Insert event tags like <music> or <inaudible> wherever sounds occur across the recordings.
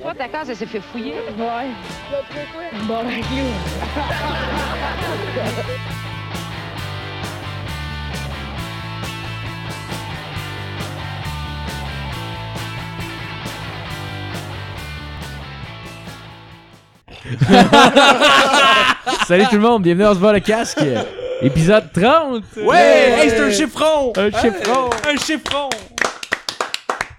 Toi, ta case, elle s'est fait fouiller. Ouais. Bon, ben. <laughs> Salut tout le monde, bienvenue dans ce bas le casque. Épisode 30. Ouais! Hey, c'est un chiffron! Un chiffron. Un chiffron!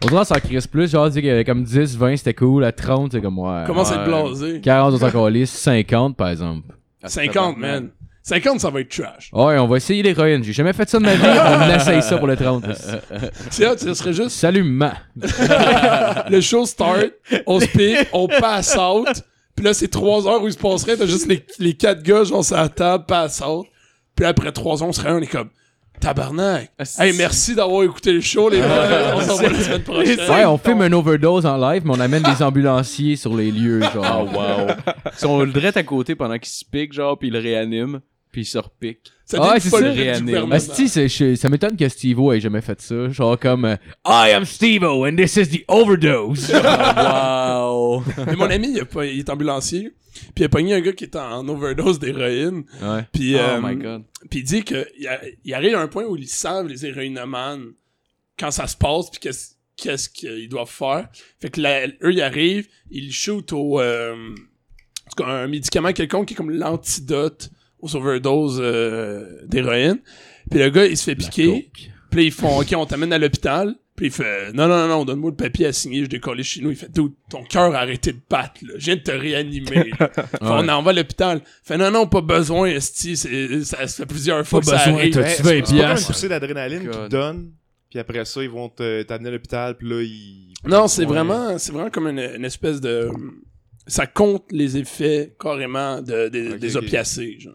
On dirait ça crisse plus, genre dire qu'il y avait comme 10, 20 c'était cool, à 30 c'est comme ouais. À ouais. être blasé? 40 on s'en encore lisse, 50 par exemple. 50, man. 50, ça va être trash. Ouais, on va essayer l'héroïne. J'ai jamais fait ça de ma vie, on essaye ça pour le 30. C'est hot, ça serait juste Salut ma. <laughs> le show start, on se pique, on pass out, puis là, c'est 3 heures où il se passerait, t'as juste les, les 4 gars, genre, sur la table, pass out. Puis après 3 heures, on serait un, on est comme, tabarnak. Hey, merci d'avoir écouté le show, les gars. On s'en va la semaine prochaine. Ouais, on filme un overdose en live, mais on amène des ambulanciers sur les lieux, genre. Oh wow! Ils sont le direct à côté pendant qu'ils se piquent, genre, puis ils le réaniment, puis ils se repiquent. Ça Ah, c'est ça. je- ça m'étonne que Steve-O ait jamais fait ça. Genre comme euh, I am Steve-O and this is the overdose. <laughs> Wow! Mais mon ami, il, a pas- il est ambulancier, puis il a pogné un gars qui est en overdose d'héroïne, ouais. puis Oh euh, my god. Puis il dit que il, a- il arrive à un point où ils savent les héroïnomanes quand ça se passe puis qu'est-ce qu'est-ce qu'ils doivent faire. Fait que là, eux ils arrivent, ils shootent au euh, en tout cas, un médicament quelconque qui est comme l'antidote aux overdoses euh, d'héroïne. Puis le gars il se fait piquer. Puis là, ils font OK, on t'amène à l'hôpital. Puis il fait non non non, non donne-moi le papier à signer, je décolle chez nous. Il fait Dude, ton cœur a arrêté de battre là. Je viens de te réanimer. là. <laughs> Fait, On en va à l'hôpital. Fait non non, pas besoin, esti, ça se fait plusieurs fois Pas que ça besoin, arrive. t'as- Ouais, tu veux c'est un pas comme une piastre. poussée d'adrénaline qu'ils donnent, puis après ça, ils vont t'amener à l'hôpital, puis là, ils... Non, c'est Ouais. vraiment c'est vraiment comme une, une espèce de ça compte les effets carrément de, des opiacés genre.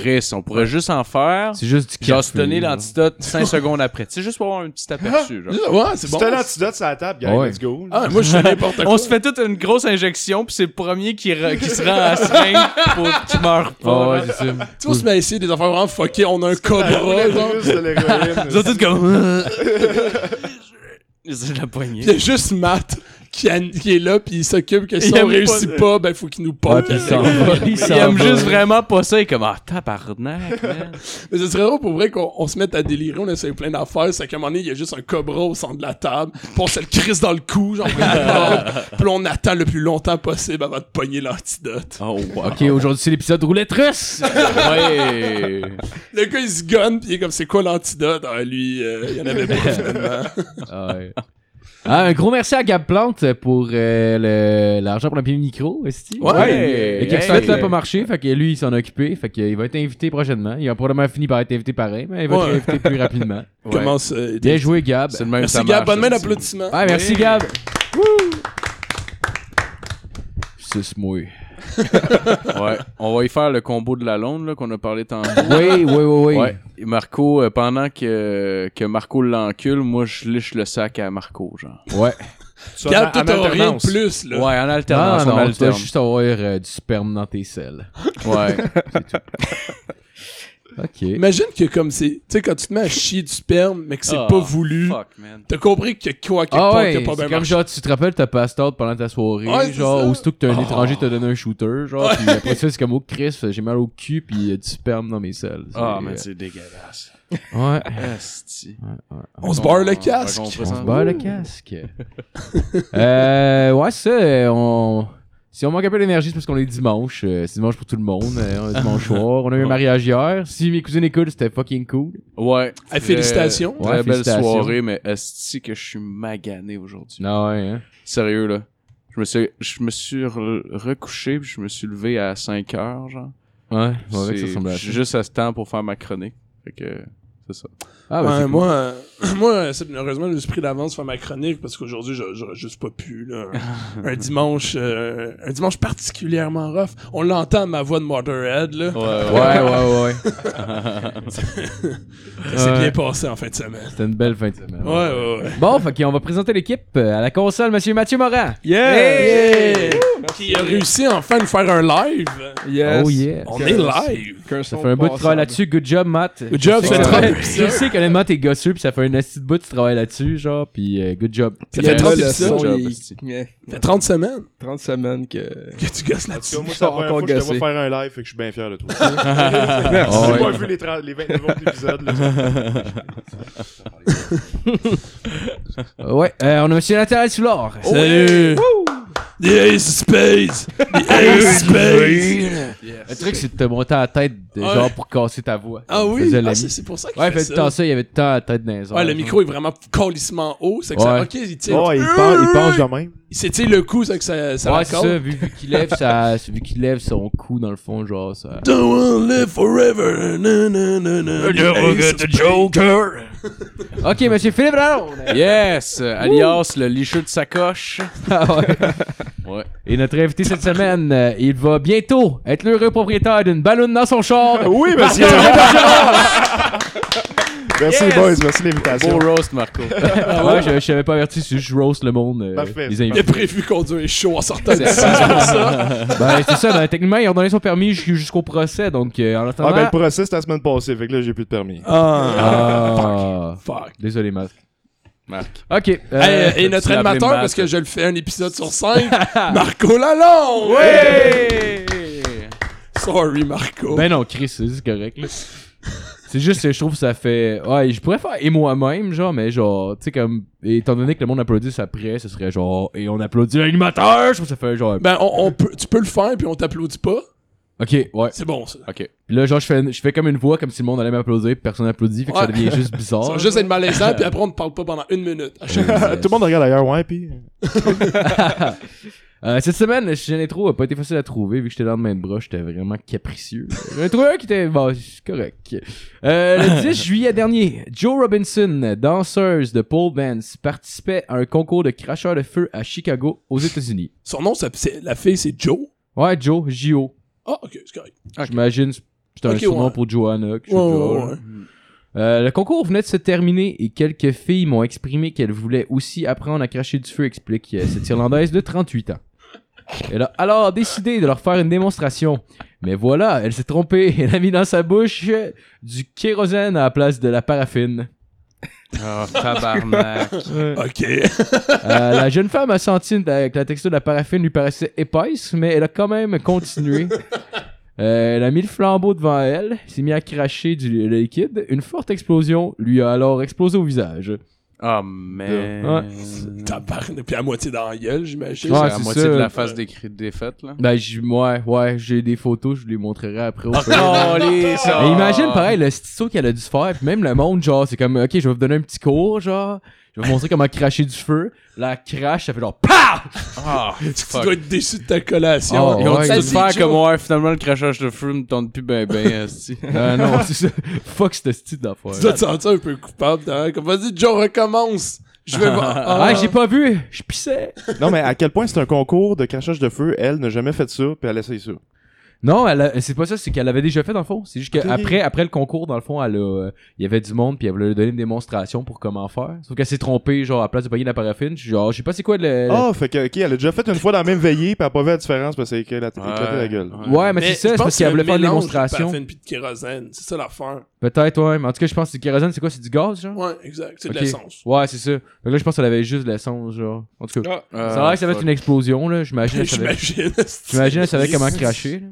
Chris, on pourrait juste en faire, C'est juste du genre se donner l'antidote <laughs> 5 secondes après. Tu sais, juste pour avoir un petit aperçu, genre. Ouais, c'est Si bon. t'as l'antidote sur la table, gars, Ouais. let's go. Ah, moi je fais n'importe <laughs> quoi. On se fait toute une grosse injection, puis c'est le premier qui, re- qui se rend à la seringue pour qu'il meure pas. Ah ouais, c'est ça. Tu vois, on se met à essayer des affaires vraiment fuckées, on a un cobra genre. <laughs> Ils ont tous comme... C'est de la poignée. A juste Matt qui, a- qui est là puis il s'occupe que si Il on réussit pas- pas, ben faut qu'il nous Ouais, pompe. puis il s'en va. Il Il s'en aime va. juste vraiment pas ça. Il est comme, ah, tabarnak, man. <laughs> Mais ce serait drôle pour vrai qu'on on se mette à délirer, on essaie plein d'affaires, c'est qu'à un moment donné, il y a juste un cobra au centre de la table, puis on se le crisse dans le cou, genre, <laughs> puis on attend le plus longtemps possible avant de pogner l'antidote. Oh, wow. Ok, aujourd'hui c'est l'épisode roulette russe. <laughs> Ouais. Le gars, il se gonne, puis il est comme, c'est quoi l'antidote? Ah, lui, euh, il y en avait pas, finalement. Ah, ouais. Ah, un gros merci à Gab Plante pour euh, l'argent pour le premier micro, esti. Ouais. Et qui a Hey. fait, pas marché, fait que lui, il s'en a occupé, fait qu'il va être invité prochainement. Il a probablement fini par être invité pareil, mais il va Ouais. être invité plus rapidement. <laughs> Ouais. Commence, euh, Bien joué, Gab. C'est le même Merci, ça Gab. marche, Bonne main. Ouais, merci. Gab. C'est moi. Ouais. On va y faire le combo de la londe, qu'on a parlé tantôt. Oui, oui, oui, oui. Ouais. Marco, euh, pendant que, que Marco l'encule, moi, je liche le sac à Marco, genre. Ouais. Toi, t'as rien de plus, là. Ouais, en Ah, alternance, on non, tu dois alterne. juste avoir euh, du sperme dans tes selles. Ouais. <laughs> Ok. Imagine que comme c'est, tu sais, quand tu te mets à chier du sperme, mais que c'est Ah, pas voulu, Fuck, man. t'as compris que quoi, quelque Ah part, ouais, a pas c'est bien comme marché. genre, tu te rappelles, t'as passed out pendant ta soirée, Ouais, c'est genre, ça. aussitôt que t'as un Oh. étranger t'a donné un shooter, genre, puis après ça, c'est comme, oh Chris, j'ai mal au cul, pis il y a du sperme dans mes selles. Ah, man, euh, c'est dégueulasse. Ouais. On se barre le casque. On se barre le casque. <laughs> euh, ouais, ça, on... Si on manque un peu d'énergie, c'est parce qu'on est dimanche. euh, c'est dimanche pour tout le monde. euh, on est dimanche <laughs> soir. On a eu un mariage hier. Si mes cousines écoutent, c'était fucking cool. Ouais. Félicitations. Très Ouais, belle félicitations. soirée, mais esti que je suis magané aujourd'hui. Non, ouais, hein? Sérieux, là. Je me suis, je me suis re- recouché, puis je me suis levé à 5 heures, genre. Ouais, ouais, C'est- ça suis juste à ce temps pour faire ma chronique. Fait que, c'est ça. Ah, bah, Ouais, c'est cool. moi, euh, <clears throat> moi, c'est- heureusement, je me suis pris d'avance faire ma chronique parce qu'aujourd'hui, je- j'aurais juste pas pu, là. Un, <laughs> un dimanche, euh, un dimanche particulièrement rough. On l'entend à ma voix de Motorhead, là. Ouais, ouais, ouais. <laughs> Ça s'est Ouais. bien passé en fin de semaine. C'était une belle fin de semaine. Ouais, ouais, ouais. Bon, fait qu'on va présenter l'équipe euh, à la console, monsieur Mathieu Morin. Yeah! Il a réussi enfin à nous faire un live. Yes. Oh yeah. On est live. Ça fait un bout de travail là-dessus. Good job, Matt. Good job, c'est 30 Je sais qu'honnêtement, t'es gosseux, puis ça fait un de bout, tu travailles là-dessus, genre, puis euh, good job. Ça fait là, 30 le épisodes. son, job, il- esti. Yeah. Ça fait 30 semaines 30 semaines que. que tu gosses là-dessus. moi, c'est la Encore première fois que je te vois faire un live, fait que je suis bien fier de toi. <laughs> Oh, J'ai ouais. pas vu les, 30 les 29 autres épisodes. Là, Euh, <laughs> ouais, euh, on a Monsieur Nathalie Soulard. Salut! The Ace of Space! The <laughs> Ace of Space! Le truc, c'est de te monter à la tête, de- Ouais. genre, pour casser ta voix. Ah oui? Ah, c'est pour ça qu'il Ouais, il fait fait le temps ça. ça, il y avait tout le temps la tête dans les. Ouais, le micro est vraiment colissement haut. C'est que ça. Ok, il tire. ouais, il penche, il penche de même. S'étire le cou, c'est que ça, ça Ouais, c'est ça, vu, vu qu'il lève, sa- <laughs> vu qu'il lève son cou dans le fond, genre, ça. Don't wanna live forever. Na, na, na, na, the Space. Ok, monsieur Philippe Lalonde. Yes! alias le licheux de sacoche. Ah <laughs> ouais. Ouais. Et notre invité cette semaine, euh, il va bientôt être l'heureux propriétaire d'une ballonne dans son char. Oui, monsieur. <laughs> merci, les boys. Merci l'invitation. Beau roast, Marco. <laughs> Ah ouais, je, je savais pas averti, c'est juste je roast le monde. euh, Parfait. les Il a invités. prévu conduire chaud en sortant d'ici, c'est pour ça. ben, c'est ça, ben, techniquement, il a redonné son permis jusqu- jusqu'au procès, donc euh, en attendant. Ah, ben, le procès, c'était la semaine passée, fait que là, j'ai plus de permis. Ah. Fuck. Désolé, Marc. Marc. Ok. euh, Hey, et notre animateur, parce que je le fais un épisode sur 5, <laughs> Marco Lalonde! Ouais! Sorry, Marco. Ben non, Chris, c'est c'est correct. là. <laughs> C'est juste que je trouve que ça fait. Ouais, je pourrais faire et moi-même, genre, mais genre, tu sais, comme. Étant donné que le monde applaudisse après, ce serait genre. Et on applaudit l'animateur! Je trouve que ça fait genre. Ben, on, on peut, tu peux le faire, puis on t'applaudit pas. Ok, ouais. C'est bon, ça. Ok. Puis là, genre, je fais, je fais comme une voix, comme si le monde allait m'applaudir, puis personne n'applaudit, fait que ça Ouais. devient juste Ça bizarre. va juste être malaisant, puis après, on ne parle pas pendant une minute. <laughs> À chaque fois. Tout le monde regarde ailleurs, ouais, pis. <laughs> Euh, cette semaine, d'intro a pas été facile à trouver, vu que j'étais dans le main de bras, j'étais vraiment capricieux. J'en ai trouvé un qui était, bon, c'est correct. Euh, le <laughs> 10 juillet dernier, Joe Robinson, danseuse de pole dance, participait à un concours de cracheur de feu à Chicago, aux États-Unis. Son nom, ça- c'est- la fille, c'est Joe? Ouais, Joe, J.O. Ah, ok, c'est correct. J'imagine, c'est un Ok, surnom ouais. pour Joanna. quelque Ouais, chose ouais, du genre. ouais. Euh, le concours venait de se terminer et quelques filles m'ont exprimé qu'elles voulaient aussi apprendre à cracher du feu, explique euh, cette Irlandaise de 38 ans. Elle a alors décidé de leur faire une démonstration. Mais voilà, elle s'est trompée. Elle a mis dans sa bouche du kérosène à la place de la paraffine. Oh, tabarnak. <laughs> Ok. Euh, la jeune femme a senti que la texture de la paraffine lui paraissait épaisse, mais elle a quand même continué. <laughs> Euh, elle a mis le flambeau devant elle, s'est mis à cracher du liquide. Une forte explosion lui a alors explosé au visage. Oh, man. Ouais. Tabarnak, puis à moitié dans la gueule, j'imagine. Ouais, c'est la c'est moitié ça. de la face décrit- défaite, là. Ben, j- ouais, ouais, j'ai des photos, je vous les montrerai après. au pire. Calé, ça. Mais imagine, pareil, le stisso qu'elle a dû se faire, puis même le monde, genre, c'est comme, ok, je vais vous donner un petit cours, genre, je vais vous montrer comment cracher du feu. La crash, ça fait genre, PAH! Ah, <laughs> Tu dois être déçu de ta collation. Oh, Ils ont ouais, tout faire comme ouais, finalement le crachage de feu me tente plus ben ben. <laughs> Euh, non, c'est ça. Fuck ce style d'affaire. Tu dois te sentir un peu coupable. hein, Comme, vas-y, Joe, recommence. Je vais voir. <laughs> Ah, j'ai pas vu, je pissais. Non, mais à quel point c'est un concours de crachage de feu, elle n'a jamais fait ça, puis elle essaye ça. Non, elle c'est pas ça, c'est qu'elle avait déjà fait dans le fond. C'est juste qu'après après le concours, dans le fond, elle a, euh, il y avait du monde, puis elle voulait lui donner une démonstration pour comment faire. Sauf qu'elle s'est trompée, genre, à la place de payer la paraffine. Je suis Genre, je sais pas c'est quoi le. Ah, fait que, ok, elle a déjà fait une fois dans la même veillée, puis elle a pas vu la différence parce qu'elle a éclaté la gueule. Ouais, mais, Mais c'est ça, c'est parce que qu'elle voulait faire une démonstration. paraffine puis de kérosène. C'est ça l'affaire. Peut-être, ouais. Mais en tout cas, je pense que le kérosène, c'est quoi? C'est du gaz, genre? Ouais, exact. C'est de l'essence. Ouais, c'est ça. Donc là, je pense qu'elle avait juste de l'essence, genre. En tout cas, Ah, Euh, ça a l'air que ça va être une explosion, là. J'imagine. <laughs> J'imagine. J'imagine, elle savait comment cracher.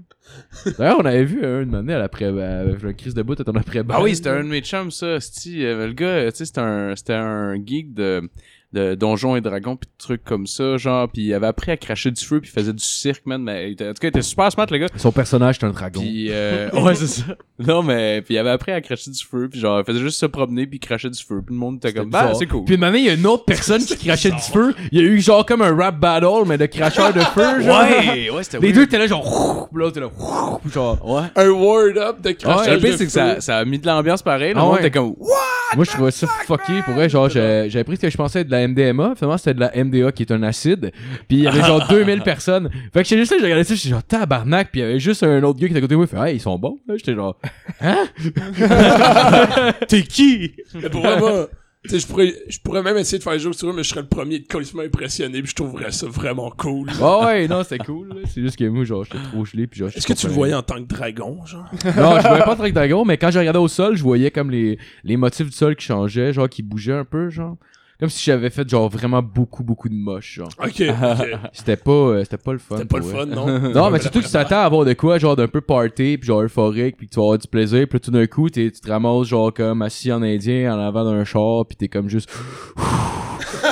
D'ailleurs, on avait vu un une année à l'après, ben, avec le crise de bout, ton après Ah oui, c'était un de mes chums, ça. esti. Euh, le gars, tu sais, c'était un, c'était un geek de, de Donjons et Dragons pis de trucs comme ça, genre. Puis il avait appris à cracher du feu puis il faisait du cirque, man. Mais il était- en tout cas, il était super smart, le gars. Son personnage, c'est un dragon. Puis euh, <laughs> ouais, c'est ça. Non, mais puis il avait appris à cracher du feu puis genre, il faisait juste se promener puis cracher du feu. Puis le monde était comme, bah, c'est cool. Puis une il y a une autre personne qui crachait du feu. Il y a eu genre comme un rap battle, mais de cracheur de feu, genre. ouais, ouais, c'était Les weird. deux étaient là, genre, <laughs> puis l'autre était là, <laughs> genre. Ouais. Un word up de Ouais, crachage le pire, de c'est que ça, ça a mis de l'ambiance pareil. Le Ah monde ouais. était comme, what? Moi, je trouvais ça fucké. Pour vrai, genre, j'ai- j'avais pris ce que je pensais être de la MDMA. Finalement, c'était de la MDA qui est un acide. Puis il y avait genre <laughs> 2000 personnes. Fait que j'étais juste là, j'ai regardé ça, j'étais genre tabarnak. Puis il y avait juste un autre gars qui était à côté de moi. Il fait, hey, ils sont bons. Là, J'étais genre, hein? <laughs> T'es qui? Mais pour moi, sais, je pourrais, je pourrais même essayer de faire des jokes sur eux, mais je serais le premier de complètement impressionné, puis je trouverais ça vraiment cool. Ouais, ouais, non, c'était cool. là. C'est juste que moi, genre, j'étais trop gelé. Puis genre, Est-ce que tu le voyais en tant que dragon, genre? Non, je voyais pas Track Dragon, mais quand je regardais au sol, je voyais comme les, les motifs du sol qui changeaient, genre, qui bougeaient un peu, genre. Comme si j'avais fait, genre, vraiment beaucoup, beaucoup de moche, genre. Ok, ok. <laughs> C'était pas, euh, c'était pas le fun. C'était pas le fun, non? <laughs> Non, mais surtout que tu t'attends à avoir de quoi, genre, d'un peu party, puis genre euphorique, puis que tu vas avoir du plaisir, puis tout d'un coup, t'es- tu te ramasses, genre, comme assis en indien, en avant d'un char, puis t'es comme juste.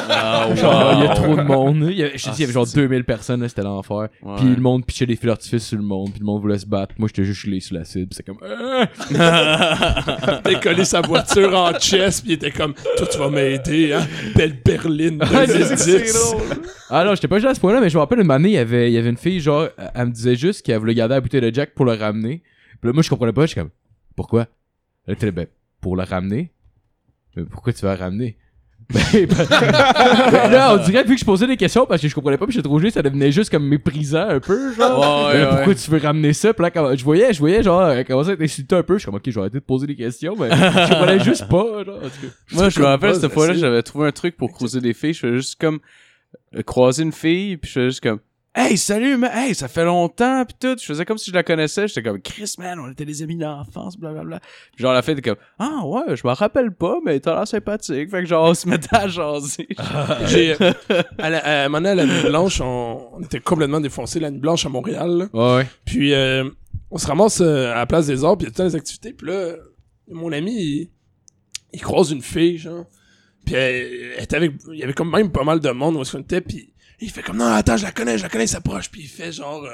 Ah, Genre, il y a trop de monde. Il y avait, je te Ah, dis, il y avait genre c'est- 2000 personnes, là, c'était l'enfer. Ouais. Puis le monde pitchait des feux d'artifice sur le monde, puis le monde voulait se battre. Moi, j'étais juste gelé sur la cible, c'est comme. <laughs> <laughs> Ah! décoller sa voiture en chest puis il était comme toi tu vas m'aider hein? Belle berline <laughs> 2010 Ah non, j'étais pas juste à ce point-là, mais je me rappelle une année, il y avait, il y avait une fille, genre, elle- me disait juste qu'elle voulait garder la bouteille de Jack pour le ramener. Puis là, moi, je comprenais pas, j'étais comme, pourquoi? Elle était ben, pour le ramener. Mais pourquoi tu vas le ramener? Ben, <laughs> là, on dirait, vu que je posais des questions parce que je comprenais pas, puis j'étais trop gelé, ça devenait juste comme méprisant un peu, genre. Ouais, Ben ouais, pourquoi ouais. tu veux ramener ça? Puis là, quand je voyais, je voyais, genre, elle commençait à être insultée un peu. Je suis comme, ok, je vais arrêter de poser des questions, mais je comprenais juste pas, genre. Moi, je me rappelle, cette fois-là, j'avais trouvé un truc pour croiser des filles. Je faisais juste comme euh, croiser une fille, puis je faisais juste comme Hey, salut, man! Hey, ça fait longtemps, pis tout. Je faisais comme si je la connaissais. J'étais comme Chris, man, on était des amis d'enfance, blablabla. Puis genre, la fille était comme Ah, ouais, je m'en rappelle pas, mais t'as l'air sympathique. Fait que genre, on se mettait à jaser. <laughs> j'ai à, la, à un moment donné, à la nuit blanche on, on était complètement défoncé la nuit blanche à Montréal là. Ouais, puis euh, on se ramasse euh, à la place des arts puis il y a toutes les activités puis là mon ami il, il croise une fille genre puis elle, elle était avec il y avait comme même pas mal de monde où est-ce qu'on était puis il fait comme non attends je la connais je la connais il s'approche puis il fait genre euh,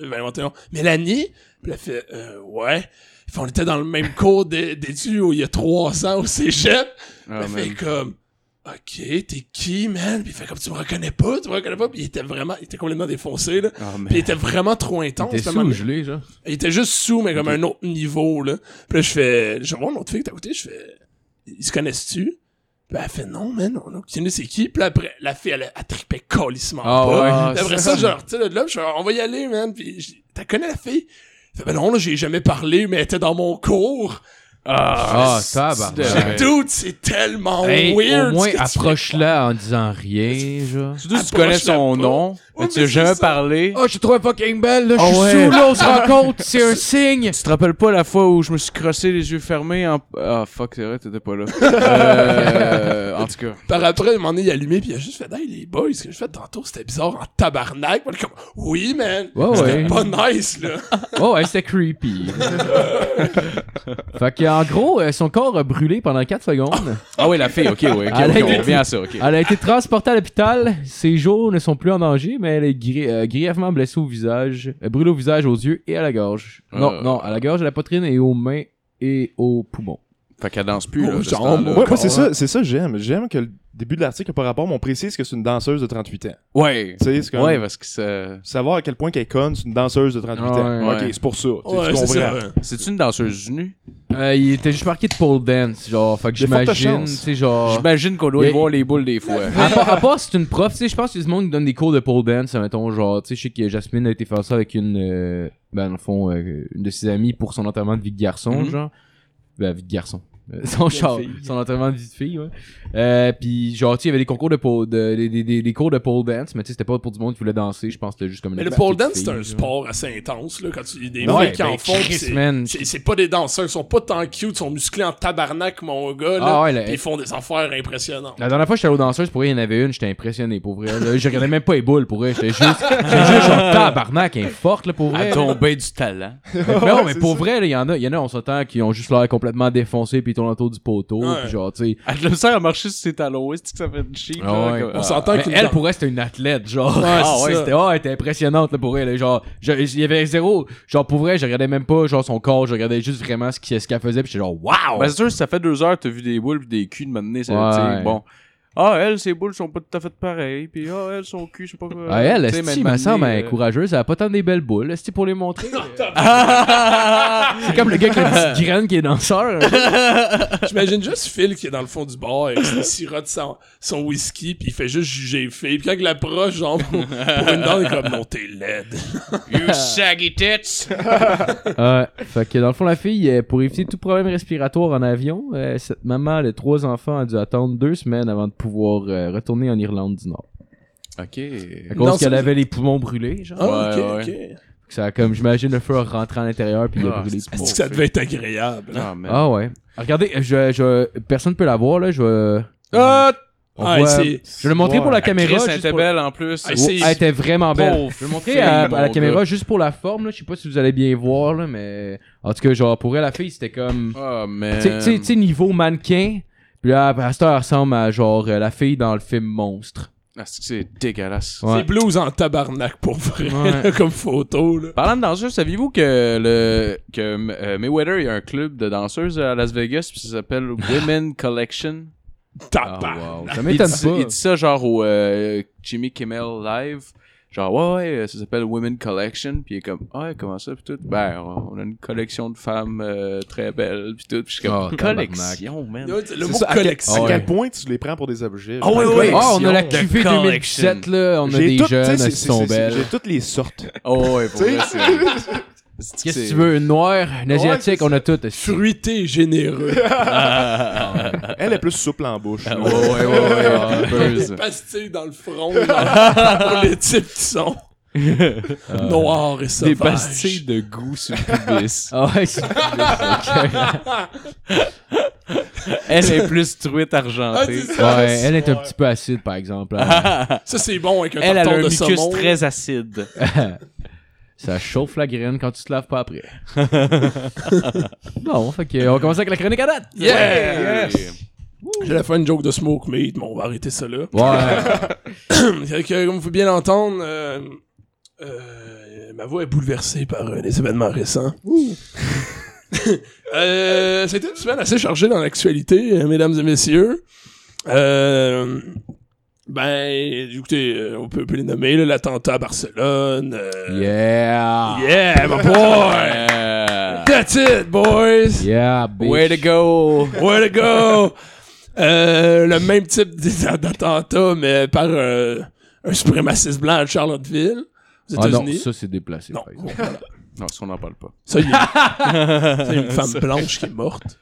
je vais inventer. Mélanie puis elle fait euh, ouais il fait, on était dans le même cours d'é- d'études où il y a 300 au cégep Ah, elle fait comme Ok, t'es qui, man? Puis il fait comme tu me reconnais pas, tu me reconnais pas. Puis il était vraiment, il était complètement défoncé, là. Ah. Puis il était vraiment trop intense. Un moment sous gelé, genre. Il était juste sous, mais comme un autre niveau, là. Puis là, je fais, je vois une autre fille est à côté, je fais, ils se connaissent-tu? Puis elle fait non, man, on a idée c'est qui. Puis après, la fille, elle, elle tripait calissement Ah pas. ouais. Après ça, genre, tu sais, de là, je fais, on va y aller, man. Puis t'as connais la fille? Fait, ben non, là, j'ai jamais parlé, mais elle était dans mon cours. Ah, c'est- tabarnak. c'est- Dude, c'est tellement Hey, weird. au moins, approche-la en disant rien, genre. Surtout si tu connais son pas. nom, mais tu as jamais ça. parlé? Oh, je te trouve fucking belle, là, je Ah suis ouais. sous, là, on se <laughs> rencontre, c'est un signe. Tu te rappelles pas la fois où je me suis crossé les yeux fermés en... Ah, fuck, c'est vrai, t'étais pas là. euh, en tout cas. Par après, il a allumé, puis il a juste fait, hey, les boys, ce que je fais tantôt, c'était bizarre en tabarnak. Est comme, oui, man. Ouais, C'était ouais. pas nice, là. Oh, ouais, c'était creepy. <laughs> fait en gros, euh, son corps a brûlé pendant 4 secondes. Ah oui, la fille, ok, ok, Elle a ok, on été- revient à ça, ok. Elle a été transportée à l'hôpital. Ses jours ne sont plus en danger, mais elle est gri- euh, grièvement blessée au visage, euh, brûlée au visage, aux yeux et à la gorge. Non, Euh. non, à la gorge, à la poitrine et aux mains et aux poumons. Fait qu'elle danse plus, Oh, là. ce genre, Ouais, moi, c'est ça, c'est ça que j'aime. J'aime que le début de l'article, par rapport, on précise que c'est une danseuse de 38 ans. Ouais. Tu sais, c'est comme. Ouais, parce que ça... Savoir à quel point qu'elle conne, c'est une danseuse de 38 ans. Ouais, ok, ouais. c'est pour ça. Ouais, c'est comprends. ça. ouais. C'est-tu une danseuse nue? Euh, il était juste marqué de pole dance, genre, fait que j'imagine, tu chances. sais, genre... J'imagine qu'on doit y voir les boules des fois. À part, à part si c'est une prof, tu sais, je pense qu'il y a du monde qui donne des cours de pole dance, mettons, genre, tu sais, je sais que Jasmine a été faire ça avec une, euh, ben, dans le fond, euh, une de ses amies pour son enterrement de vie de garçon, Mhm. genre. Vie de garçon. Euh, son char, son enterrement de vie de fille, ouais. Euh, puis genre, tu sais, il y avait des concours de pole, de, des, des, des, des cours de pole dance, mais tu sais, c'était pas pour du monde qui voulait danser, je pense que c'était juste comme une Mais le pole dance, c'est un sport assez intense, là, quand tu, y des Ouais, filles qui ben, en font. c'est- pas des danseurs, ils sont pas tant cute, ils sont musclés en tabarnak, mon gars, là. Ah ouais, là, pis ils font des affaires impressionnantes. La dernière fois que j'étais allé aux danseuses, pour vrai, il y en avait une, j'étais impressionné, pour vrai. Là, je regardais même pas les boules, pour vrai. J'étais juste, j'étais juste <laughs> genre tabarnak, elle est forte, là, pour vrai. Elle tombait du talent. Mais non, mais pour ça. vrai, là, il y en a, il y en a, on s'entend, qui ont juste l'air complètement défoncés puis ils tournent autour du poteau, Ouais. puis genre, tu sais. Elle a le à marcher sur ses talons. Est-ce que ça fait cheap? Ah ouais. comme- On s'entend qu'une elle, pour elle, c'était une athlète, genre. Ouais, ah ouais, c'était, oh, elle était impressionnante, là, pour elle, genre. Il y avait zéro, genre, pour vrai, je regardais même pas, genre, son corps, je regardais juste vraiment ce qu'il- ce qu'elle faisait, puis j'étais genre, waouh! Ben, c'est sûr, si ça fait deux heures que t'as vu des boules pis des culs de m'amener, ça, Ouais. tu sais, bon. Ah, elles, ses boules sont pas tout à fait pareilles, puis ah, elles, son cul, je sais pas quoi. Ah, elle, mais il me une semble, elle est euh, courageuse. Elle a pas tant des belles boules. Esti, pour les montrer. <laughs> C'est comme le gars avec la petite <laughs> graine qui est danseur. J'imagine juste Phil qui est dans le fond du bar avec il sirote son, son whisky puis il fait juste juger les filles. Puis quand il l'approche, genre, pour, pour une dame, il est comme, non, t'es laide. <laughs> You saggy tits! Ouais. Fait que dans le fond, la fille, euh, pour éviter tout problème respiratoire en avion, euh, cette maman de trois enfants a dû attendre deux semaines avant de pouvoir euh, retourner en Irlande du Nord. ok. À cause Non, qu'elle ça- avait les poumons brûlés, genre. Ah, Ouais, ok, ouais. ok. Ça a comme, j'imagine, le feu a rentré à l'intérieur puis il a Ah, brûlé les c'est poumons. Est-ce que ça devait être agréable? Ah, man. Ah ouais. Regardez, je, je, personne peut la voir, là. Je vais... Ah, on Ah, voit- c'est- Je vais le montrer pour la Chris, caméra. elle juste était pour- belle en plus. Ah, Oh, c'est- elle était vraiment belle. Pauvre Je vais le montrer fille, à, à mon la gars. caméra juste pour la forme, là. Je sais pas si vous allez bien voir, là, mais. En tout cas, genre, pour elle, la fille, c'était comme. Ah, man. Tu sais- tu sais- tu sais, niveau mannequin. Puis là, elle ressemble à genre euh, la fille dans le film Monstre. Ah, c'est dégueulasse. Ouais. C'est blues en tabarnak pour vrai, Ouais. là, <laughs> comme photo. Là. Parlant de danseuses, saviez-vous que le que euh, Mayweather il y a un club de danseuses à Las Vegas puis ça s'appelle <laughs> Women Collection? Tabarnak. wow. Ça Il m'étonne dit, pas. il dit ça genre au euh, Jimmy Kimmel live. Genre ouais ouais, euh, ça s'appelle Women Collection puis il est comme ah ouais, comment ça puis tout. Ben on a une collection de femmes euh, très belles puis tout. Puis je suis comme Oh, collection man. Le C'est mot ça, à quel- collection. À quel point tu les prends pour des objets? Ah ouais, ouais. Ah, on a la collection. 2017, là. On a J'ai des jeunes, c'est- sont belles. J'ai toutes les sortes. Oh ouais pour vrai Qu'est-ce que tu veux? Une noire, une asiatique, on a toutes. Fruité et généreux. <laughs> Elle est plus souple en bouche. Ouais ouais ouais ouais. Buzz. pastilles dans le front <laughs> pour les types qui sont noirs et Des sauvages. pastilles de goût sur le pubis. Ah ouais, c'est Elle est plus truite Ah, argentée. Ouais, elle est un petit peu acide, par exemple. Ça, c'est bon avec un Elle, elle a un de mucus saumon. très acide. <laughs> Ça chauffe la graine quand tu te laves pas après. <laughs> bon, fait que, on va commencer avec la chronique à date. Yeah! J'allais faire une joke de smoke meat, mais on va arrêter ça là. Ouais. <coughs> Fait que, comme vous pouvez bien l'entendre, euh, euh, ma voix est bouleversée par euh, les événements récents. <laughs> euh, C'était une semaine assez chargée dans l'actualité, euh, mesdames et messieurs. Euh, ben, écoutez, euh, on peut, on peut les nommer, là, l'attentat à Barcelone. euh, Yeah. Yeah, my boy! Yeah. That's it, boys! Yeah, bitch. Way to go! Way to go! Euh, le même type d'attentat, mais par euh, un suprémaciste blanc à Charlottesville, aux Ah non, ça c'est déplacé. non, par. <laughs> Non, ça, on n'en parle pas. Ça, il y a une <laughs> femme blanche qui est morte.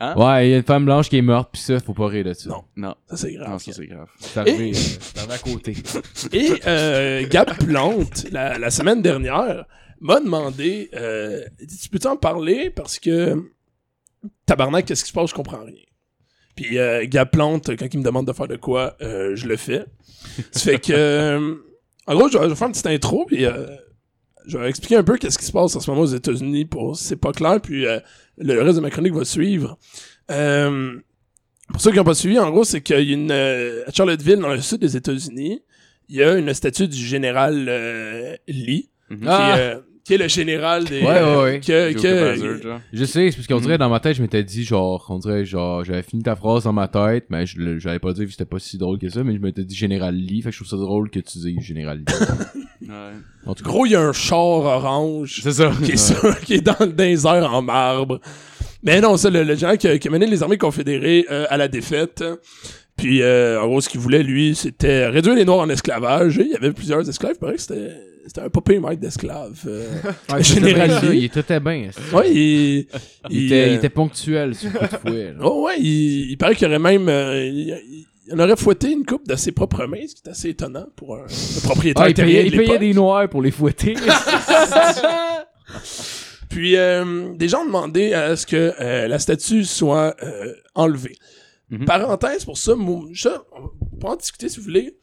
Ouais, il y a une femme blanche qui est morte, pis ça, faut pas rire de ça. Non. Non, Ça, c'est grave. non ça, c'est grave. C'est arrivé, euh, c'est arrivé à côté. <laughs> Et euh, Gab Plante, la, la semaine dernière, m'a demandé euh, Tu peux-tu en parler Parce que tabarnak, qu'est-ce qui se passe? Je comprends rien. Puis euh, Gab Plante, quand il me demande de faire de quoi, euh, je le fais. Ça fait que. euh, en gros, je vais, faire une petite intro, puis euh, je vais expliquer un peu qu'est-ce qui se passe en ce moment aux États-Unis pour c'est pas clair, puis euh, le reste de ma chronique va suivre. Euh, pour ceux qui n'ont pas suivi, en gros, c'est qu'il y a une. euh, à Charlottesville, dans le sud des États-Unis, il y a une statue du général euh, Lee, Mhm. qui, Ah! Qui est le général des. Ouais, ouais, ouais. que- que-. Je sais, c'est parce qu'on dirait dans ma tête, je m'étais dit genre, on dirait genre, j'avais fini ta phrase dans ma tête, mais je le- j'allais pas dire que c'était pas si drôle que ça, mais je m'étais dit Général Lee, fait que je trouve ça drôle que tu dises Général Lee. <laughs> Ouais. En tout cas. Gros, il y a un char orange C'est ça. qui est, sur- qui est dans, les airs en marbre. Mais non, ça, le, le général qui, a- qui a mené les armées confédérées euh, à la défaite. Puis, euh, en gros, ce qu'il voulait, lui, c'était réduire les Noirs en esclavage. Et il y avait plusieurs esclaves. Il paraît que c'était, c'était un popé maître d'esclaves. euh. <laughs> Ouais, Général <laughs> c'était bien ça, Lee. il était bien. ouais, <laughs> il, Il, était, il euh, était ponctuel sur le coup de fouet. Oh ouais, il, il paraît qu'il aurait même... euh, il, aurait fouetté une coupe de ses propres mains, ce qui est assez étonnant pour un, un propriétaire Ah, il payait, de il payait l'époque. des noirs pour les fouetter. Puis, euh, des gens ont demandé à ce que la statue soit enlevée. Mhm. Parenthèse pour ça, ça, on peut en discuter si vous voulez.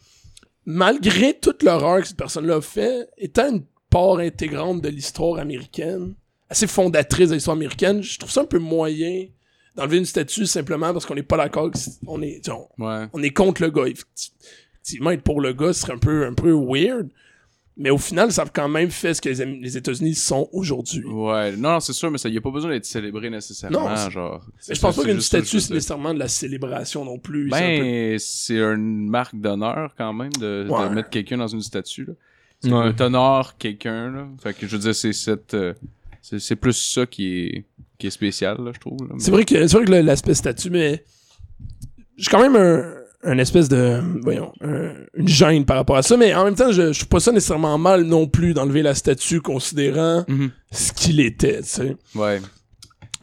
Malgré toute l'horreur que cette personne-là a fait, étant une part intégrante de l'histoire américaine, assez fondatrice de l'histoire américaine, je trouve ça un peu moyen d'enlever une statue simplement parce qu'on n'est pas d'accord on est, on, Ouais. on est contre le gars. Effecti- Effectivement, être pour le gars serait un peu, un peu weird. Mais au final, ça a quand même fait ce que les, les États-Unis sont aujourd'hui. Ouais, non, non, c'est sûr, mais ça y a pas besoin d'être célébré nécessairement, Non, genre. Mais je pense pas qu'une statue, c'est nécessairement de la célébration non plus. C'est un peu- Ben, c'est une marque d'honneur quand même de, mettre quelqu'un dans une statue. Là. C'est Ouais. t'honores quelqu'un. Là. Fait que je veux dire, c'est cette, euh, c'est, plus ça qui est, qui est spécial, là, je trouve. là. C'est vrai que c'est vrai que l'aspect statut, mais j'ai quand même un, un espèce de voyons un- une gêne par rapport à ça, mais en même temps, je, je trouve pas ça nécessairement mal non plus d'enlever la statue considérant Mhm. ce qu'il était, tu sais. Ouais.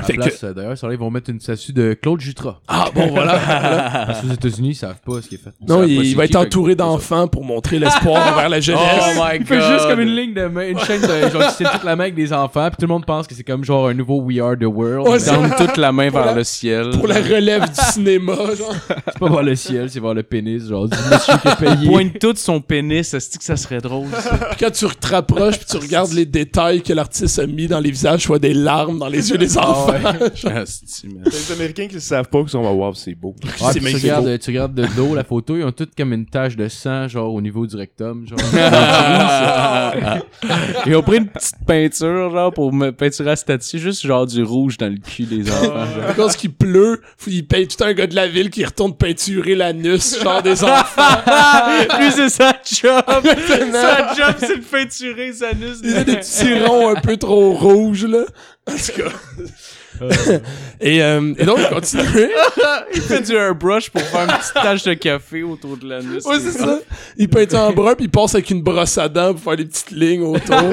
À Fait que- euh, d'ailleurs, ça là, ils vont mettre une statue de Claude Jutras. Ah bon voilà. <laughs> voilà. Parce qu'aux États-Unis, ils savent pas ce qu'il a fait. Non, il, il va qui, être que entouré d'enfants pour montrer l'espoir <laughs> envers la jeunesse. Oh my Il fait god. juste comme une ligne de main, une chaîne de genre qui toute la main avec des enfants, puis tout le monde pense que c'est comme genre un nouveau We Are the World. Ouais, Mais Tendre toute la main vers la- le ciel. pour la relève du cinéma, <laughs> genre. c'est pas voir le ciel, c'est voir le pénis, genre du monsieur qui a payé. Pointe tout son pénis, est-ce que ça serait drôle? ça? Puis quand tu te rapproches puis tu regardes les détails que l'artiste a mis dans les visages, soit des larmes dans les yeux des enfants. Les <laughs> Américains qui le savent pas, qui sont wow, c'est beau. Ouais, C'est puis tu, regardes, tu regardes de dos la photo, ils ont toutes comme une tache de sang, genre au niveau du rectum. Genre. <laughs> <laughs> Ils ont pris une petite peinture, genre, pour me peinturer la statue, juste genre du rouge dans le cul des enfants. genre. À cause qu'il pleut, faut il paye tout un gars de la ville qui retourne peinturer l'anus, genre des enfants. Lui, c'est sa job! sa job, c'est de peinturer sa anus. Il a des petits ronds un peu trop rouges, là. En tout cas. Et, euh, et donc, il continue. <laughs> Il fait du airbrush pour faire une petite tache de café autour de l'anus. Ouais, c'est ça. Il peinture en brun, puis il passe avec une brosse à dents pour faire des petites lignes autour. <laughs>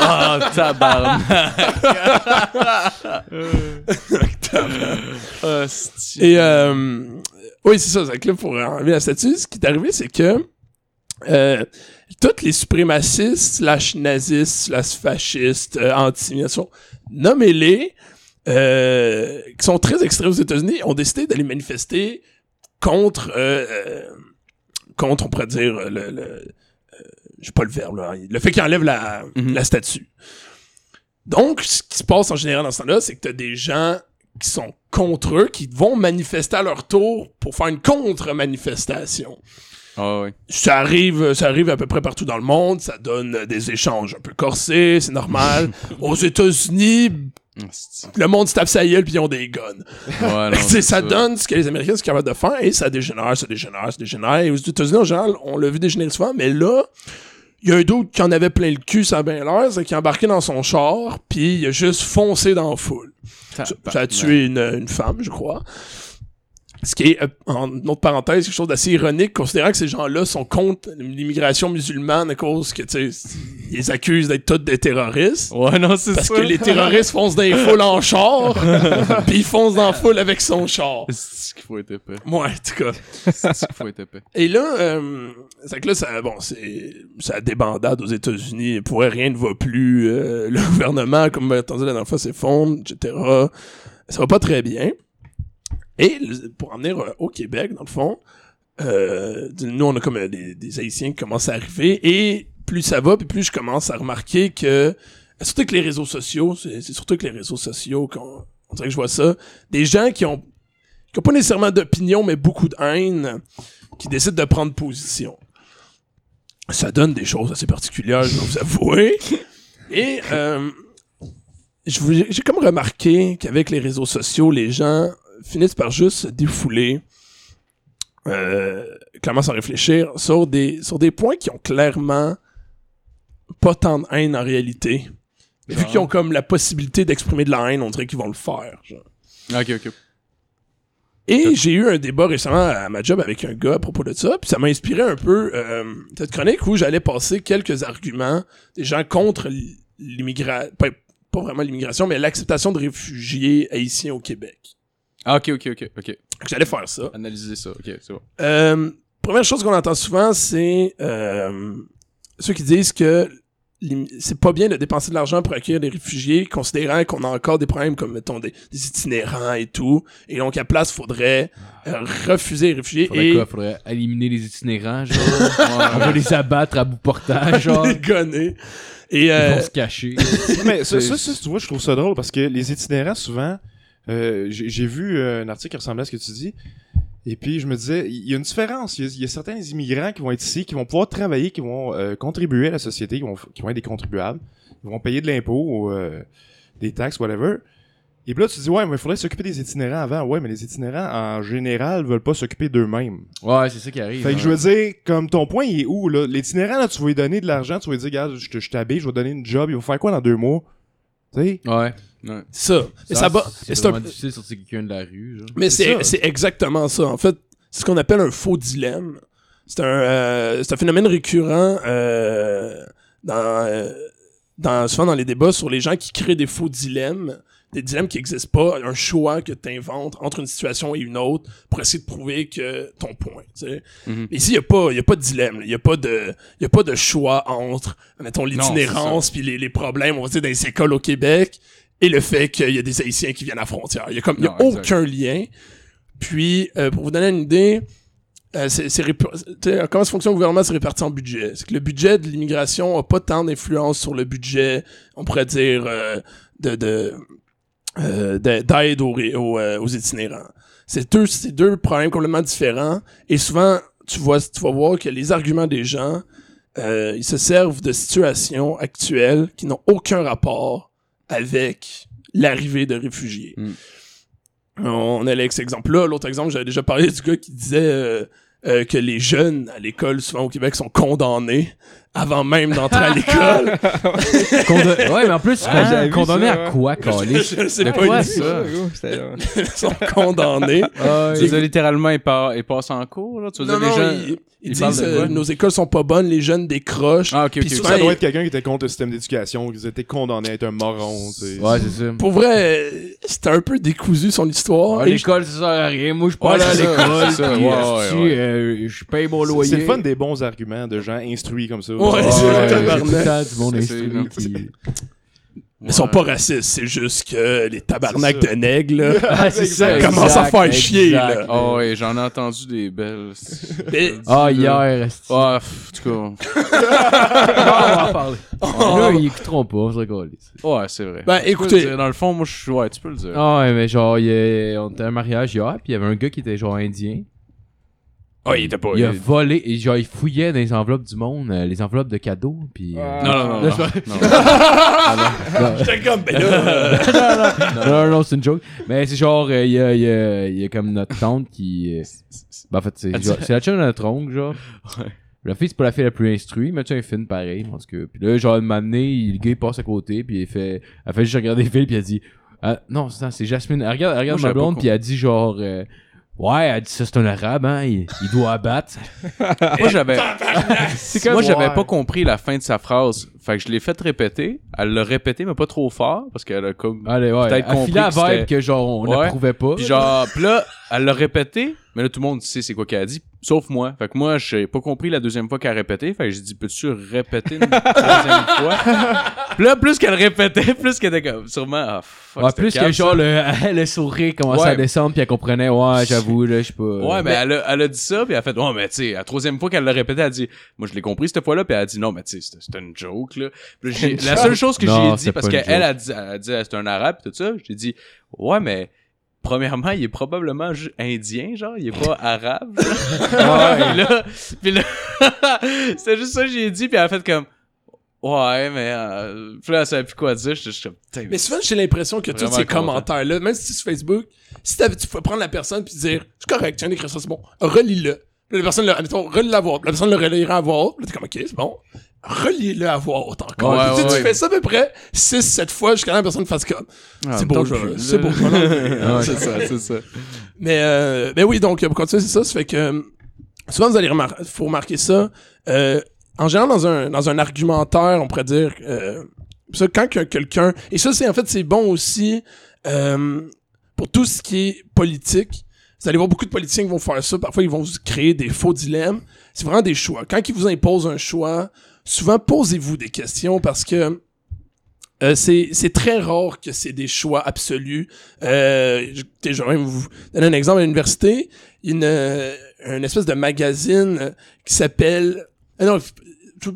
Ah, tabarnak! Asti. Et euh, oui, c'est ça. C'est que là, pour enlever la statue, ce qui est arrivé, c'est que euh, tous les suprémacistes, slash nazistes, slash fascistes, euh, anti-immigration, nommez-les, euh, qui sont très extrêmes aux États-Unis, ont décidé d'aller manifester contre, euh, euh, contre, on pourrait dire, le, le j'ai pas le verbe, là, le fait qu'ils enlèvent la, Mhm. la statue. Donc, ce qui se passe en général dans ce temps-là, c'est que t'as des gens qui sont contre eux, qui vont manifester à leur tour pour faire une contre-manifestation. Ah. Ça arrive, ça arrive à peu près partout dans le monde, ça donne des échanges un peu corsés, c'est normal. <laughs> Aux États-Unis. Le monde se tape sa gueule puis ils ont des guns. Ouais, <laughs> non, ça, donne ce que les Américains sont capables de faire et ça dégénère, ça dégénère, ça dégénère. Et aux États-Unis, en général, on l'a vu dégénérer souvent, mais là, il y a un doute qui en avait plein le cul, ça a bien l'air, c'est qu'il a embarqué dans son char puis il a juste foncé dans la foule. Ça, ça a tué une, une femme, je crois. Ce qui est, euh, en autre parenthèse, quelque chose d'assez ironique, considérant que ces gens-là sont contre l'immigration musulmane à cause que, tu sais, ils accusent d'être tous des terroristes. Ouais, non, c'est Parce ça. que les terroristes foncent dans les <laughs> foules en char, puis ils foncent dans la foule avec son char. C'est qu'il faut être épais. Ouais, en tout cas. C'est qu'il faut être épais. Et là, euh, c'est que là, ça, bon, c'est, ça débandade aux États-Unis. Pour rien ne va plus. euh, <laughs> le gouvernement, comme on entendu la dernière fois, s'effondre, etc. Ça va pas très bien. Et pour en venir euh, au Québec, dans le fond, euh, nous, on a comme euh, des, Haïtiens qui commencent à arriver. Et plus ça va, puis plus je commence à remarquer que, surtout avec les réseaux sociaux, c'est surtout avec les réseaux sociaux qu'on on dirait que je vois ça, des gens qui ont, qui ont pas nécessairement d'opinion, mais beaucoup de haine, qui décident de prendre position. Ça donne des choses assez particulières, je dois vous avouer. Et j'ai comme remarqué qu'avec les réseaux sociaux, les gens finissent par juste se défouler, euh, clairement sans réfléchir, sur des, sur des points qui ont clairement pas tant de haine en réalité. Mais vu qu'ils ont comme la possibilité d'exprimer de la haine, on dirait qu'ils vont le faire. genre. Ok, ok. Et j'ai eu un débat récemment à ma job avec un gars à propos de ça, puis ça m'a inspiré un peu euh, cette chronique où j'allais passer quelques arguments des gens contre l'immigration, pas, pas vraiment l'immigration, mais l'acceptation de réfugiés haïtiens au Québec. Ah, ok, ok, ok, ok. J'allais faire ça. Analyser ça, ok, c'est bon. Euh, première chose qu'on entend souvent, c'est euh, ceux qui disent que c'est pas bien de dépenser de l'argent pour accueillir des réfugiés, considérant qu'on a encore des problèmes comme, mettons, des, des itinérants et tout. Et donc, à place, faudrait euh, refuser les réfugiés Faudrait et quoi? Faudrait éliminer les itinérants, genre? On va les abattre à bout portant, <laughs> genre? les gonner. Et Ils vont se cacher. Mais ça, <laughs> ça, ça, tu vois, je trouve ça drôle parce que les itinérants, souvent, euh, j'ai vu euh, un article qui ressemblait à ce que tu dis. Et puis, je me disais, il y a une différence. Il y y a certains immigrants qui vont être ici, qui vont pouvoir travailler, qui vont euh, contribuer à la société, qui vont, qui vont être des contribuables. Ils vont payer de l'impôt ou euh, des taxes, whatever. Et puis là, tu te dis, ouais, mais il faudrait s'occuper des itinérants avant. Ouais, mais les itinérants, en général, veulent pas s'occuper d'eux-mêmes. Ouais, c'est ça qui arrive. Fait que hein. je veux dire, comme ton point, il est où, là? L'itinérant, là, tu vas lui donner de l'argent, tu vas lui dire, regarde, je t'habille, je vais te donner une job, il va faire quoi dans deux mois? Tu sais? Ouais. Ça. Et ça va. C'est un- difficile sortir quelqu'un de la rue, genre. Mais C'est ça. exactement ça. En fait, c'est ce qu'on appelle un faux dilemme. C'est un, euh, c'est un phénomène récurrent euh, dans, euh, dans, souvent dans les débats sur les gens qui créent des faux dilemmes. Des dilemmes qui n'existent pas, un choix que tu inventes entre une situation et une autre pour essayer de prouver que ton point. tu sais. Mhm. Mais ici, il n'y a, pas- y a pas de dilemme. Il n'y a, pas de- y a pas de choix entre, mettons, l'itinérance puis les, les problèmes, on va dire, dans les écoles au Québec et le fait qu'il y a des Haïtiens qui viennent à la frontière. Il y a comme, y a aucun lien. Puis, euh, pour vous donner une idée, euh, sais, comment ça fonctionne au gouvernement, c'est réparti en budget. C'est que le budget de l'immigration a pas tant d'influence sur le budget, on pourrait dire, euh, de, de, euh, de- d'aide aux, ré- aux, euh, aux itinérants. C'est deux, c'est deux problèmes complètement différents. Et souvent, tu vois, tu vas voir que les arguments des gens, euh, ils se servent de situations actuelles qui n'ont aucun rapport avec l'arrivée de réfugiés. Mm. On a l'ex exemple-là. L'autre exemple, j'avais déjà parlé du gars qui disait euh, euh, que les jeunes à l'école, souvent au Québec, sont condamnés avant même d'entrer à l'école. <laughs> Condo- Ouais, mais en plus, Ah, condamné ça, à quoi, Carlis? Je sais De pas, quoi, ça? <laughs> ils sont condamnés. Tu veux dire, littéralement, ils, par- ils passent en cours, là? Tu veux Non, dire, non, les gens... ils, ils ils disent euh, nos écoles sont pas bonnes, les jeunes décrochent. Ah, ok, ok. Puis ok. souvent, Ça doit être quelqu'un qui était contre le système d'éducation, qui était condamné à être un moron. Ouais, c'est ça. Pour vrai, euh, c'était un peu décousu son histoire. Ah, l'école, ça sert à rien. Moi, je parle à l'école. euh, je paye mon loyer. C'est le fun des bons arguments de gens instruits comme ça. Ouais, c'est tabarnak. qui- Ils sont pas racistes, c'est juste que les tabarnaks C'est de nègres, là, <laughs> Ah, c'est <laughs> ça. ça commence à faire chier, là. Oh, ouais, j'en ai entendu des belles. <laughs> Mais- Ah, hier, esti. Ah, pff, en tout Ah, on va en parler. Oh. Là, ils écouteront pas, on se cas. Ouais, c'est vrai. Ben, écoutez. Dans le fond, moi, je suis. Ouais, tu peux le dire. Ah, ouais, mais genre, il y a- on était à un mariage hier, puis il y avait un gars qui était genre indien. Ah, il était pas. Il a volé, et genre, il fouillait dans les enveloppes du monde, euh, les enveloppes de cadeaux, puis... euh, Ah. Non, non, non. Non, <laughs> non. non, j'étais comme, ben là, <laughs> non, non, non, c'est une joke. Mais c'est genre, euh, il y, a, il y, a, il y a comme notre tante qui... euh, ben, en fait, c'est genre- c'est la chum de notre oncle, genre. La fille, c'est pas la fille la plus instruite, mais tu sais, un film pareil, tout cas. Puis là, genre, matinée, il- le gars, il passe à côté, puis il fait... Elle fait juste regarder le film, puis elle dit... Ah, non, c'est c'est Jasmine. Elle regarde, elle regarde Moi, ma j'avais pas blonde, puis elle dit genre... euh, ouais, elle dit ça, c'est un arabe, hein, il, il doit abattre. Moi, j'avais. <laughs> C'est comme... Moi, j'avais pas compris la fin de sa phrase. Fait que je l'ai fait répéter. Elle l'a répété, mais pas trop fort, parce qu'elle a comme. Allez, ouais, Peut-être elle compris que c'était- vibe que genre, on Ouais. n'approuvait pas. Puis genre, pis là, elle l'a répété, mais là, tout le monde sait c'est quoi qu'elle a dit, sauf moi. Fait que moi, j'ai pas compris la deuxième fois qu'elle a répété. Fait que j'ai dit, peux-tu répéter une troisième <laughs> fois? Puis là, plus qu'elle répétait, <laughs> plus qu'elle était comme, sûrement, ah, fuck, Ouais, plus que genre le, <laughs> le sourire commençait Ouais. à descendre puis elle comprenait ouais j'avoue là je sais pas Ouais, mais elle a, elle a dit ça, puis elle a fait, ouais, mais tu sais, la troisième fois qu'elle l'a répété, elle a dit, moi, je l'ai compris cette fois-là, puis elle a dit, non, mais tu sais, c'était- une joke, là. Puis là, j'ai- la seule chose que j'ai dit, parce qu'elle a dit, elle a dit, c'est un arabe, pis tout ça, j'ai dit, ouais, mais, premièrement, il est probablement indien, genre, il est pas <laughs> arabe. Puis là, là, <laughs> c'était juste ça que j'ai dit, puis elle a fait comme, ouais, mais, euh, puis là, elle savait plus quoi dire, mais souvent, j'ai l'impression que tous ces commentaires-là, même si c'est sur Facebook, si tu pouvais prendre la personne puis dire, c'est correct, tiens, d'écrire ça, c'est bon, relis-le. Puis La personne, le- admettons, relis-le à voix haute. La personne le relira à voix haute. Là, t'es comme, ok, c'est bon. Relis-le à voix haute encore. Ouais, tu, ouais, tu ouais. fais ça à peu près 6-7 fois jusqu'à la personne fasse comme, Ah, c'est beau, c'est beau. <laughs> c'est ça, c'est ça. Mais, euh, mais oui, donc, pour continuer, c'est ça. Ça fait que, souvent, vous allez remarquer, faut remarquer ça. Euh, en général, dans un, dans un argumentaire, on pourrait dire, euh, ça, quand que quelqu'un, et ça, c'est, en fait, c'est bon aussi, euh, pour tout ce qui est politique. Vous allez voir beaucoup de politiciens qui vont faire ça. Parfois, ils vont vous créer des faux dilemmes. C'est vraiment des choix. Quand ils vous imposent un choix, souvent, posez-vous des questions parce que euh, c'est très rare que c'est des choix absolus. Euh, je, écoutez, je vais même vous donner un exemple à l'université. Il y a une, euh, une espèce de magazine qui s'appelle... euh, non,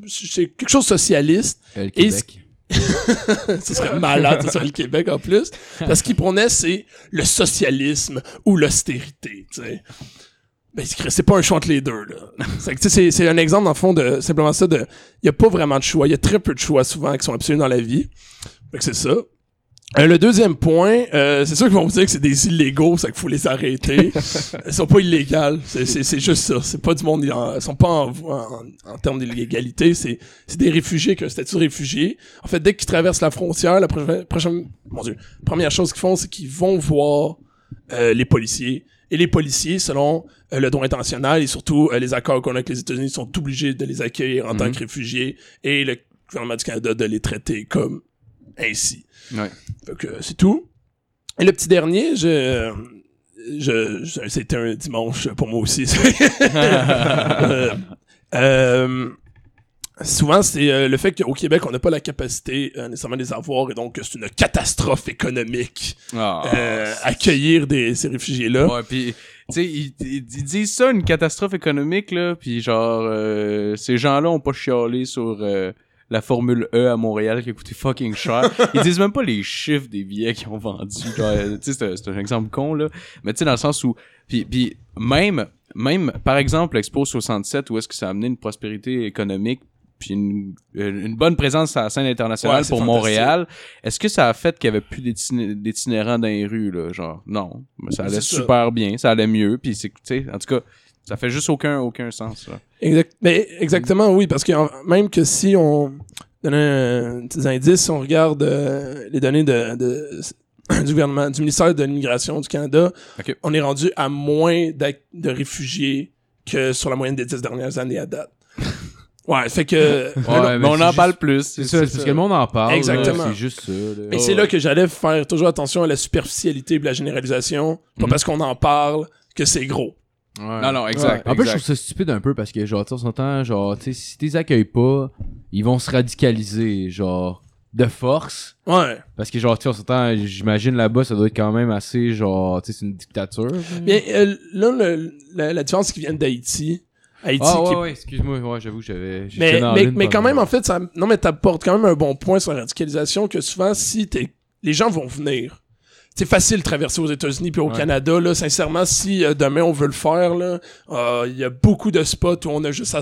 c'est quelque chose de socialiste. Euh, le Et Québec. <laughs> Ce serait malade, ça serait le Québec en plus. Parce qu'il prônait, c'est le socialisme ou l'austérité, tu sais. Ben, c'est pas un choix entre les deux, là. C'est un exemple, dans le fond, de simplement ça, de. Il y a pas vraiment de choix. Il y a très peu de choix, souvent, qui sont absolus dans la vie. Fait que c'est ça. Euh, le deuxième point, euh, c'est sûr qu'ils vont vous dire que c'est des illégaux, c'est qu'il faut les arrêter. <laughs> Ils sont pas illégaux, c'est, juste ça. C'est pas du monde, ils sont pas en, en, en termes d'illégalité, c'est, c'est des réfugiés qui ont un statut de réfugié. En fait, dès qu'ils traversent la frontière, la prochaine, prochaine mon Dieu, première chose qu'ils font, c'est qu'ils vont voir euh, les policiers. Et les policiers, selon euh, le droit international et surtout euh, les accords qu'on a avec les États-Unis, sont obligés de les accueillir en tant Mhm. que réfugiés et le gouvernement du Canada de les traiter comme ainsi. Ouais. Fait que c'est tout. Et le petit dernier, je, je, je- c'était un dimanche pour moi aussi. <laughs> Euh, euh, souvent, c'est euh, le fait qu'au Québec, on n'a pas la capacité euh, nécessairement de les avoir et donc c'est une catastrophe économique Ah. euh, accueillir des, ces réfugiés-là. Ouais, puis tu sais, ils, ils- ils disent ça une catastrophe économique là, puis genre ces gens-là ont pas chialé sur la Formule E à Montréal qui a coûté fucking cher. Ils disent même pas les chiffres des billets qu'ils ont vendus. Euh, c'est un- exemple con là, mais tu sais dans le sens où puis puis même même par exemple l'Expo 67 où est-ce que ça a amené une prospérité économique puis une, une une bonne présence à la scène internationale Ouais, pour. Montréal. Est-ce que ça a fait qu'il y avait plus d'itin- d'itinérants dans les rues, là? Genre, non. Mais ça allait C'est ça. super bien, ça allait mieux, puis c'est, tu sais, en tout cas, ça fait juste aucun, aucun sens, là. Exact, mais exactement, oui, parce que en- même que si on donne un petit indice, si on regarde euh, les données de, de- <coughs> du gouvernement, du ministère de l'immigration du Canada, on est rendu à moins de réfugiés que sur la moyenne des dix dernières années à date. <laughs> Ouais, fait que. Ouais, mais, mais on en juste- parle plus. C'est ça, parce que le monde en parle. Exactement. C'est juste ça. là. Mais c'est là que j'allais faire toujours attention à la superficialité et la généralisation. Pas Mhm. parce qu'on en parle que c'est gros. Ouais. Non, non, exact, En plus, je trouve ça stupide un peu parce que, genre, tu s'entend, genre, tu sais, si t'es accueilles pas, ils vont se radicaliser, genre, de force. Ouais. Parce que, genre, tu sais, on s'entend, j'imagine là-bas, ça doit être quand même assez, genre, tu sais, c'est une dictature. Bien, euh, là, le- la, la différence, c'est qu'ils viennent d'Haïti. Haïti, Ah, qui ouais, ouais, excuse-moi, ouais, j'avoue, j'avais. Mais, mais, mais quand même, en fait, ça, non, mais t'apportes quand même un bon point sur la radicalisation que souvent, si t'es, les gens vont venir. C'est facile de traverser aux États-Unis puis au Ouais. Canada, là. Sincèrement, si euh, demain on veut le faire, là, euh, il y a beaucoup de spots où on a juste à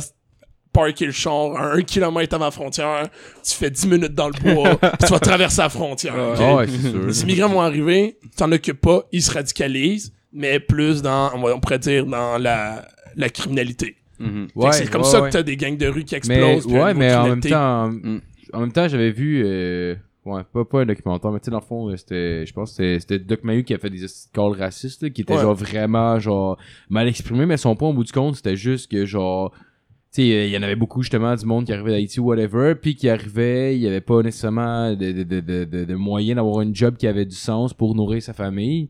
parker le char à un kilomètre avant la frontière. Tu fais 10 minutes dans le bois, <laughs> puis tu vas traverser la frontière. Ah, ouais, sûr. Les immigrants vont arriver, t'en occupes pas, ils se radicalisent, mais plus dans, on va- on pourrait dire, dans la, la criminalité. Mhm. Que c'est comme ouais, ça ouais. que t'as des gangs de rue qui Mais, explosent. un ouais, mais en même temps, en, Mm. en même temps, j'avais vu, euh, ouais, pas, pas un documentaire, mais tu sais, dans le fond, c'était, je pense c'était- Doc Mayu qui a fait des calls racistes, là, qui Ouais. genre vraiment, genre, mal exprimés, mais son point au bout du compte, c'était juste que, genre, tu sais, il y en avait beaucoup, justement, du monde qui arrivait d'Haïti ou whatever, puis qui arrivait, il y avait pas nécessairement de, de, de, de, de, de moyens d'avoir un job qui avait du sens pour nourrir sa famille.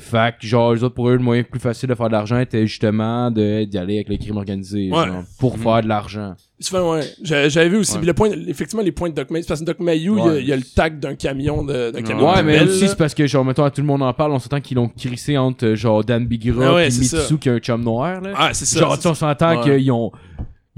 Fait que, genre, les autres, pour eux, le moyen plus facile de faire de l'argent était justement d'y aller avec le crime organisé, Ouais. genre, pour Mhm. faire de l'argent. Souvent, ouais. J'a- J'avais vu aussi Ouais. le point, effectivement, les points de Doc Mayou. Parce que Doc Mayou, il y a- Ouais. il y, a le tag d'un camion de, d'un camion Ouais, mais aussi c'est parce que genre mettons tout le monde en parle, on s'entend qu'ils l'ont crissé entre genre Dan Bigra Ah et Mitsu qui a un chum noir là. Ah, c'est ça. genre c'est tu sais, on s'entend qu'ils ont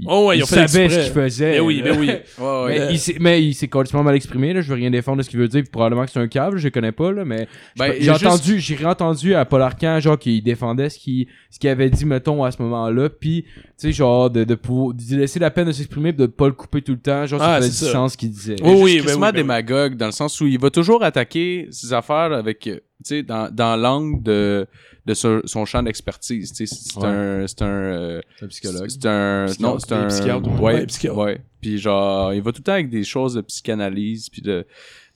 ils, Oh ouais, fait savaient ce exprès. qu'ils faisaient. Mais oui, mais oui. <laughs> Ouais, ouais. Mais, Euh, il s'est, mais il s'est complètement mal exprimé là, je veux rien défendre de ce qu'il veut dire, puis probablement que c'est un câble, je le connais pas là, mais Ben, j'ai il a entendu, j'ai réentendu à Paul Arcand genre qui défendait ce qu'il ce qu'il avait dit mettons à ce moment-là, puis tu sais genre de de, pour, de laisser la peine de s'exprimer, de pas le couper tout le temps, genre Ah, ça faisait c'est du ça. sens ce qu'il disait. Oh, oui, oui, ben ben oui, ben oui. démagogue dans le sens où il va toujours attaquer ses affaires avec, euh, sais, dans, dans l'angle de, de son, son champ d'expertise. Tu sais, c'est Ouais. un, c'est un, euh, C'est un psychologue. c'est un, Psychiatre, non, c'est un, psychiatre, ouais, ouais, psychiatre. ouais. Puis genre, il va tout le temps avec des choses de psychanalyse, puis de,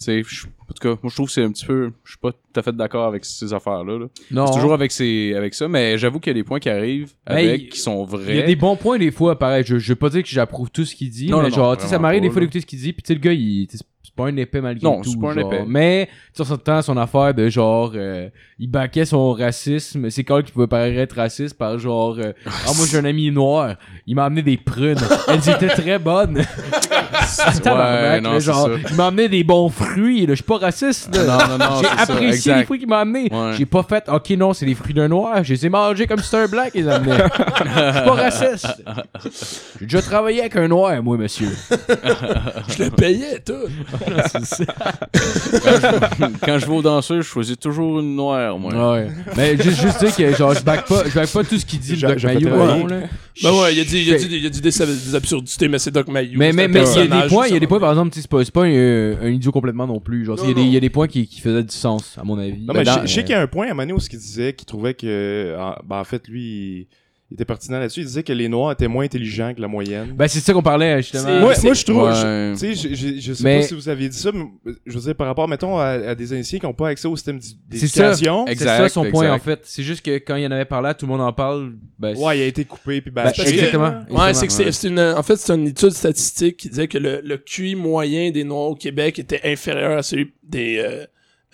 sais, en tout cas, moi je trouve que c'est un petit peu, je suis pas tout à fait d'accord avec ces affaires-là. Là. Non. C'est toujours avec ces, avec ça, mais j'avoue qu'il y a des points qui arrivent avec qui sont Il y a vrais. des bons points des fois, pareil. Je, je veux pas dire que j'approuve tout ce qu'il dit, Non, mais non, genre, non, tu sais, ça m'arrive des fois d'écouter ce qu'il dit, puis tu sais, le gars, il, c'est pas un épais malgré Non, tout. c'est pas un épais. Mais, tu s'entend son affaire de genre, euh, il baquait son racisme. C'est quand qui pouvait paraître raciste par genre, euh, ah, moi j'ai un ami noir, il m'a amené des prunes. Elles étaient très bonnes. Tabarnak, <laughs> Ouais, non, là, c'est genre, ça. il m'a amené des bons fruits, là. Je suis pas raciste, là. Non, non, non, J'ai ça, apprécié les fruits qu'il m'a amenés. Ouais. J'ai pas fait, ok, non, c'est des fruits d'un noir. Je les ai mangés comme si c'était un black, ils amenaient. <laughs> Je suis pas raciste. J'ai déjà travaillé avec un noir, moi, monsieur. <laughs> Je le payais, tout. Quand je vais aux danseuses, je choisis toujours une noire, moi. Ouais. Mais juste, juste dire que, genre, je back pas, je back pas tout ce qu'il dit, le Doc Mayou, là. Ben ouais, il a dit, il a dit, il a dit des, des absurdités, mais c'est Doc Mayou. Mais, c'est mais, un mais il y a des points, il y a des points, par exemple, c'est pas, pas un, un idiot complètement non plus. Genre, il y, a des- non. il y a des points qui, qui faisaient du sens, à mon avis. Non, mais je sais qu'il y a un point à Manu où ce qu'il disait qu'il trouvait que. En, ben, en fait, lui, il, il était pertinent là-dessus. Il disait que les Noirs étaient moins intelligents que la moyenne. Ben, c'est ça qu'on parlait, justement. Moi, moi, je trouve. Ouais. je- Tu sais, je, je, je sais Mais- pas si vous aviez dit ça, mais je veux dire, par rapport, mettons, à, à des initiés qui n'ont pas accès au système d'é- C'est ça. d'éducation. C'est Exact, ça son point, exact. en fait. C'est juste que quand il y en avait parlé, tout le monde en parle. Ben, Ouais, il a été coupé, puis ben, bâché. parce que- exactement. Ouais, c'est que c'est, ouais. c'est une, en fait, c'est une étude statistique qui disait que le, le QI moyen des Noirs au Québec était inférieur à celui des, euh,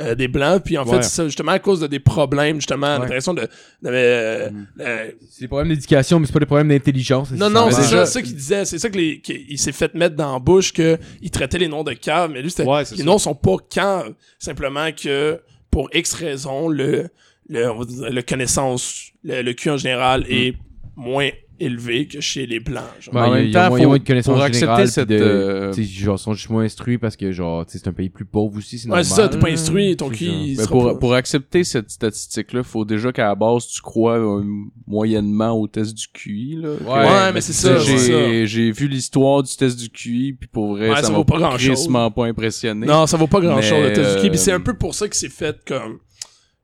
euh, des Blancs. Puis en fait, Ouais. c'est ça, justement, à cause de des problèmes, justement, Ouais. l'impression de, de, euh, Mm. euh, C'est des problèmes d'éducation, mais c'est pas des problèmes d'intelligence. non, non, c'est ça, ça qu'il disait. C'est ça que les, qu'il s'est fait mettre dans la bouche que il traitait les noms de caves, mais lui, c'était, Ouais, les ça. noms sont pas caves. Simplement que, pour X raisons, le, le, on va dire, le connaissance, le, le QI en général est moins élevé que chez les Blancs. genre. Ouais, En il y a- même temps, moins- il y a faut- moins de connaissances pour accepter générales, cette, de- euh, genre, sont juste moins instruits parce que, genre, tu sais, c'est un pays plus pauvre aussi, c'est Ouais, normal. c'est ça, t'es pas instruit, ton C'est sera pour, pas- pour accepter cette statistique-là, faut déjà qu'à la base, tu crois euh, moyennement au test du QI. Là, Que- Ouais, mais c'est ça, J'ai- c'est ça. J'ai vu l'histoire du test du QI, puis pour vrai, Ouais, ça ça vaut pas grand-chose. pas impressionné. Non, ça vaut pas grand chose Mais, le test du QI. Puis c'est euh, un peu pour ça qu'il s'est fait comme.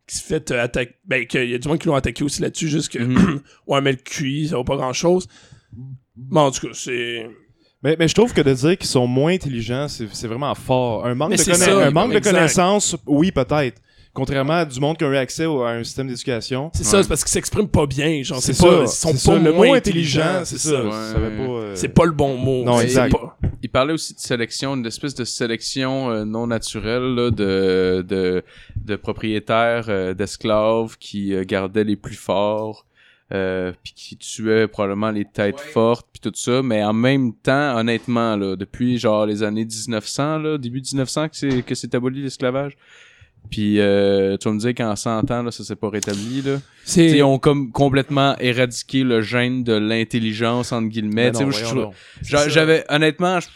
Qu'il s'est fait euh, attaquer. Ben, qu'il y a du monde qui l'ont attaqué aussi là-dessus, juste que. Mhm. <clears throat> ouais, mais le QI, ça vaut pas grand chose. Bon, en tout cas, c'est. Mais, mais je trouve que de dire qu'ils sont moins intelligents, c'est c'est vraiment fort. Un manque, Mais de, c'est conna- ça, un manque de connaissances, oui, peut-être. Contrairement à du monde qui a eu accès au- à un système d'éducation. C'est ça, c'est parce qu'ils s'expriment pas bien. Genre, c'est C'est pas. ça. Ils sont c'est pas ça. Le moins intelligent, c'est c'est ça. ça. Ouais. Je savais pas, euh, C'est pas le bon mot. Non, C'est exact. pas- Il parlait aussi de sélection, une espèce de sélection euh, non naturelle là, de, de, de propriétaires euh, d'esclaves qui euh, gardaient les plus forts, euh, puis qui tuaient probablement les têtes fortes, puis tout ça. Mais en même temps, honnêtement, là, depuis genre les années 1900, là, début 1900 que c'est que c'est aboli l'esclavage. Puis euh, tu vas me dire qu'en 100 ans, là, ça s'est pas rétabli. Là. Ils ont comme complètement éradiqué le gène de l'intelligence, entre guillemets. J'avais, honnêtement, je-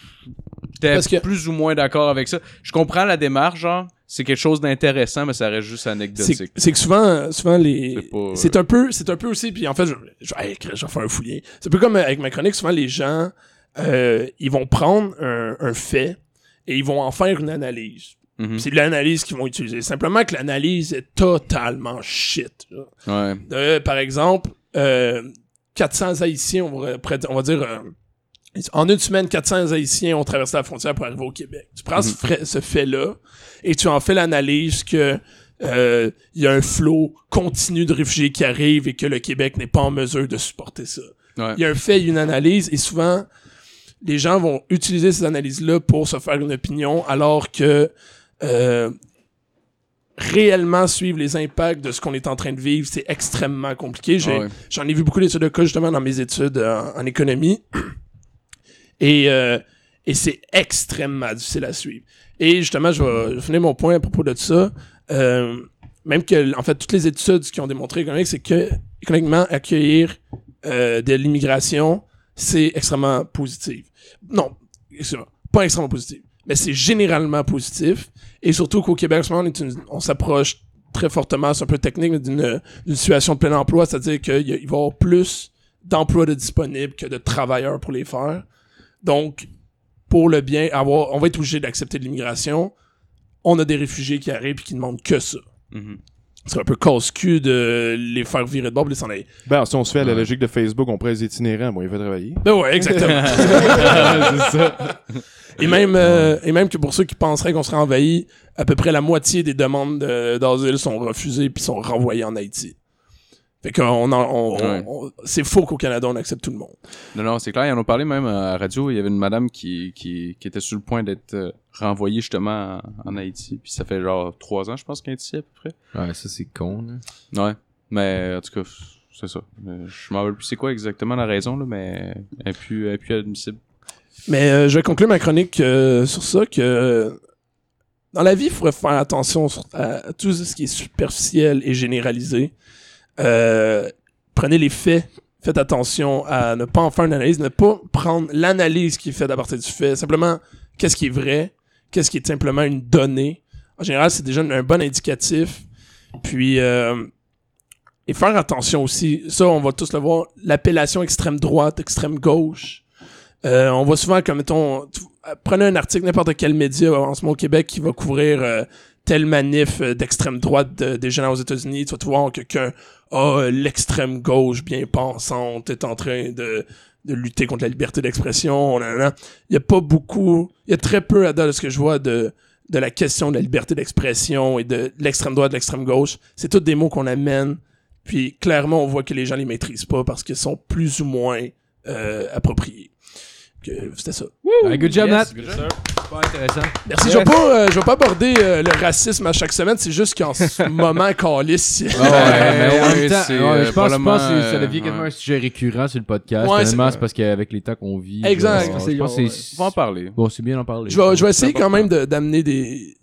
j'étais que- plus ou moins d'accord avec ça. Je comprends la démarche, genre, c'est quelque chose d'intéressant, mais ça reste juste anecdotique. c'est que souvent, souvent les. C'est pas, euh, C'est un peu, c'est un peu aussi, puis en fait, je, je, je vais faire un fouillé. C'est un peu comme avec ma chronique, souvent les gens, euh, ils vont prendre un, un fait et ils vont en faire une analyse. Mhm. C'est l'analyse qu'ils vont utiliser. Simplement que l'analyse est totalement shit. Ouais. Euh, par exemple, euh, 400 Haïtiens, on va, près- on va dire, euh, en une semaine, 400 Haïtiens ont traversé la frontière pour arriver au Québec. Tu prends ce, ce fait-là et tu en fais l'analyse que euh, il y a un flot continu de réfugiés qui arrivent et que le Québec n'est pas en mesure de supporter ça. Ouais. Il y a un fait, une analyse et souvent, les gens vont utiliser ces analyses-là pour se faire une opinion alors que euh, réellement suivre les impacts de ce qu'on est en train de vivre, c'est extrêmement compliqué. Ouais. J'en ai vu beaucoup d'études de cas justement dans mes études en, en économie. <clears throat> Et, euh, et c'est extrêmement difficile à suivre. Et justement, je vais, je vais finir mon point à propos de ça. Euh, même que, en fait, toutes les études qui ont démontré économique, c'est que, économiquement, accueillir euh, de l'immigration, c'est extrêmement positif. Non, excusez-moi, pas extrêmement positif, mais c'est généralement positif. Et surtout qu'au Québec, en ce moment, on, est une- on s'approche très fortement, c'est un peu technique, mais d'une situation de plein emploi, c'est-à-dire qu'il y a- il va y avoir plus d'emplois de disponibles que de travailleurs pour les faire. Donc, pour le bien, avoir, on va être obligé d'accepter de l'immigration. On a des réfugiés qui arrivent et qui demandent que ça. Mhm. C'est un peu casse-cul de les faire virer de bord et les s'en aller. Ben, si on se fait à la logique de Facebook, on pourrait les itinérants, bon, il fait travailler. Ben ouais, exactement. <laughs> <laughs> c'est ça. Et même, euh, et même que pour ceux qui penseraient qu'on serait envahi, à peu près la moitié des demandes de- d'asile sont refusées puis sont renvoyées en Haïti. Fait qu'on on, en- on- Ouais. on- c'est faux qu'au Canada on accepte tout le monde. Non, non, c'est clair. Ils en ont parlé même à la radio. Il y avait une madame qui, qui, qui était sur le point d'être euh, renvoyée justement en, en Haïti. Puis ça fait genre trois ans, je pense, qu'elle est ici à peu près. Ouais, ça, c'est con, là. Ouais. Mais en tout cas, c'est ça. Euh, Je m'en rappelle plus c'est quoi exactement la raison, là, mais elle est plus, elle est plus admissible. Mais euh, je vais conclure ma chronique euh, sur ça que euh, dans la vie, il faudrait faire attention à, à tout ce qui est superficiel et généralisé. Prenez les faits, faites attention à ne pas en faire une analyse, ne pas prendre l'analyse qui est faite à partir du fait. Simplement, qu'est-ce qui est vrai, qu'est-ce qui est simplement une donnée? En général, c'est déjà un bon indicatif. Puis, et faire attention aussi, ça, on va tous le voir, l'appellation extrême droite, extrême gauche. Euh, on voit souvent comme, mettons, euh, prenez un article, n'importe quel média en ce moment au Québec qui va couvrir euh, telle manif euh, d'extrême droite de- des jeunes aux États-Unis, tu vas te voir quelqu'un, ah, euh, l'extrême gauche bien pensante est en train de, de lutter contre la liberté d'expression. Il y a pas beaucoup, il y a très peu à de ce que je vois de, de la question de la liberté d'expression et de l'extrême droite, de l'extrême gauche. C'est tous des mots qu'on amène, puis clairement on voit que les gens les maîtrisent pas parce qu'ils sont plus ou moins euh, appropriés. C'était ça. Ouais, good job, Nat. Good job. Super intéressant. Merci. Je vais pas, euh, je vais pas aborder euh, le racisme à chaque semaine. C'est juste qu'en ce <laughs> moment, Calice. Ah ouais, mais en ouais, c'est, euh, je pense, je pense que ça euh, devient quasiment ouais. un sujet récurrent sur le podcast. Ouais, Honnêtement, c'est- parce qu'avec les temps qu'on vit. Exact. On va en parler. Bon, c'est bien d'en parler. Je vais, je vais essayer quand même de- d'amener des.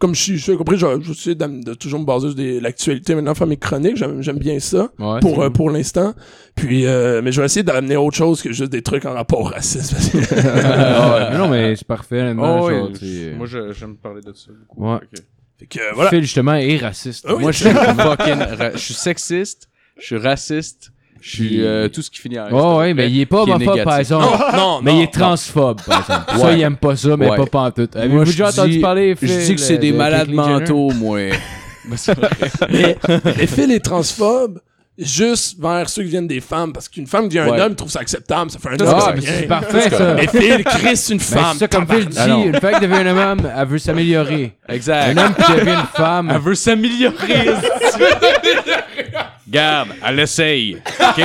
Comme je suis, je suis compris, je vais, je vais essayer d'am- de toujours me baser sur l'actualité maintenant, faire mes chroniques. J'aime bien ça Ouais, pour, euh, pour l'instant. Puis, euh, mais je vais essayer d'amener autre chose que juste des trucs en rapport au <laughs> racisme. Ah mais non, mais c'est parfait. Oh, genre, sais, Moi, je- j'aime parler de ça beaucoup. Ouais. Ok. fait que, euh, voilà. Phil, justement, est raciste. Ah oui. Moi, je suis <laughs> fucking. ra- Je suis sexiste, je suis raciste, je suis euh, tout ce qui finit en Oh, ouais, mais il est pas qui homophobe, par négatif. exemple. Non, non, Mais non, il est transphobe, par exemple. Ça, il aime pas ça, mais Ouais. pas pantoute. Avez-vous Moi, je déjà entendu dis- parler, Je Phil, dis que c'est des de malades Caitlyn Jenner? mentaux, moi. <laughs> Mais vrai. mais, mais Phil est transphobe juste vers ceux qui viennent des femmes. Parce qu'une femme qui a un Ouais. homme, il trouve ça acceptable. Ça fait un Ça, homme. Ah, c'est bien. parfait, ça. Mais Phil, Chris, une Ben, femme. c'est ça, comme Phil dit, Ah non. le fait qu'elle devient un homme, elle veut s'améliorer. Exact. Un homme qui devient une femme. Elle veut s'améliorer. <laughs> Garde, elle essaye. OK?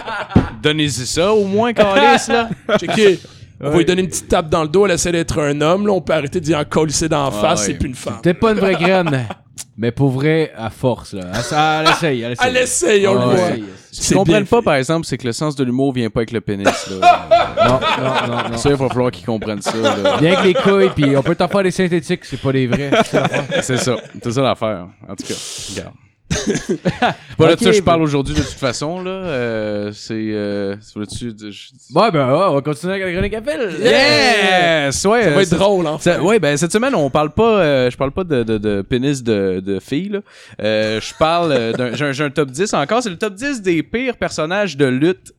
<laughs> Donnez-y ça au moins, Calis, là. <laughs> Checker. On va lui donner une petite tape dans le dos, elle essaie d'être un homme, là, on peut arrêter d'y en colisser la face, ouais. c'est plus une femme. Peut-être pas une vraie graine, <laughs> mais pour vrai, à force, là. Elle, elle essaye, elle essaye. Elle essaye, on Ah, le ouais. voit. Ce C'est qu'ils comprennent pas, par exemple, c'est que le sens de l'humour vient pas avec le pénis, là. Non, non, non, non. ça, il va falloir qu'ils comprennent ça, là. Bien que les couilles, puis on peut t'en faire des synthétiques, c'est pas des vrais. c'est ça l'affaire. C'est ça. C'est ça l'affaire. En tout cas, regarde. C'est pas Ok, de ça que je ben- parle aujourd'hui, de toute façon, là. Euh, c'est, euh, je- Ouais, ben, ouais, on va continuer avec la chronique à Phil. Yes! Ouais, Ça va euh, être drôle, hein. Ça- ouais, ben cette semaine on parle pas, euh, je parle pas de, de, de pénis de, de filles. là. Euh, je parle euh, d'un, j'ai un, j'ai un top 10 encore. C'est le top 10 des pires personnages de lutte.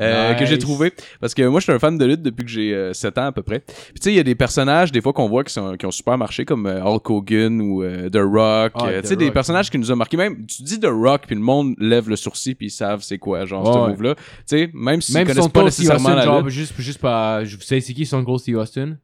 Euh, Nice. que j'ai trouvé parce que moi je suis un fan de lutte depuis que j'ai euh, 7 ans à peu près. Puis tu sais il y a des personnages des fois qu'on voit qui sont qui ont super marché comme euh, Hulk Hogan ou euh, The Rock, Ah, euh, tu sais des personnages qui nous ont marqué même tu dis The Rock puis le monde lève le sourcil puis ils savent c'est quoi genre ce Ouais. move là. Tu sais même s'ils Même si connaissent son pas nécessairement Austin, la genre, lutte. juste, juste par. Je sais, c'est qui son Cold Steve Austin?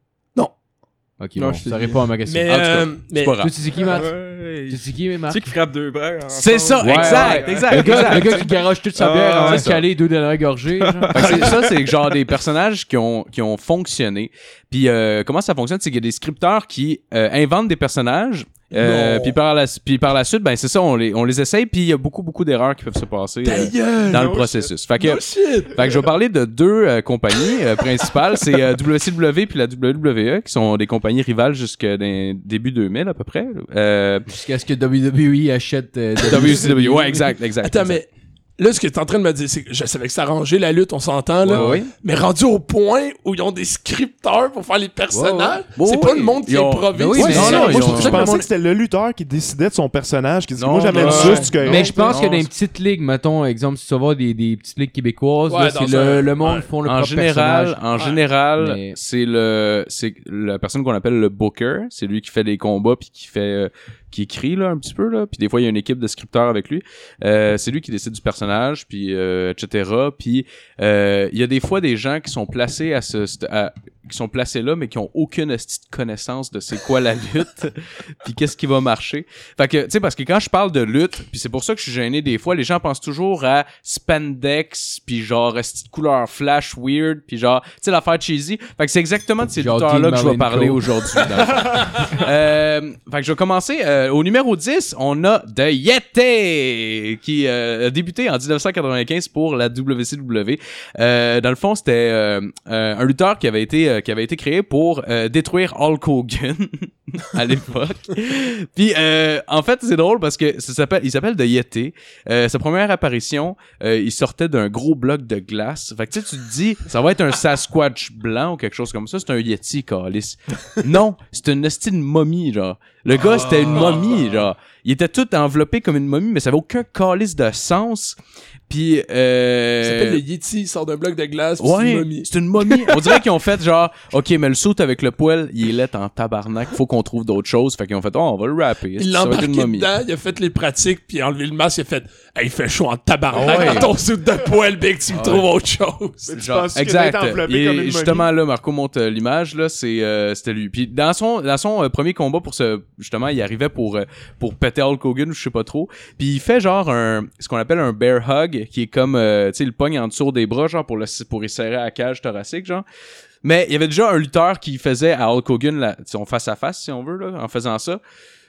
Ok, Non, bon, je ça répond à ma question. Mais, En tout cas, euh, C'est mais pas grave. Tu sais, c'est qui, Matt? Tu sais, c'est qui, Tu Matt? sais qui frappe deux bras C'est ça, Ouais, exact, ouais. exact. Le gars, exact. le gars qui garoche toute sa Ah, bière avant c'est de ça. caler deux dernières gorgées. <laughs> genre. Fait que c'est- ça, c'est genre des personnages qui ont, qui ont fonctionné. Puis euh, comment ça fonctionne, c'est qu'il y a des scripteurs qui euh, inventent des personnages. Euh, puis par la puis par la suite ben c'est ça on les on les essaye puis il y a beaucoup beaucoup d'erreurs qui peuvent se passer euh, gueule! dans le processus. Fait que No shit! fait que je vais parler de deux euh, compagnies euh, principales, c'est WCW puis la WWE qui sont des compagnies rivales jusqu'à début 2000 à peu près. Euh, Jusqu'à ce que WWE achète. <laughs> WCW, ouais exact exact. Attends, exact. mais là, ce que t'es en train de me dire, c'est que je savais que ça arrangeait la lutte, on s'entend, là. Ouais, ouais. Mais rendu au point où ils ont des scripteurs pour faire les personnages, Ouais, ouais. c'est Ouais, pas le monde qui ont- improvise. Ben oui, c'est mais ça. non, non, moi, je, ont- pensais mon- que c'était le lutteur qui décidait de son personnage, qui dit Non, Moi, j'amène c'est correct. Mais je pense que dans les petites ligues, mettons, exemple, si tu vas voir des, des petites ligues québécoises, Ouais, là, c'est un- le, le monde ouais. font le en propre général, personnage. en général, Mais- c'est le c'est la personne qu'on appelle le booker, c'est lui qui fait les combats puis qui fait euh, qui écrit là un petit peu là, puis des fois il y a une équipe de scripteurs avec lui. Euh, c'est lui qui décide du personnage puis euh, etc. Puis euh, il y a des fois des gens qui sont placés à ce à- qui sont placés là, mais qui ont aucune connaissance de c'est quoi la lutte, <laughs> puis qu'est-ce qui va marcher. Fait que, tu sais, parce que quand je parle de lutte, puis c'est pour ça que je suis gêné des fois, les gens pensent toujours à spandex, puis genre couleur flash weird, puis genre, tu sais, l'affaire cheesy. Fait que c'est exactement de ces lutteurs-là que je vais parler aujourd'hui. <laughs> euh, fait que je vais commencer. euh, au numéro 10, on a The Yeti, qui euh, a débuté en 1995 pour la WCW. Dans le fond, c'était un lutteur qui avait été euh, qui avait été créé pour euh, détruire Hulk Hogan <laughs> à l'époque. Puis euh, en fait, c'est drôle parce que ça s'appelle il The Yeti. Sa première apparition, il sortait d'un gros bloc de glace. Fait que tu te dis, ça va être un Sasquatch blanc ou quelque chose comme ça. C'est un Yeti, Calis. Non, c'est une esti de momie, genre. Le gars, c'était une momie, genre. Il était tout enveloppé comme une momie, mais ça avait aucun calice de sens. Puis, euh... Il s'appelle le Yeti, il sort d'un bloc de glace, c'est Ouais, une momie. c'est une momie. On dirait qu'ils ont fait genre, ok, mais le saut avec le poil, il est laid en tabarnak. Faut qu'on trouve d'autres choses. Fait qu'ils ont fait, oh, on va le rapper. Il Ça l'a embarqué momie. dedans, il a fait les pratiques, puis il a enlevé le masque, il a fait Hey, il fait chaud en tabarnak Ouais. dans ton suit de poil, big, tu me trouves autre chose. Tu Genre, exact. a été enveloppé Et comme une justement là, Marco monte euh, l'image là, c'est euh, c'était lui. Puis dans son dans son euh, premier combat pour ce justement, il arrivait pour euh, pour péter Hulk Hogan, je sais pas trop. Puis il fait genre un ce qu'on appelle un bear hug, qui est comme euh, tu sais le pogne en dessous des bras genre pour le pour y serrer à la cage thoracique genre. Mais il y avait déjà un lutteur qui faisait à Hulk Hogan la, son face à face si on veut là, en faisant ça.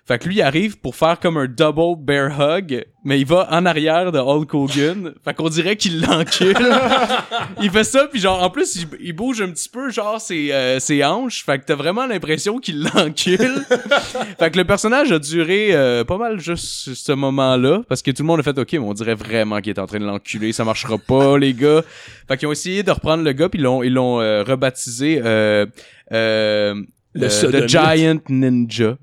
Fait que lui il arrive pour faire comme un double bear hug, mais il va en arrière de Hulk Hogan. fait qu'on dirait qu'il l'encule. <laughs> il fait ça puis genre en plus il, il bouge un petit peu genre ses, euh, ses hanches. Fait que t'as vraiment l'impression qu'il l'encule. <laughs> fait que le personnage a duré euh, pas mal juste ce moment-là parce que tout le monde a fait OK, mais on dirait vraiment qu'il est en train de l'enculer, ça marchera pas <laughs> les gars. Fait qu'ils ont essayé de reprendre le gars puis ils l'ont ils l'ont euh, rebaptisé euh, euh, Le euh. The Giant Ninja.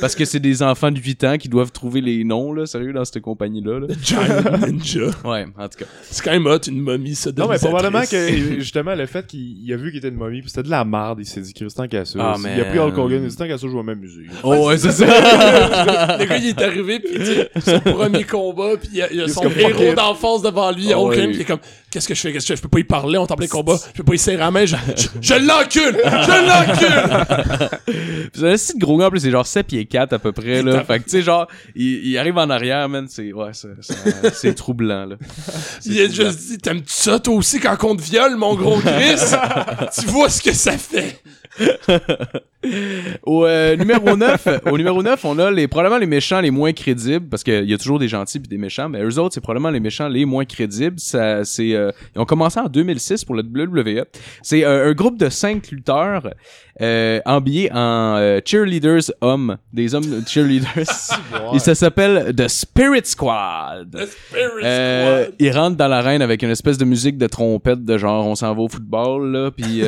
Parce que c'est des enfants de 8 ans qui doivent trouver les noms, là, sérieux, dans cette compagnie-là. là. Giant Ninja. Ouais, en tout cas. C'est quand même hot, une momie, ça Non, mais probablement que, justement, le fait qu'il il a vu qu'il était une momie, puis c'était de la merde, il s'est dit, Christian qu'à ça. Ah, il man. a pris Hulk Hogan, il a dit, tant qu'à ça, je vais m'amuser. Oh, ouais, c'est ça. <laughs> le gars, il est arrivé, puis tu sais, son premier combat, puis il y a, il y Il son héros d'enfance devant lui, il y a Oh, aucun, oui. puis il est comme, qu'est-ce que je fais, qu'est-ce que je fais, je peux pas y parler, on est en plein combat, je peux pas y serrer la main, je, je, je l'encule, je l'encule! C'est un site gros gars, en plus, c'est genre 7 pieds 4 à peu près, là. Fait que, tu sais, genre, il, il arrive en arrière, man, c'est, ouais, c'est, troublant, là. <laughs> Il a juste dit, t'aimes-tu ça toi aussi quand on te viole, mon gros Chris? <laughs> tu vois ce que ça fait? Au euh, numéro 9, au numéro 9, on a les probablement les méchants les moins crédibles parce qu'il y a toujours des gentils puis des méchants, mais eux autres c'est probablement les méchants les moins crédibles. Ça c'est euh, ils ont commencé en 2006 pour la WWE. C'est euh, un groupe de cinq lutteurs habillés en cheerleaders hommes, des hommes cheerleaders. <laughs> Et ça s'appelle The Spirit Squad. The Spirit Squad. ils rentrent dans l'arène avec une espèce de musique de trompette de genre on s'en va au football là puis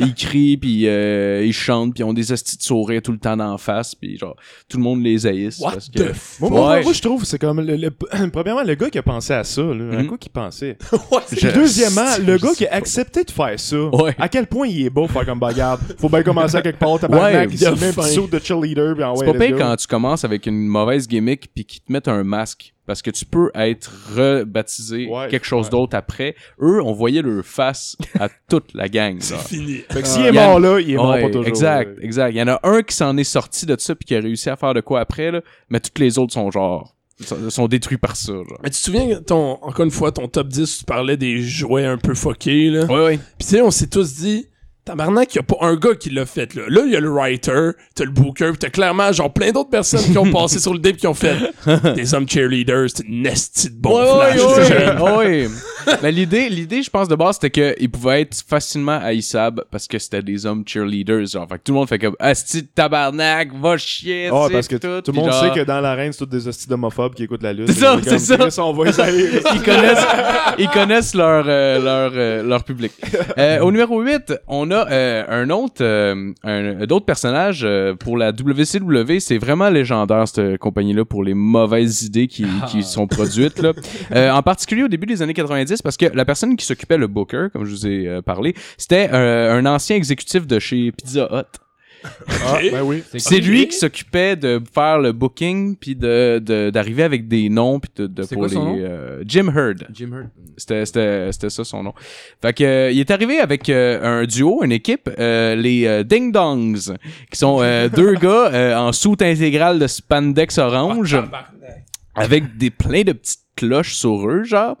ils crient puis euh, ils chantent puis ils ont des estis de sourire tout le temps d'en face puis genre tout le monde les haïsse What parce que the f... Moi, moi, Ouais. moi, je trouve, c'est comme, le, le- <clears throat> premièrement, le gars qui a pensé à ça, là, à quoi qu'il pensait? <laughs> Ouais, c'est- Puis deuxièmement, le gars qui a accepté de faire ça, Ouais. à quel point il est beau pour faire comme bagarre. Faut bien commencer à quelque part, Ouais, il se il a met un faim. petit saut de cheerleader, puis c'est ouais, pas pire quand tu commences avec une mauvaise gimmick puis qu'ils te mettent un masque parce que tu peux être rebaptisé Ouais, quelque chose ouais. d'autre après eux on voyait leur face à <laughs> toute la gang c'est fini. Fait que s'il Euh, est mort là, il est mort Ouais, pas toujours. Exact, là. exact. Il y en a un qui s'en est sorti de ça puis qui a réussi à faire de quoi après là, mais toutes les autres sont genre sont, sont détruits par ça genre. Mais tu te souviens, ton, encore une fois, ton top 10, tu parlais des jouets un peu fuckés, là. Ouais ouais. Pis tu sais, on s'est tous dit, tabarnak, y a pas un gars qui l'a fait, là. Là, il y a le writer, t'as le booker, pis t'as clairement, genre, plein d'autres personnes qui ont passé sur le dé pis qui ont fait <laughs> des hommes cheerleaders, c'est une nestie de bon ouais, flash. ouais, ouais, ouais. Mais l'idée, l'idée, je pense de base, c'était qu'ils pouvaient être facilement haïssables parce que c'était des hommes cheerleaders. Genre, fait que tout le monde fait comme, asti de tabarnak, va chier, Ah, sais, parce que tout. tout le monde genre, sait que dans l'arène, c'est tous des hosties d'homophobes qui écoutent la lutte. C'est ça, c'est ça. On va <laughs> ils connaissent, ils connaissent leur, euh, leur, euh, leur public. Euh, au numéro 8, on a euh, un autre, euh, un, d'autres personnages euh, pour la WCW. C'est vraiment légendaire cette compagnie-là pour les mauvaises idées qui, qui sont produites là. <laughs> Euh, en particulier au début des années 90, parce que la personne qui s'occupait le booker, comme je vous ai euh, parlé, c'était euh, un ancien exécutif de chez Pizza Hut. Ah, ben oui. C'est lui qui s'occupait de faire le booking puis de de- d'arriver avec des noms puis de, de C'est pour quoi son les, nom? euh, Jim Hurd. Jim Hurt. C'était c'était c'était ça son nom. Fait que euh, il est arrivé avec euh, un duo, une équipe, euh, les euh, Ding Dongs, qui sont euh, <laughs> deux gars euh, en soute intégrale de spandex orange Tabarnak. avec des plein de petites cloches sur eux, genre.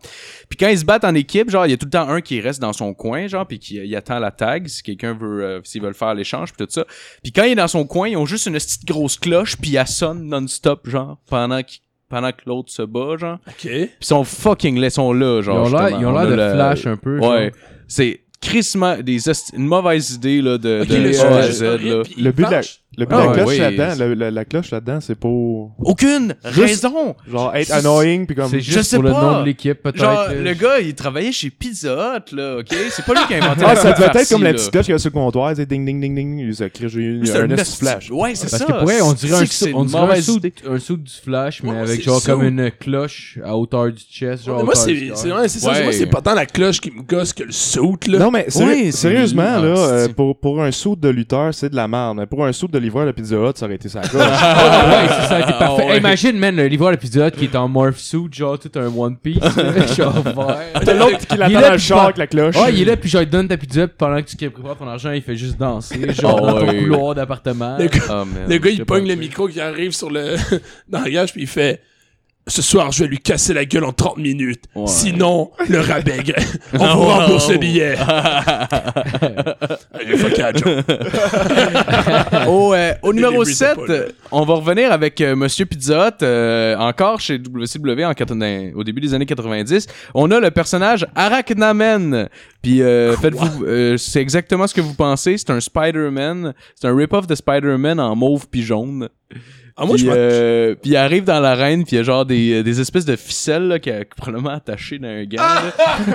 Puis quand ils se battent en équipe, genre, il y a tout le temps un qui reste dans son coin, genre, puis qui il attend la tag si quelqu'un veut, euh, s'ils veulent faire l'échange, puis tout ça. Puis quand il est dans son coin, ils ont juste une petite grosse cloche, puis elle sonne non-stop, genre, pendant pendant que l'autre se bat, genre. Ok. Puis ils sont fucking laid, sont là, Ils genre. ont l'air ils ont On l'air de le- flash un peu. Ouais. genre. C'est crissement des une mauvaise idée, là, de, Ok, de le A à Z, là. Le but de la. Le but Ah de la ouais, cloche oui. là-dedans, la, la- la cloche là-dedans, c'est pour Aucune raison! genre être annoying puis comme C'est Je juste sais pour le pas. nom de l'équipe, peut-être. Genre, là. le gars, il travaillait chez Pizza Hut, là, ok? C'est pas lui qui a inventé Ah, la ça petite devait être comme la petite cloche qu'il y a sur le comptoir, c'est ding ding ding ding, ça crée j'ai eu c'est un esti flash. Ouais, c'est Parce ça. que pour vrai, on dirait un, C'est que c'est on une dirait un mauvaise saut, idée. un saut du flash, mais Ouais, avec c'est genre ça. comme une cloche à hauteur du chest. Genre Mais moi, hauteur c'est cœur. c'est ouais, c'est ça. Ouais. Moi, c'est pas tant la cloche qui me gosse que le saut, là. Non, mais sérieux- Ouais, c'est- sérieusement, Ah, là, euh, c'est- pour, pour un saut de lutteur, c'est de la merde. Mais pour un saut de livreur de Pizza Hut, ça aurait été ça. <laughs> Ouais, c'est ça, c'est parfait. Ah ouais. Imagine, man, le livreur l'épisode qui est en morph suit, genre tout un One Piece, <laughs> genre vert. T'as l'autre qui Il est l'attend là, dans le char avec la cloche. Ouais, il est là, puis genre, il te donne ta pizza, puis pendant que tu prépares ton argent, il fait juste danser, <laughs> genre, Ah dans ton couloir d'appartement. Le gars, Ah, man, le gars, il pogne le micro qui arrive sur le dans la gage puis il fait ce soir, je vais lui casser la gueule en 30 minutes. Ouais. Sinon, le rabais. <laughs> On vous ouais. rembourse le billet. <laughs> Allez, fuck Joe. <laughs> au, euh, au numéro Delivery 7, Paul. euh, on va revenir avec euh, Monsieur Pizza Hut, euh, encore chez WCW en 80 au début des années 90. On a le personnage Arachnamen. Puis faites-vous, euh, c'est exactement ce que vous pensez. C'est un Spider-Man. C'est un rip-off de Spider-Man en mauve puis jaune. Ah, moi, puis, je euh, puis il arrive dans l'arène, puis il y a genre des, des espèces de ficelles là, qui est probablement attachées dans un. Puis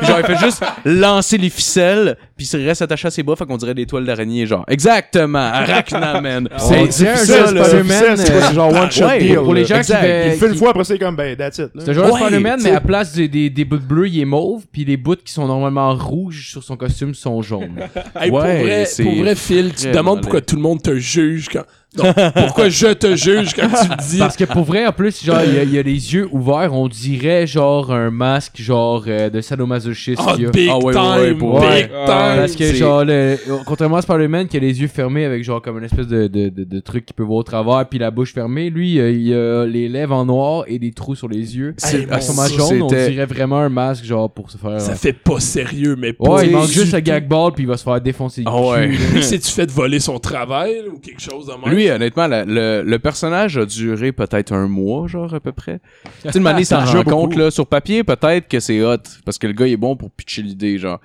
genre, il fait juste lancer les ficelles, puis il reste attaché à ses bras, fait qu'on dirait des toiles d'araignée, genre. Exactement, Arachnamen. <laughs> On C'est c'est c'est c'est genre one shot ouais, deal. pour les gens qui Il fait une fois, après c'est comme ben, that's it. C'est un genre Spider-Man, mais à place des, des, des bouts bleus, il est mauve, puis les bouts qui sont normalement rouges sur son costume sont jaunes. Hey, pour, Ouais, vrai, c'est pour vrai, Phil, tu te demandes pourquoi tout le monde te juge quand. Non, <laughs> pourquoi je te juge quand tu me dis? Parce que pour vrai, en plus, genre, il y, a- il y a les yeux ouverts, on dirait genre un masque genre euh, de sadomasochiste. Ah, a. big Ah, ouais, time, ouais, ouais, pour big time. Parce que c'est- genre, le- contrairement à Spider-Man qui a les yeux fermés avec genre comme une espèce de, de, de, de truc qui peut voir au travers, puis la bouche fermée, lui, euh, il a les lèvres en noir et des trous sur les yeux. C'est- À son mon jaune, on dirait vraiment un masque genre pour se faire... Ça fait pas sérieux, mais pas. Ouais, il manque juste le gag ball puis il va se faire défoncer Ah ouais. s'est-tu <laughs> fait voler son travail ou quelque chose de même? Lui, honnêtement, la- le, le personnage a duré peut-être un mois, genre, à peu près. Tu sais, une manière, s'en rend compte, là, sur papier, peut-être que c'est hot, parce que le gars il est bon pour pitcher l'idée, genre.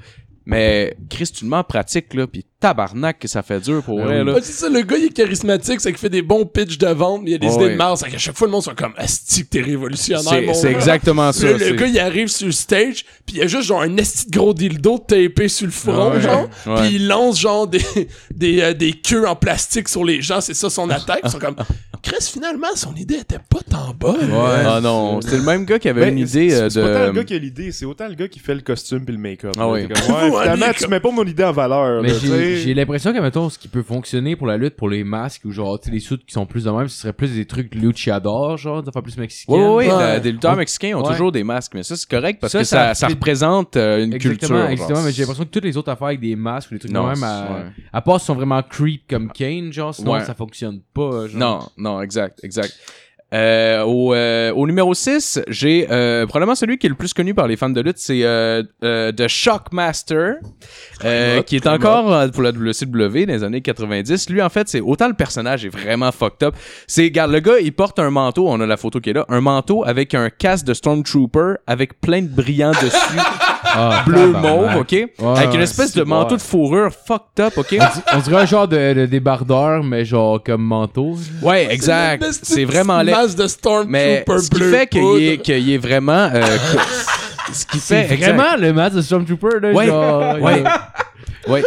Mais, Chris, tu le mets en pratique, là, pis tabarnak que ça fait dur pour Ah vrai, oui. là. Ah, c'est ça, le gars, il est charismatique, c'est qu'il fait des bons pitchs de vente, mais il y a des Ouais. idées de mars, c'est qu'à chaque fois, le monde sont comme, asti que t'es révolutionnaire, C'est c'est exactement ça. le c'est- gars, il arrive sur le stage, puis il y a juste genre un esti de gros dildo tapé sur le front, Ouais. genre. Ouais. Puis il lance genre des, des, euh, des queues en plastique sur les gens, c'est ça son attaque. Ils sont comme, Chris, finalement, son idée était pas tant bonne. Ouais. Ah non, c'était le même gars qui avait Ben, une c'est- idée c'est- euh, C'est pas tant le gars de... qui a l'idée, c'est autant le gars qui fait le costume puis le make-up. Ah oui. Comme, Ouais, <laughs> finalement, tu mets pas mon idée en valeur. Mais j'ai l'impression que, mettons, ce qui peut fonctionner pour la lutte, pour les masques, ou genre, tu sais, les suits qui sont plus de même, ce serait plus des trucs luchador, genre, des fois plus mexicains. Ouais, ouais, ouais, des lutteurs mexicains ont Ouais. toujours des masques, mais ça, c'est correct parce Ça, que ça ça, ça fait- représente euh, une Exactement, culture. genre. exactement, mais j'ai l'impression que toutes les autres affaires avec des masques ou des trucs Non, de même, à, ouais. à part sont vraiment creep comme Kane, genre, sinon Ouais. ça fonctionne pas. Genre. Non, non, exact, exact. Euh, au, euh, au numéro 6, j'ai euh, probablement celui qui est le plus connu par les fans de lutte, c'est euh, euh, The Shockmaster, euh, qui est encore pour la WCW dans les années 90. Lui, en fait, c'est autant le personnage est vraiment fucked up. C'est, regarde, le gars, il porte un manteau, on a la photo qui est là, un manteau avec un casque de Stormtrooper avec plein de brillants dessus, <laughs> Ah, bleu mauve, ok, avec une espèce de c'est manteau de fourrure fucked up, ok? On dirait un genre de, de débardeur, mais genre comme manteau. Ouais, exact. C'est vraiment laid. masse de Stormtrooper Mais ce qui bleu fait qu'il est, qu'il est vraiment. euh, que- <laughs> ce qui C'est fait exact. vraiment le masque de Stormtrooper, là, Ouais, genre. ouais. Ouais.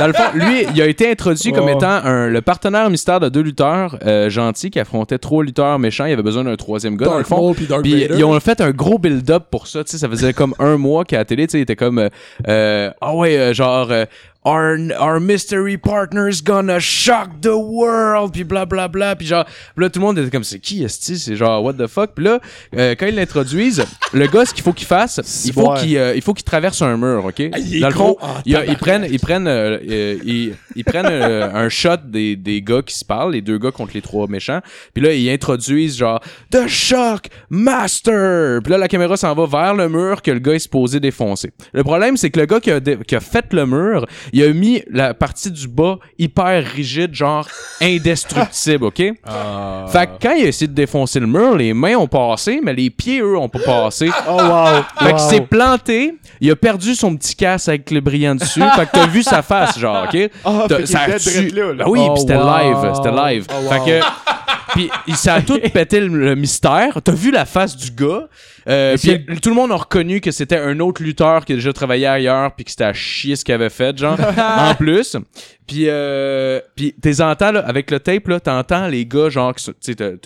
Dans le fond, lui, il a été introduit comme Oh. étant un, le partenaire mystère de deux lutteurs euh, gentils qui affrontaient trois lutteurs méchants. Il avait besoin d'un troisième gars, dans le fond. Puis Dark Puis Vader. ils ont fait un gros build-up pour ça, tu sais, ça faisait comme un mois qu'à la télé, tu sais, il était comme euh, euh, ah ouais, euh, genre euh, our, our mystery partner's gonna shock the world, puis blablabla, bla, bla. puis genre, là, tout le monde était comme, c'est qui, esti? C'est genre, what the fuck? Puis là, euh, quand ils l'introduisent, le gars, ce qu'il faut qu'il fasse, il faut qu'il euh, il faut qu'il traverse un mur, OK? Ah, il est Dans le fond, gros en il y a- ils prennent, ils prennent, euh, euh, ils, ils prennent euh, un shot des, des gars qui se parlent, les deux gars contre les trois méchants. Puis là, ils introduisent genre The Shock Master. Puis là, la caméra s'en va vers le mur que le gars est supposé défoncer. Le problème, c'est que le gars qui a, dé- qui a fait le mur, il a mis la partie du bas hyper rigide, genre indestructible, ok? Fait que quand il a essayé de défoncer le mur, les mains ont passé, mais les pieds, eux, ont pas passé. <laughs> Oh wow! Fait qu'il s'est planté, il a perdu son petit casque avec le brillant dessus. fait que t'as vu sa face, genre, ok? <laughs> Ah, T'as- fait ça a tu- là, là. Ben oui, Oh, pis c'était wow. live, c'était live. Fait que puis il ça a tout <laughs> pété le, le mystère. T'as vu la face du gars? Euh, puis tout le monde a reconnu que c'était un autre lutteur qui a déjà travaillé ailleurs puis que c'était à chier ce qu'il avait fait, genre <laughs> en plus. Puis euh, puis t'es entends là avec le tape là, t'entends les gars genre qui sont,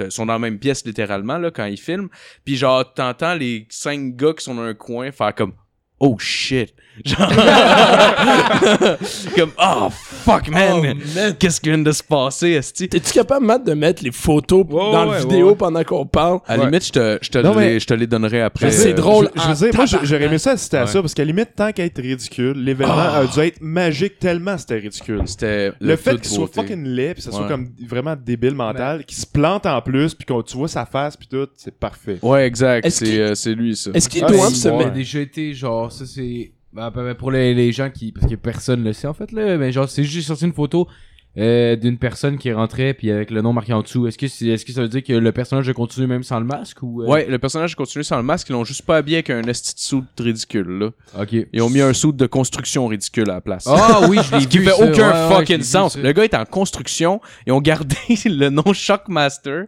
sont dans la même pièce littéralement là quand ils filment. Puis genre t'entends les cinq gars qui sont dans un coin faire comme oh shit. Genre <laughs> comme oh fuck man. Oh, man. Qu'est-ce qui vient de se passer, esti? T'es-tu capable, Matt, de mettre les photos dans ouais, la vidéo ouais. pendant qu'on parle? À la limite, je te, je te, Non, mais- les, je te les donnerai après. Mais c'est Euh, drôle. Je, je veux dire, moi, j'aurais aimé ça assister à ça, parce qu'à la limite, tant qu'à être ridicule, l'événement Ah. a dû être magique tellement c'était ridicule. C'était Le, fait qu'il soit fucking laid, puis ça soit comme vraiment débile mental, qu'il se plante en plus, puis qu'on tu vois sa face, puis tout, c'est parfait. Ouais, exact. C'est qu'il- euh, c'est lui, ça. Est-ce doivent c'est se mettre... déjà été genre ça c'est ben, ben, pour les, les gens qui parce que personne le sait en fait là mais genre c'est juste sorti une photo euh, d'une personne qui rentrait puis avec le nom marqué en dessous est-ce que c'est est-ce que ça veut dire que le personnage a continué même sans le masque ou euh? Ouais, le personnage continue sans le masque. Ils l'ont juste pas habillé avec un esti de soude ridicule, là. ok Ils ont mis un soude de construction ridicule à la place. ah oui je l'ai <laughs> qui fait ça. aucun Ouais, fucking sens. Le gars est en construction. Ils ont gardé <laughs> le nom Shockmaster.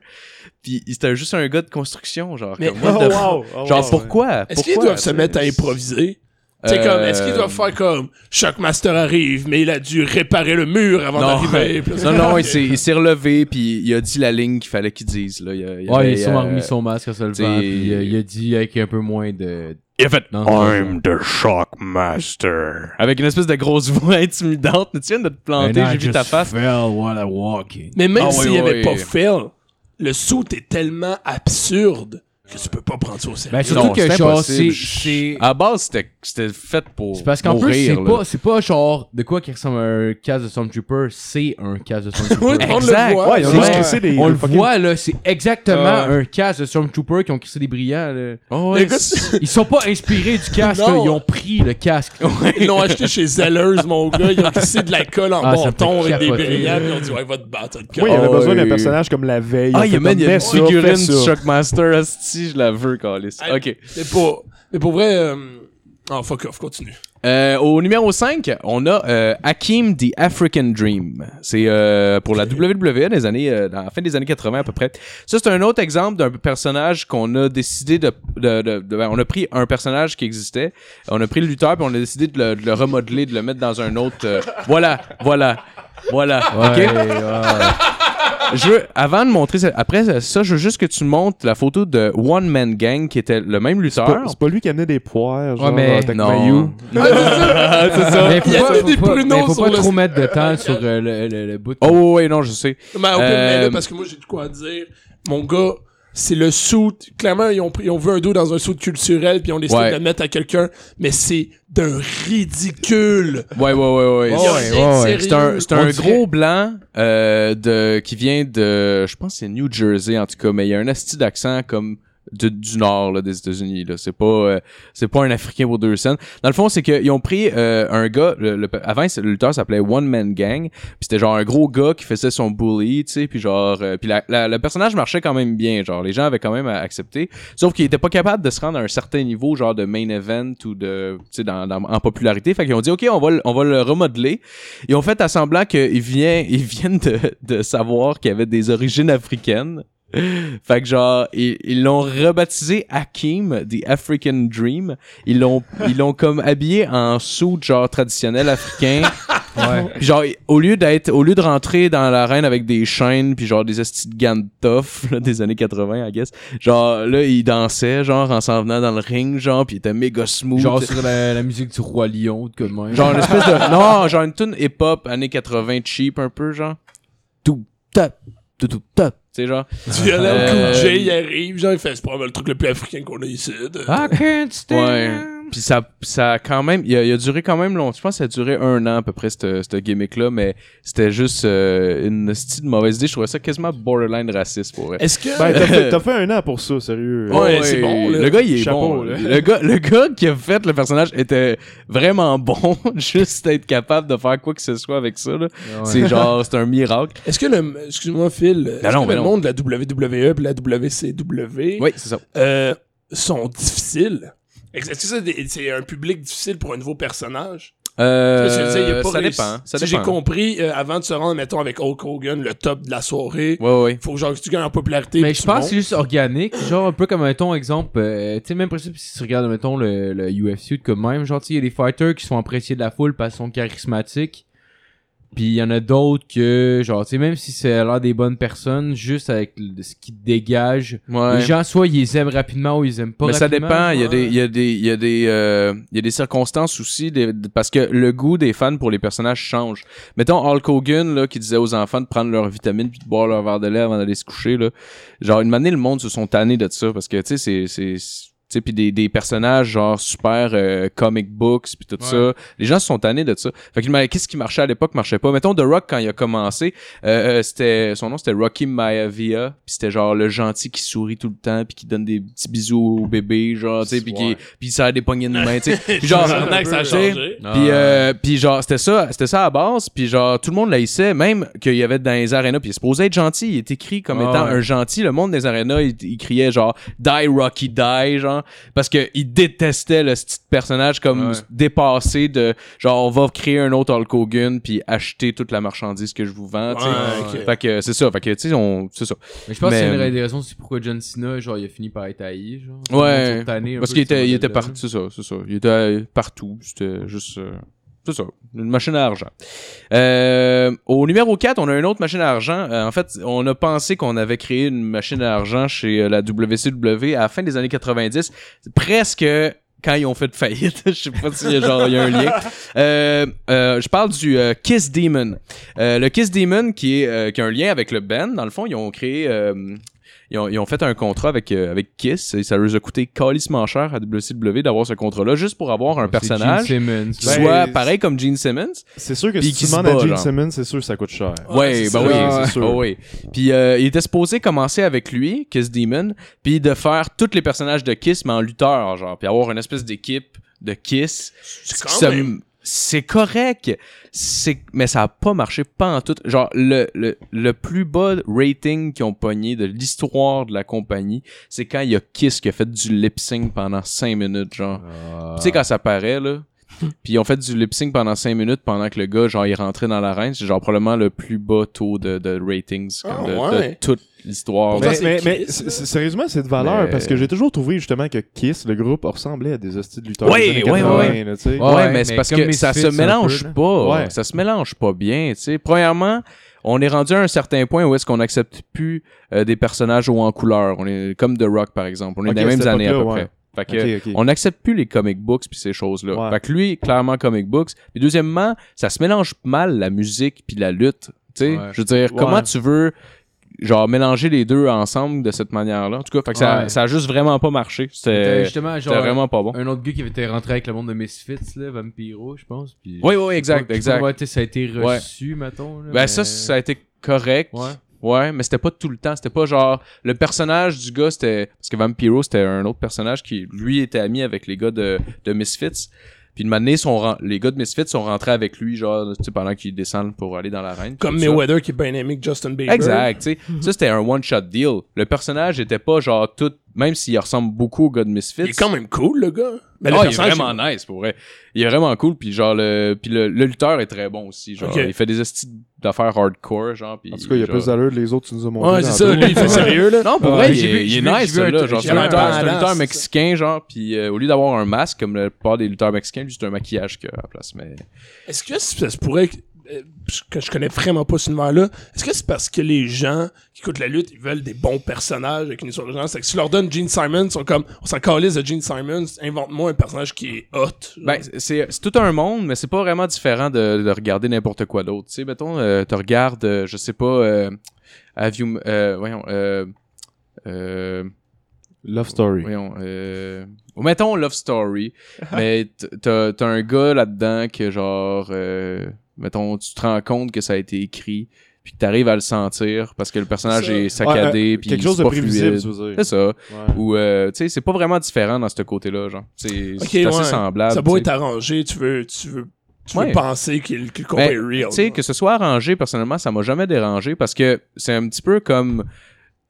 Puis c'était juste un gars de construction, genre. Mais- comme, fuck? <laughs> wow! Oh, Genre, wow, pourquoi? Est-ce qu'ils Pourquoi? doivent se mettre à improviser? C'est Euh, comme, est-ce qu'ils doivent faire comme Shockmaster arrive, mais il a dû réparer le mur avant Non. d'arriver. Non, non, il s'est, <laughs> il s'est relevé, puis il a dit la ligne qu'il fallait qu'il dise. Là. Il, a, il ouais avait, il a sûrement euh, remis son masque en se c'est- puis euh, il a dit avec un peu moins de Il a fait Non, I'm the Shockmaster. Avec une espèce de grosse <laughs> voix intimidante. Tu viens de te planter, j'ai vu ta face. fell while I walking. Mais même Ah, s'il n'y avait pas fail, le saut est tellement absurde que tu peux pas prendre ça au sérieux. Ben, surtout Non, que c'est genre c'est c'est À base, c'était, c'était fait pour. C'est parce qu'en plus, c'est pas, c'est pas genre de quoi qui ressemble à un casque de Stormtrooper, c'est un casque de Stormtrooper. <laughs> on Exact. le voit. Ouais, crissé des. On le fucking- voit là, c'est exactement Ouais. un casque de Stormtrooper qui ont crissé des brillants. Là. Oh, ouais, <laughs> Ils sont pas inspirés du casque, là, ils ont pris le casque. Ils l'ont acheté chez Zeller's, mon gars. Ils ont glissé de l'alcool en Ah, bâton avec des brillants. Ils ont dit, ouais, va te battre. Oui, il y avait besoin d'un oui. personnage comme la veille. Ah, On il y a même une figurine. Shockmaster, asti, je la veux, Calis. Ah, Ok. Mais pour, mais pour vrai, euh... oh, fuck off, continue. Euh, au numéro 5, on a euh, Hakim the African Dream. C'est euh, pour la WWE des années, euh, dans la fin des années 80 à peu près. Ça, c'est un autre exemple d'un personnage qu'on a décidé de, de, de- de- ben, on a pris un personnage qui existait, on a pris le lutteur puis on a décidé de le, de le remodeler, de le mettre dans un autre. euh, voilà, voilà, voilà. ok? Ouais. Je veux, avant de montrer ça, après ça, je veux juste que tu montres la photo de One Man Gang qui était le même lutteur. pas- C'est pas lui qui amenait des poires, genre, mais- dans Tech Non. Mayu. <laughs> c'est ça. Mais faut Il y a pas, des faut pas, pruneaux mais faut pas le- trop mettre de temps sur euh, le, le, le bout. Oh ouais, ouais, non, je sais. Mais, ok, Euh, mais là, parce que moi, j'ai de quoi dire. Mon gars, c'est le suit. Clairement, ils ont, pris- ils ont vu un dos dans un suit culturel, puis ils ont décidé Ouais. de le mettre à quelqu'un, mais c'est d'un ridicule. Ouais, ouais, ouais, ouais. Ouais, ouais. C'est un, un dirait- gros blanc euh, de qui vient de, je pense que c'est New Jersey en tout cas, mais il y a un asti d'accent comme de- du nord là, des États-Unis là. C'est pas euh, c'est pas un Africain pour deux cents. Dans le fond, c'est qu'ils ont pris euh, un gars. Le, le- avant, le lutteur s'appelait One Man Gang. Puis c'était genre un gros gars qui faisait son bully, tu sais. Puis genre, euh, puis la, la- le personnage marchait quand même bien. Genre, les gens avaient quand même accepté. Sauf qu'il était pas capable de se rendre à un certain niveau, genre de main event ou de, tu sais, dans, dans- en popularité. Fait qu'ils ont dit, ok, on va, on va le remodeler. Ils ont fait à semblant qu'ils viennent, ils viennent de, de savoir qu'il avait des origines africaines. <laughs> Fait que genre, ils ils l'ont rebaptisé Hakim, The African Dream. Ils l'ont, <laughs> ils l'ont comme habillé en suit genre traditionnel africain. <laughs> Ouais. Puis genre, au lieu d'être, au lieu de rentrer dans l'arène avec des chaînes, puis genre des estis de gants des années 80, I guess. Genre, là, il dansait, genre, en s'en venant dans le ring, genre, puis il était méga smooth. Genre sur la, la musique du Roi Lion, de même. Genre une espèce de, non, genre une tune hip-hop, années 80 cheap un peu, genre. Tout, tap, tout, tout, tap. Tu sais, genre. <laughs> Tu LL Euh, Cool J, il arrive, genre, il fait, c'est probablement le truc le plus africain qu'on a ici. de- I can't stand. Ouais. Puis ça, ça a quand même, il a, il a duré quand même longtemps. Je pense que ça a duré un an à peu près, cette, gimmick-là, mais c'était juste euh, une style de mauvaise idée. Je trouvais ça quasiment borderline raciste pour vrai. Est-ce que. Ben, t'as fait, un an pour ça, sérieux? Ouais, c'est bon, là. Le gars, il est Chapeau, bon. là. Le gars, le gars qui a fait le personnage était vraiment bon. <laughs> Juste être capable de faire quoi que ce soit avec ça, là. C'est genre, c'est un miracle. Est-ce que le. Excuse-moi, Phil. Non, que le non. monde de la WWE et la WCW Oui, c'est ça. euh, sont difficiles? Est-ce que c'est un public difficile pour un nouveau personnage? Euh, a pas ça dépend. J'ai compris, euh, avant de se rendre, mettons, avec Hulk Hogan, le top de la soirée, Ouais, ouais. faut genre que tu gagnes en popularité. Mais je pense que c'est juste organique. Genre, un peu comme, mettons, exemple, euh, tu sais, même principe, si tu regardes, mettons, le, le UFC, comme même, genre, tu sais, il y a des fighters qui sont appréciés de la foule parce qu'ils sont charismatiques. Puis il y en a d'autres que, genre, tu sais, même si c'est l'air des bonnes personnes, juste avec le- ce qui dégage, Ouais. les gens, soit ils les aiment rapidement ou ils les aiment pas Mais ça rapidement. dépend. Il y a des, il y a des, il y a des, euh, il y a des circonstances aussi, des- de- parce que le goût des fans pour les personnages change. Mettons Hulk Hogan là, qui disait aux enfants de prendre leurs vitamines puis de boire leur verre de lait avant d'aller se coucher là. Genre une année le monde se sont tannés de ça parce que tu sais c'est, c'est, c'est- tu sais puis des, des personnages genre super euh, comic books puis tout ça. Les gens se sont tannés de ça. Fait que mais qu'est-ce qui marchait à l'époque marchait pas. Mettons The Rock quand il a commencé, euh, euh, c'était son nom c'était Rocky Maivia puis c'était genre le gentil qui sourit tout le temps puis qui donne des petits bisous au bébé genre tu sais puis qui puis il serre des poignées de main tu sais <laughs> puis genre ça a puis euh, puis genre c'était ça c'était ça à la base puis genre tout le monde l'haïssait même qu'il y avait dans les arénas puis il est supposé être gentil il est écrit comme Ah étant ouais. un gentil le monde des arénas il, il criait genre die Rocky die genre parce que il détestait le petit personnage comme Ouais. dépassé de genre on va créer un autre Hulk Hogan puis acheter toute la marchandise que je vous vends tu sais. Fait que c'est ça fait que tu sais on c'est ça Mais je pense que c'est Mais- une des raisons aussi pourquoi John Cena, genre, il a fini par être haï, genre. Ouais, Parce qu'il était, il était partout, c'est ça, c'est ça. Il était euh, partout. C'était juste, euh, c'est ça, une machine à argent. Euh, au numéro 4, on a une autre machine à argent. Euh, en fait, on a pensé qu'on avait créé une machine à argent chez euh, la WCW à la fin des années 90. Presque quand ils ont fait faillite. <laughs> Je sais pas a genre, il y a un lien. Euh, euh, je parle du euh, Kiss Demon. Le Kiss Demon qui est qui a un lien avec le band. Dans le fond, ils ont créé ils ont, ils ont fait un contrat avec, euh, avec Kiss et ça leur a coûté calissement cher à WCW d'avoir ce contrat-là juste pour avoir un personnage Gene Simmons. qui Ben, soit c'est- pareil comme Gene Simmons. C'est sûr que Puis si qui tu demandes à Gene genre. Simmons, c'est sûr que ça coûte cher. Ouais, bah oui, c'est sûr. oui. Puis euh, il était supposé commencer avec lui, Kiss Demon, puis de faire tous les personnages de Kiss mais en lutteur, genre, puis avoir une espèce d'équipe de Kiss. C'est Ce quand même- C'est correct, c'est mais ça a pas marché pas en tout. Genre le, le, le plus bas rating qu'ils ont pogné de l'histoire de la compagnie, c'est quand il y a Kiss qui a fait du lip sync pendant 5 minutes, genre. Ah. Tu sais, quand ça paraît, là. Puis ils ont fait du lip sync pendant 5 minutes pendant que le gars, genre, il est rentré dans l'arène. C'est genre probablement le plus bas taux de, de ratings comme Ah, de, ouais. de toute l'histoire. Mais, sérieusement, c'est de valeur Mais- parce que j'ai toujours trouvé justement que Kiss, le groupe, ressemblait à des hosties de lutteurs. Ouais, des années ouais, 80, ouais. là, tu sais. Ouais, Ouais, mais mais c'est parce que ça se peu, mélange pas. Ouais. Ça se mélange pas bien, tu sais. Premièrement, on est rendu à un certain point où est-ce qu'on n'accepte plus euh, des personnages hauts en couleur. On est comme The Rock, par exemple. On est dans les mêmes années à peu près. Fait que, on n'accepte plus les comic books puis ces choses-là. Ouais. Fait que lui, clairement comic books. Puis deuxièmement, ça se mélange mal la musique puis la lutte. Tu sais, Ouais. je veux dire, Ouais. comment tu veux genre mélanger les deux ensemble de cette manière-là? En tout cas, fait que ça, ça a juste vraiment pas marché. C'était vraiment pas bon. un autre gars qui avait été rentré avec le monde de Misfits, là, Vampiro, je pense. Puis Oui, oui, exact, exact. ça a été reçu, mettons. là, Ben mais- ça, ça a été correct. Ouais. Mais c'était pas tout le temps. C'était pas genre. Le personnage du gars, c'était. Parce que Vampiro, c'était un autre personnage qui, lui, était ami avec les gars de, de Misfits. Puis une année, sont ren- les gars de Misfits sont rentrés avec lui, genre, tu sais, pendant qu'ils descendent pour aller dans l'arène. Comme. Mayweather qui est bien aimé que Justin Bieber. Exact, tu sais. Ça, c'était un one-shot deal. Le personnage était pas, genre, tout même s'il ressemble beaucoup au gars de Misfits. Il est quand même cool, le gars. Mais le Ah, il est vraiment nice pour vrai. Il est vraiment cool puis genre le puis le, le lutteur est très bon aussi genre il fait des estis d'affaires hardcore genre puis En tout cas, il y a genre- plus d'allure que les autres, tu nous as montré. Ouais, c'est ça, lui, il fait sérieux, là. Non, pour Ouais, vrai, il est, vu- il j'ai est vu- nice, truc- Genre, c'est un un lutteur, un mexicain, genre, puis euh, au lieu d'avoir un masque comme la plupart des lutteurs mexicains, lui, c'est un maquillage qu'il a à la place. Mais... Est-ce que ça se pourrait que, euh, que je connais vraiment pas ce univers-là? Est-ce que c'est parce que les gens qui écoutent la lutte, ils veulent des bons personnages avec une histoire de genre? C'est que si tu leur donnes Gene Simons, ils sont comme, on s'en calisse de Gene Simons, invente-moi un personnage qui est hot. genre. Ben, c'est c'est tout un monde, mais c'est pas vraiment différent de, de regarder n'importe quoi d'autre. Tu sais, mettons, euh, tu regardes, euh, je sais pas, euh, Have you... euh, voyons, euh... euh Love Story. voyons, euh... Mettons Love Story, <laughs> mais t'as t'as un gars là-dedans que genre, euh, mettons, tu te rends compte que ça a été écrit, puis que t'arrives à le sentir parce que le personnage est saccadé, Ouais, euh, puis quelque chose de prévisible, fluide. tu veux dire. C'est ça. Ouais. Ou, euh, tu sais, c'est pas vraiment différent dans ce côté-là, genre. C'est Ok, c'est assez ouais. semblable. ça sais. être arrangé, tu veux, tu veux, tu Ouais. veux penser qu'il- que le combat Ben, est real. Tu sais, que ce soit arrangé, personnellement, ça m'a jamais dérangé parce que c'est un petit peu comme.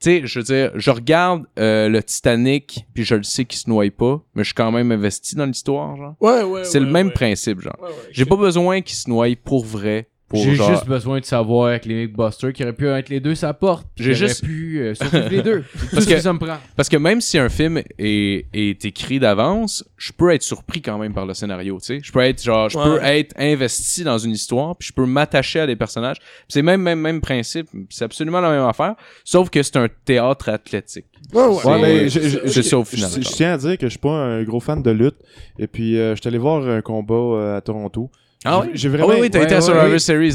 Tu sais, je veux dire, je regarde euh, le Titanic, puis je le sais qu'il se noie pas, mais je suis quand même investi dans l'histoire, genre. Ouais, ouais, c'est ouais, le même ouais. principe, genre. Ouais, J'ai pas besoin qu'il se noie pour vrai. Pour J'ai genre... juste besoin de savoir avec les Mythbusters qui auraient pu être les deux sa porte. J'ai juste- pu euh, les deux. <laughs> Parce que- que ça me prend. Parce que même si un film est, est écrit d'avance, je peux être surpris quand même par le scénario, tu sais. Je peux être genre, je Ouais. peux être investi dans une histoire, puis je peux m'attacher à des personnages. C'est même même même principe, c'est absolument la même affaire, sauf que c'est un théâtre athlétique. Ouais, ouais. Ouais, C'est- mais je- je- c'est ça au Je, final. je tiens à dire que je suis pas un gros fan de lutte. Et puis, euh, je suis allé voir un combat euh, à Toronto. Ah J'ai- oui? J'ai Ah vraiment. oui, oui, t'as Ouais, été à ouais, Survivor oui. Series,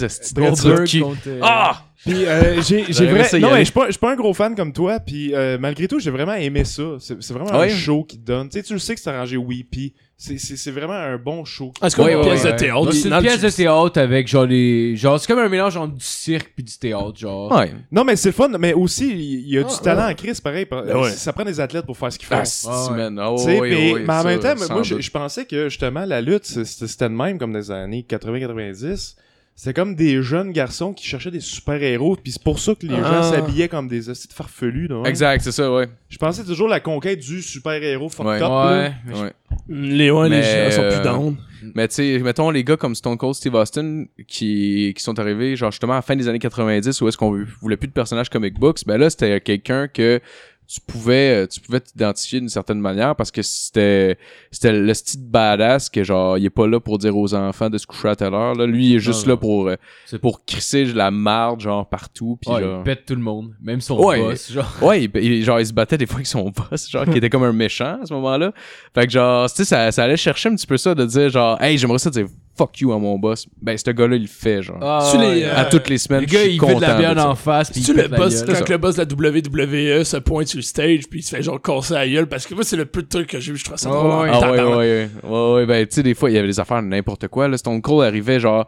Goldberg qui- contre, euh, Ah! Puis euh, j'ai vrai... Non, mais je suis pas, je suis pas un gros fan comme toi. Puis euh, malgré tout, j'ai vraiment aimé ça. C'est vraiment un show qui te donne. Tu sais, tu le sais que c'est arrangé Weepy. C'est- C'est c'est vraiment un bon show. Ah, c'est comme Ouais, une ouais, pièce ouais. de théâtre. C'est une pièce de théâtre avec genre les. Genre, c'est comme un mélange entre du cirque puis du théâtre, genre. Ouais. Non, mais c'est le fun. Mais aussi, il y a du Ah, talent en crise, pareil. par- Ben ouais. Ça prend des athlètes pour faire ce qu'ils font. Ah, mais, ouais, mais en ça, même temps, moi, je, pensais que justement la lutte, c'était de même comme des années 80-90. C'était comme des jeunes garçons qui cherchaient des super-héros, puis c'est pour ça que les Ah. gens s'habillaient comme des hosties de farfelus. là, ouais. Exact, c'est ça, ouais. Je pensais toujours la conquête du super-héros fucked Ouais. up. là. Ouais. mais je- ouais. Les, ouais, les gens sont euh, plus down. Mais tu sais, mettons les gars comme Stone Cold Steve Austin qui, qui sont arrivés genre justement à la fin des années 90 où est-ce qu'on voulait plus de personnages comic books, ben là c'était quelqu'un que tu pouvais euh, tu pouvais t'identifier d'une certaine manière parce que c'était c'était le style badass que genre il est pas là pour dire aux enfants de se coucher à telle heure là, lui il est juste Non, là non. pour euh, C'est- pour crisser la marde genre partout puis Ouais, genre il pète tout le monde. Même son Ouais. boss, genre. Ouais, il, il- genre, il se battait des fois avec son <laughs> boss, genre, qui était comme un méchant à ce moment-là. Fait que, genre, tu sais, ça, ça allait chercher un petit peu ça de dire, genre, hey, j'aimerais ça dire fuck you à mon boss. Ben, ce gars-là, il le fait, genre. Ah, Tu les, euh, à toutes les semaines. Le gars, je suis il fait de la bière en face. puis il le boss, quand le boss de la WWE se pointe sur le stage puis il se fait genre casser la gueule parce que moi c'est le peu de trucs que j'ai vu, je trouve ça drôle. en ouais. Ah ouais, ouais, ouais, ouais, ouais, ben, tu sais, des fois, il y avait des affaires de n'importe quoi, là. Stone Cold arrivait, genre,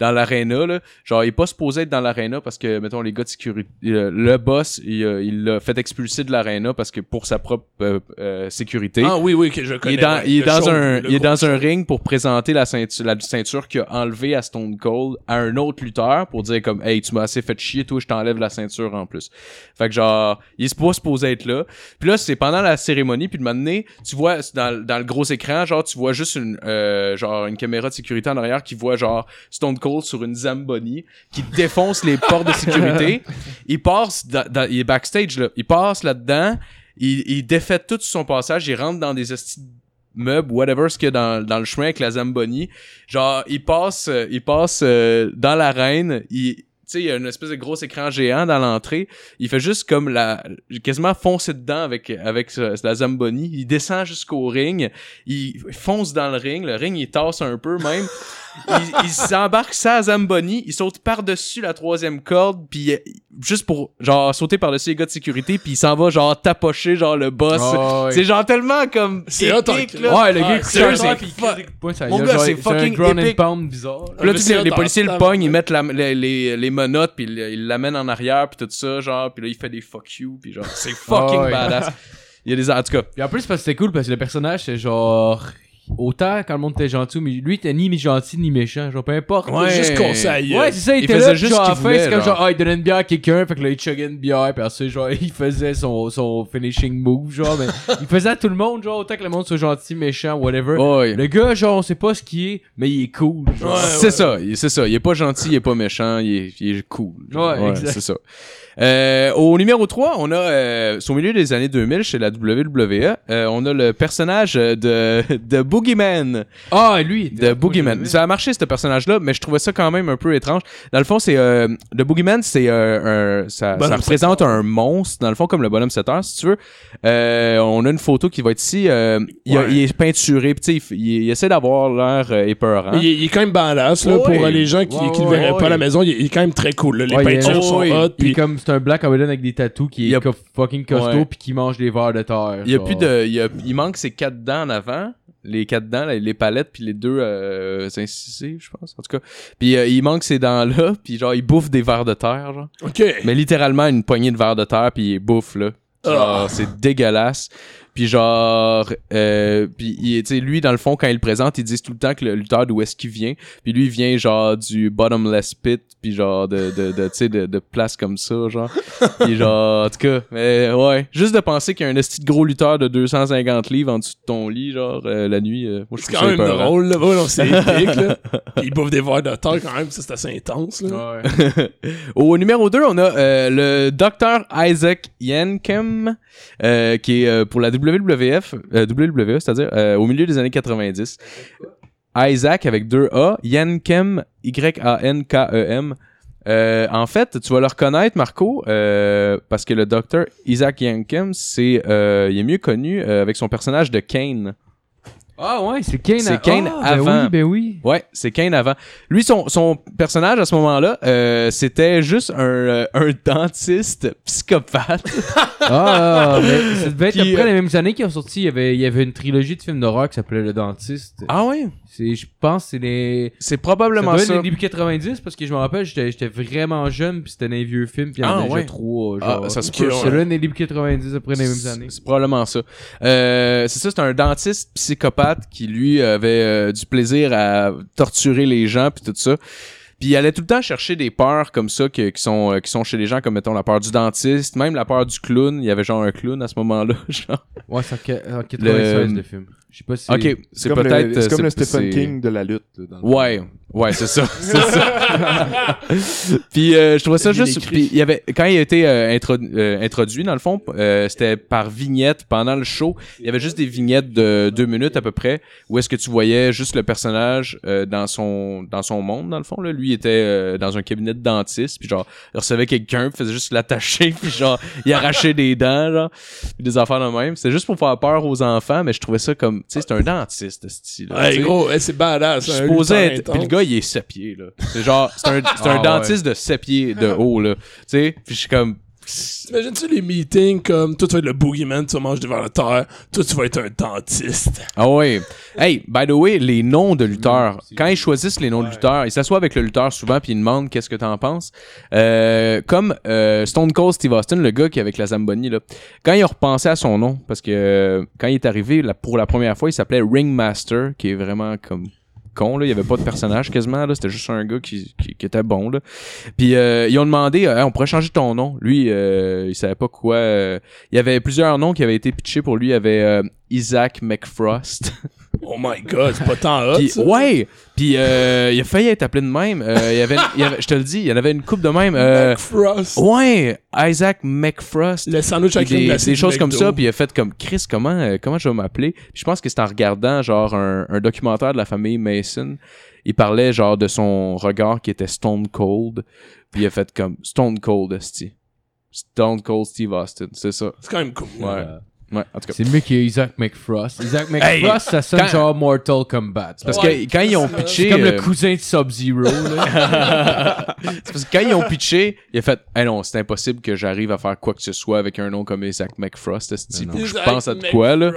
dans l'aréna, là. Genre, il est pas supposé être dans l'aréna parce que, mettons, les gars de sécurité, le, le boss, il, il l'a fait expulser de l'aréna parce que pour sa propre euh, euh, sécurité. Ah oui, oui, que je Il connais. est dans, ouais. il est dans show, un, il est dans un ring pour présenter la ceinture, la ceinture qu'il a enlevée à Stone Cold à un autre lutteur pour dire comme, hey, tu m'as assez fait chier, toi, je t'enlève la ceinture en plus. Fait que genre, il est pas supposé être là. Puis là, c'est pendant la cérémonie, puis de m'amener, tu vois, dans, dans le gros écran, genre, tu vois juste une, euh, genre, une caméra de sécurité en arrière qui voit genre Stone Cold sur une Zamboni qui défonce les portes de sécurité. <laughs> Il passe, dans- dans- il est backstage, là. Il passe là-dedans. Il, il défait tout son passage. Il rentre dans des meubles, whatever, ce qu'il y a dans, dans le chemin avec la Zamboni. Genre, il passe, euh, il passe euh, dans l'arène. Il, tu sais, il y a une espèce de gros écran géant dans l'entrée. Il fait juste comme la, quasiment foncer dedans avec, avec la Zamboni. Il descend jusqu'au ring. Il fonce dans le ring. Le ring, il tasse un peu même. <laughs> il, il s'embarque sa Zamboni. Il saute par-dessus la troisième corde. Puis euh, juste pour, genre, sauter par-dessus les gars de sécurité. Puis il s'en va, genre, tapocher, genre, le boss. Ouais. C'est genre tellement comme. C'est hot, épique, là. Ouais, le gars, Ah, c'est la Mon gars, c'est fucking un and épique. pound bizarre. Puis là, c'est sais, les hot, policiers le pognent, ils mettent la- les, les, les menottes, puis ils l'amènent en arrière, puis tout ça, genre, puis là, il fait des fuck you, puis genre, c'est fucking Ah ouais. badass. Il y a des... En tout cas, Puis en plus, parce que c'était cool parce que le personnage, c'est genre. Autant quand le monde était gentil, mais lui, il était ni gentil ni méchant. Genre, peu importe. Ouais. Juste conseil. Ouais, c'est ça, il, Il était faisait là, juste genre, fin, c'est voulait, comme genre, genre. ah, il donnait une bière à quelqu'un, fait que là, il chuggait une bière, puis ça, genre, <laughs> il faisait son, son finishing move, genre, mais il faisait à tout le monde, genre, autant que le monde soit gentil, méchant, whatever. Ouais. Le gars, genre, on sait pas ce qu'il est, mais il est cool. Genre. Ouais, c'est ouais. ça, il- c'est ça. Il est pas gentil, il est pas méchant, il est, il est cool. Ouais, exact. c'est ça. Euh, au numéro 3, on a, euh, au milieu des années 2000 chez la WWE, euh, on a le personnage de, de Boogeyman. Ah, lui. de Boogeyman. Ça a marché ce personnage-là, mais je trouvais ça quand même un peu étrange. Dans le fond, c'est euh, le Boogeyman, c'est euh, un, ça, ça représente un monstre. Dans le fond, comme le bonhomme 7 heures, si tu veux. Euh, on a une photo qui va être ici. euh, il, a- Ouais. il est peinturé, puis tu sais, il, il- il essaie d'avoir l'air euh, épeurant. Il, est- il est quand même badass, là, Ouais. pour euh, les gens qui, Ouais, qui le verraient ouais. pas à la maison. Il est, il est quand même très cool, là. Les peintures sont hot, puis comme, c'est un black Hawaiian avec des tatous qui est fucking costaud puis qui mange des verres de terre. Il y a genre. plus de, il, y a- il manque ses quatre dents en avant. Les quatre dents, les, palettes, puis les deux euh, incisives, je pense, en tout cas. Puis euh, il manque ces dents-là, <laughs> puis genre, il bouffe des vers de terre, genre. OK. Mais littéralement une poignée de verre de terre puis il bouffe là. Ah. c'est dégueulasse. Puis genre, euh, puis il- tu sais, lui dans le fond quand il le présente, ils disent tout le temps que le lutteur d'où est-ce qu'il vient. Puis lui il vient genre du bottomless pit, puis genre de de de tu sais de, de place comme ça genre. puis genre en tout cas, mais ouais, juste de penser qu'il y a un esti de gros lutteur de 250 livres en dessous de ton lit genre euh, la nuit, euh, moi je C'est quand même drôle, là. Non, c'est <laughs> épique, là. Puis il bouffe des verres de terre quand même, ça, c'est assez intense, là. Ouais. <laughs> Au numéro 2, on a le Dr. Isaac Yankem, qui est pour la WWF, euh, WWE, c'est-à-dire euh, au milieu des années 90. Isaac avec deux A, Yankem, Y-A-N-K-E-M. Euh, en fait, tu vas le reconnaître, Marco, parce que le Dr. Isaac Yankem, c'est, il est mieux connu avec son personnage de Kane. Ah ouais, c'est Kane. C'est Kane Ah, avant. Ben oui, ben oui. Ouais, c'est Kane avant. Lui, son, son personnage à ce moment-là, euh, c'était juste un, euh, un dentiste psychopathe. <laughs> Ah, mais ça devait être Puis, à peu près euh, les mêmes années qui ont sorti. Il y avait, il y avait une trilogie de films d'horreur qui s'appelait Le Dentiste. Ah ouais? C'est, je pense, que c'est les. C'est Ça probablement doit être ça. les début 90 parce que je me rappelle, j'étais, j'étais vraiment jeune puis c'était dans les vieux films puis il y en Ah, ouais. trois. Ah, Genre. ça se peut. C'est là, les débuts 90 après les mêmes années. C'est probablement ça. Euh, c'est ça, c'est un dentiste psychopathe qui, lui, avait euh, du plaisir à torturer les gens puis tout ça. Puis il allait tout le temps chercher des peurs comme ça que- qui, sont, euh, qui sont chez les gens, comme mettons la peur du dentiste, même la peur du clown. Il y avait genre un clown à ce moment-là. <laughs> genre. Ouais, c'est en en 96 Le- le film. Je sais pas si. Ok, c'est comme peut-être. le, c'est comme euh, le Stephen c'est- King de la lutte. là, dans le. Ouais, ouais, c'est ça, <laughs> c'est ça. <laughs> puis euh, je trouvais ça juste. Puis il y avait quand il a été euh, introdu- euh, introduit dans le fond, euh, c'était par vignette pendant le show. Il y avait juste des vignettes de deux minutes à peu près, où est-ce que tu voyais juste le personnage euh, dans son dans son monde dans le fond là. Lui il était euh, dans un cabinet de dentiste, puis genre il recevait quelqu'un, puis faisait juste l'attacher, <laughs> puis genre il arrachait des dents, genre, puis des affaires de même. C'était juste pour faire peur aux enfants, mais je trouvais ça comme, tu sais, c'est un dentiste, ce style. Ouais, gros, c'est badass. Je supposais être. Puis le gars, il est 7 pieds, là. C'est genre, c'est un, <laughs> c'est un Ah, ouais. dentiste de 7 pieds de <laughs> haut, là. Tu sais, puis je suis comme. T'imagines-tu les meetings comme toi tu vas être le boogeyman, tu manges des verres de terre, toi tu vas être un dentiste. Ah ouais. Hey, by the way, les noms de lutteurs, quand ils choisissent les noms de lutteurs, ils s'assoient avec le lutteur souvent puis ils demandent qu'est-ce que t'en penses. Euh, comme euh, Stone Cold Steve Austin, le gars qui est avec la Zamboni, là, quand ils ont repensé à son nom, parce que euh, quand il est arrivé là, pour la première fois, il s'appelait Ringmaster, qui est vraiment comme il y avait pas de personnage quasiment là, c'était juste un gars qui, qui, était bon là. Puis euh, ils ont demandé euh, on pourrait changer ton nom. Lui euh, il savait pas quoi euh, il y avait plusieurs noms qui avaient été pitchés pour lui, il y avait Isaac McFrost. <laughs> Oh my god, c'est pas tant hot. Puis, ouais, puis euh, il a failli être appelé de même. Euh, il y avait, il y avait- je te le dis, il y en avait une coupe de même. Euh, Frost. ouais, Isaac McFrost. Le sandwich crème des, des choses comme ça, puis il a fait comme Chris, comment, euh, comment je vais m'appeler? Puis Je pense que c'était en regardant genre un, un documentaire de la famille Mason. Il parlait genre de son regard qui était Stone Cold, puis il a fait comme Stone Cold, esti. Stone Cold Steve Austin, c'est ça. C'est quand même cool. Ouais. Ouais, en tout cas. C'est mieux que Isaac McFrost. Isaac Hey, McFrost, ça sonne quand- genre Mortal Kombat. Parce Ouais, que quand ils ont pitché. C'est comme euh, le cousin de Sub-Zero, là. <laughs> C'est parce que quand ils ont pitché, il a fait hey non, c'est impossible que j'arrive à faire quoi que ce soit avec un nom comme Isaac McFrost. esti. Non, Faut que je Isaac pense à de quoi là.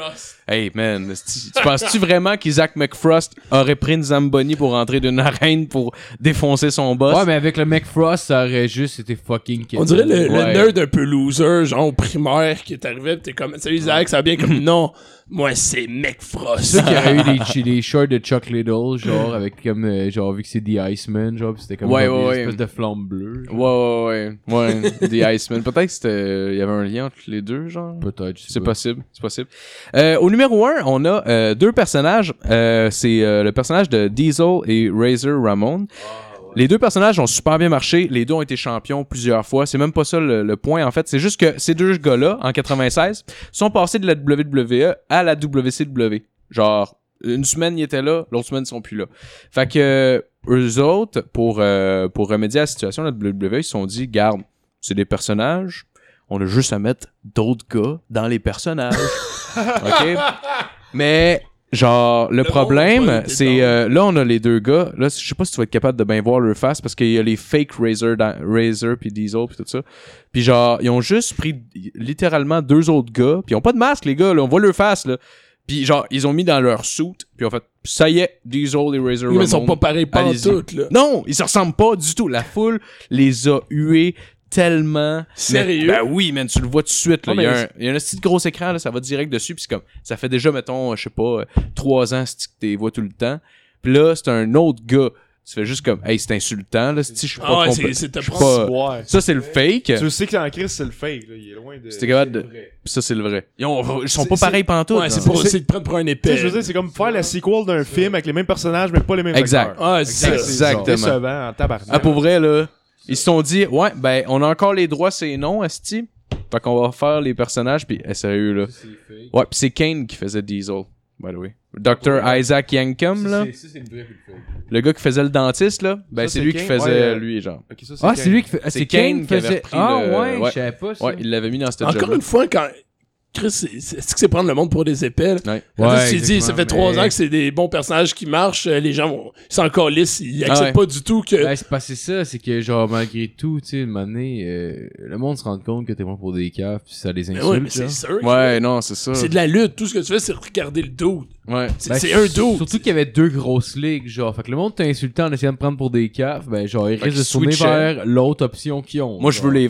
Hey man, tu penses-tu vraiment qu'Isaac McFrost aurait pris une Zamboni pour rentrer d'une arène pour défoncer son boss? Ouais, mais avec le McFrost, ça aurait juste été fucking On dirait le, le Ouais. nerd un peu loser, genre au primaire, qui est arrivé, pis t'es comme, salut Isaac, ça va bien comme <laughs> non. Moi, c'est McFrost. C'est sûr qu'il y aurait eu des, <laughs> des shorts de Chuck Liddell, genre, avec comme, euh, genre, vu que c'est The Iceman, genre, pis c'était comme Ouais, genre, ouais, des ouais. espèces de flammes bleues. Ouais, ouais, ouais. Ouais, The Iceman. Peut-être que c'était, il y avait un lien entre les deux, genre. Peut-être, je sais C'est pas. possible, c'est possible. Euh, au numéro 1, on a euh, deux personnages. Euh, c'est euh, le personnage de Diesel et Razor Ramon. Les deux personnages ont super bien marché. Les deux ont été champions plusieurs fois. C'est même pas ça le, le point, en fait. C'est juste que ces deux gars-là, en 96, sont passés de la WWE à la WCW. Genre, une semaine, ils étaient là, l'autre semaine, ils sont plus là. Fait que eux autres, pour, euh, pour remédier à la situation, la WWE, ils se sont dit, garde, c'est des personnages, on a juste à mettre d'autres gars dans les personnages. <laughs> OK? Mais, genre, le, problème, c'est... euh, là, on a les deux gars. Là, je sais pas si tu vas être capable de bien voir leur face parce qu'il y a les fake Razor, dans- Razor puis Diesel puis tout ça. Puis genre, ils ont juste pris littéralement deux autres gars. Puis ils ont pas de masque, les gars. Là, on voit leur face, là. Puis genre, ils ont mis dans leur suit. Puis en fait, ça y est, Diesel et Razor Oui, mais ils sont pas pareils pas toutes, là. Non, ils se ressemblent pas du tout. La foule les a hués tellement. Sérieux? Ben oui, man, tu le vois tout de suite. Là. Ah, il, y a mais un, il y a un petit gros écran, là, ça va direct dessus. Puis c'est comme, ça fait déjà, mettons, je sais pas, euh, trois ans si tu les vois tout le temps. Puis là, c'est un autre gars. Tu fais juste comme, hey, c'est insultant, là, si je suis pas Ah ouais, c'est- c'est pas-. Ça, c'est le fake. Tu le sais que en crise, c'est le fake. Là. Il est loin de. C'était capable de- ça, c'est le vrai. Ils, ont- ils sont C'est- pas c'est- pareils pantoute. Ouais, c'est pour C'est- essayer de prendre pour un épée. je veux dire, c'est comme faire la sequel d'un film avec les mêmes personnages, mais pas les mêmes Exact. acteurs. C'est ça. Exactement. C'est décevant en tabarnak. Ah, pour vrai, là. Ils se sont dit, ouais, ben, on a encore les droits, c'est non, Asti. Fait qu'on va faire les personnages, puis eh, sérieux, là. Ouais, puis c'est Kane qui faisait Diesel, by the way. Dr. Isaac Yankum, là. Le gars qui faisait le dentiste, là. Ben, c'est c'est lui qui faisait Ouais, lui, genre. Ça, Ah, c'est lui qui fait. ah, C'est C'est Kane Kane qui qui avait faisait. repris Ah, le- ouais, ouais. je savais pas ça. Ouais, il l'avait mis dans cette Encore job une fois, quand. Chris, c'est c'est- est-ce que c'est prendre le monde pour des épées? Ouais. Ouais, tu dis, ça fait trois mais- ans que c'est des bons personnages qui marchent, euh, les gens vont. Ils sont encore lisses, ils Ah acceptent ouais. pas du tout que. Ben, c'est pas c'est ça, c'est que genre malgré tout, tu sais, une année, euh, le monde se rend compte que t'es bon pour des caves, puis ça les Mais insulte. ouais, mais c'est sûr. Ouais, non, c'est ça. C'est de la lutte. Tout ce que tu fais, c'est regarder le dos. Ouais. C'est Ben, c'est un dos. Surtout qu'il y avait deux grosses ligues, genre. Fait que le monde t'a insulté en essayant de prendre pour des caves, ben genre, ils risquent de se tourner vers l'autre option qu'ils ont. Moi, je veux les.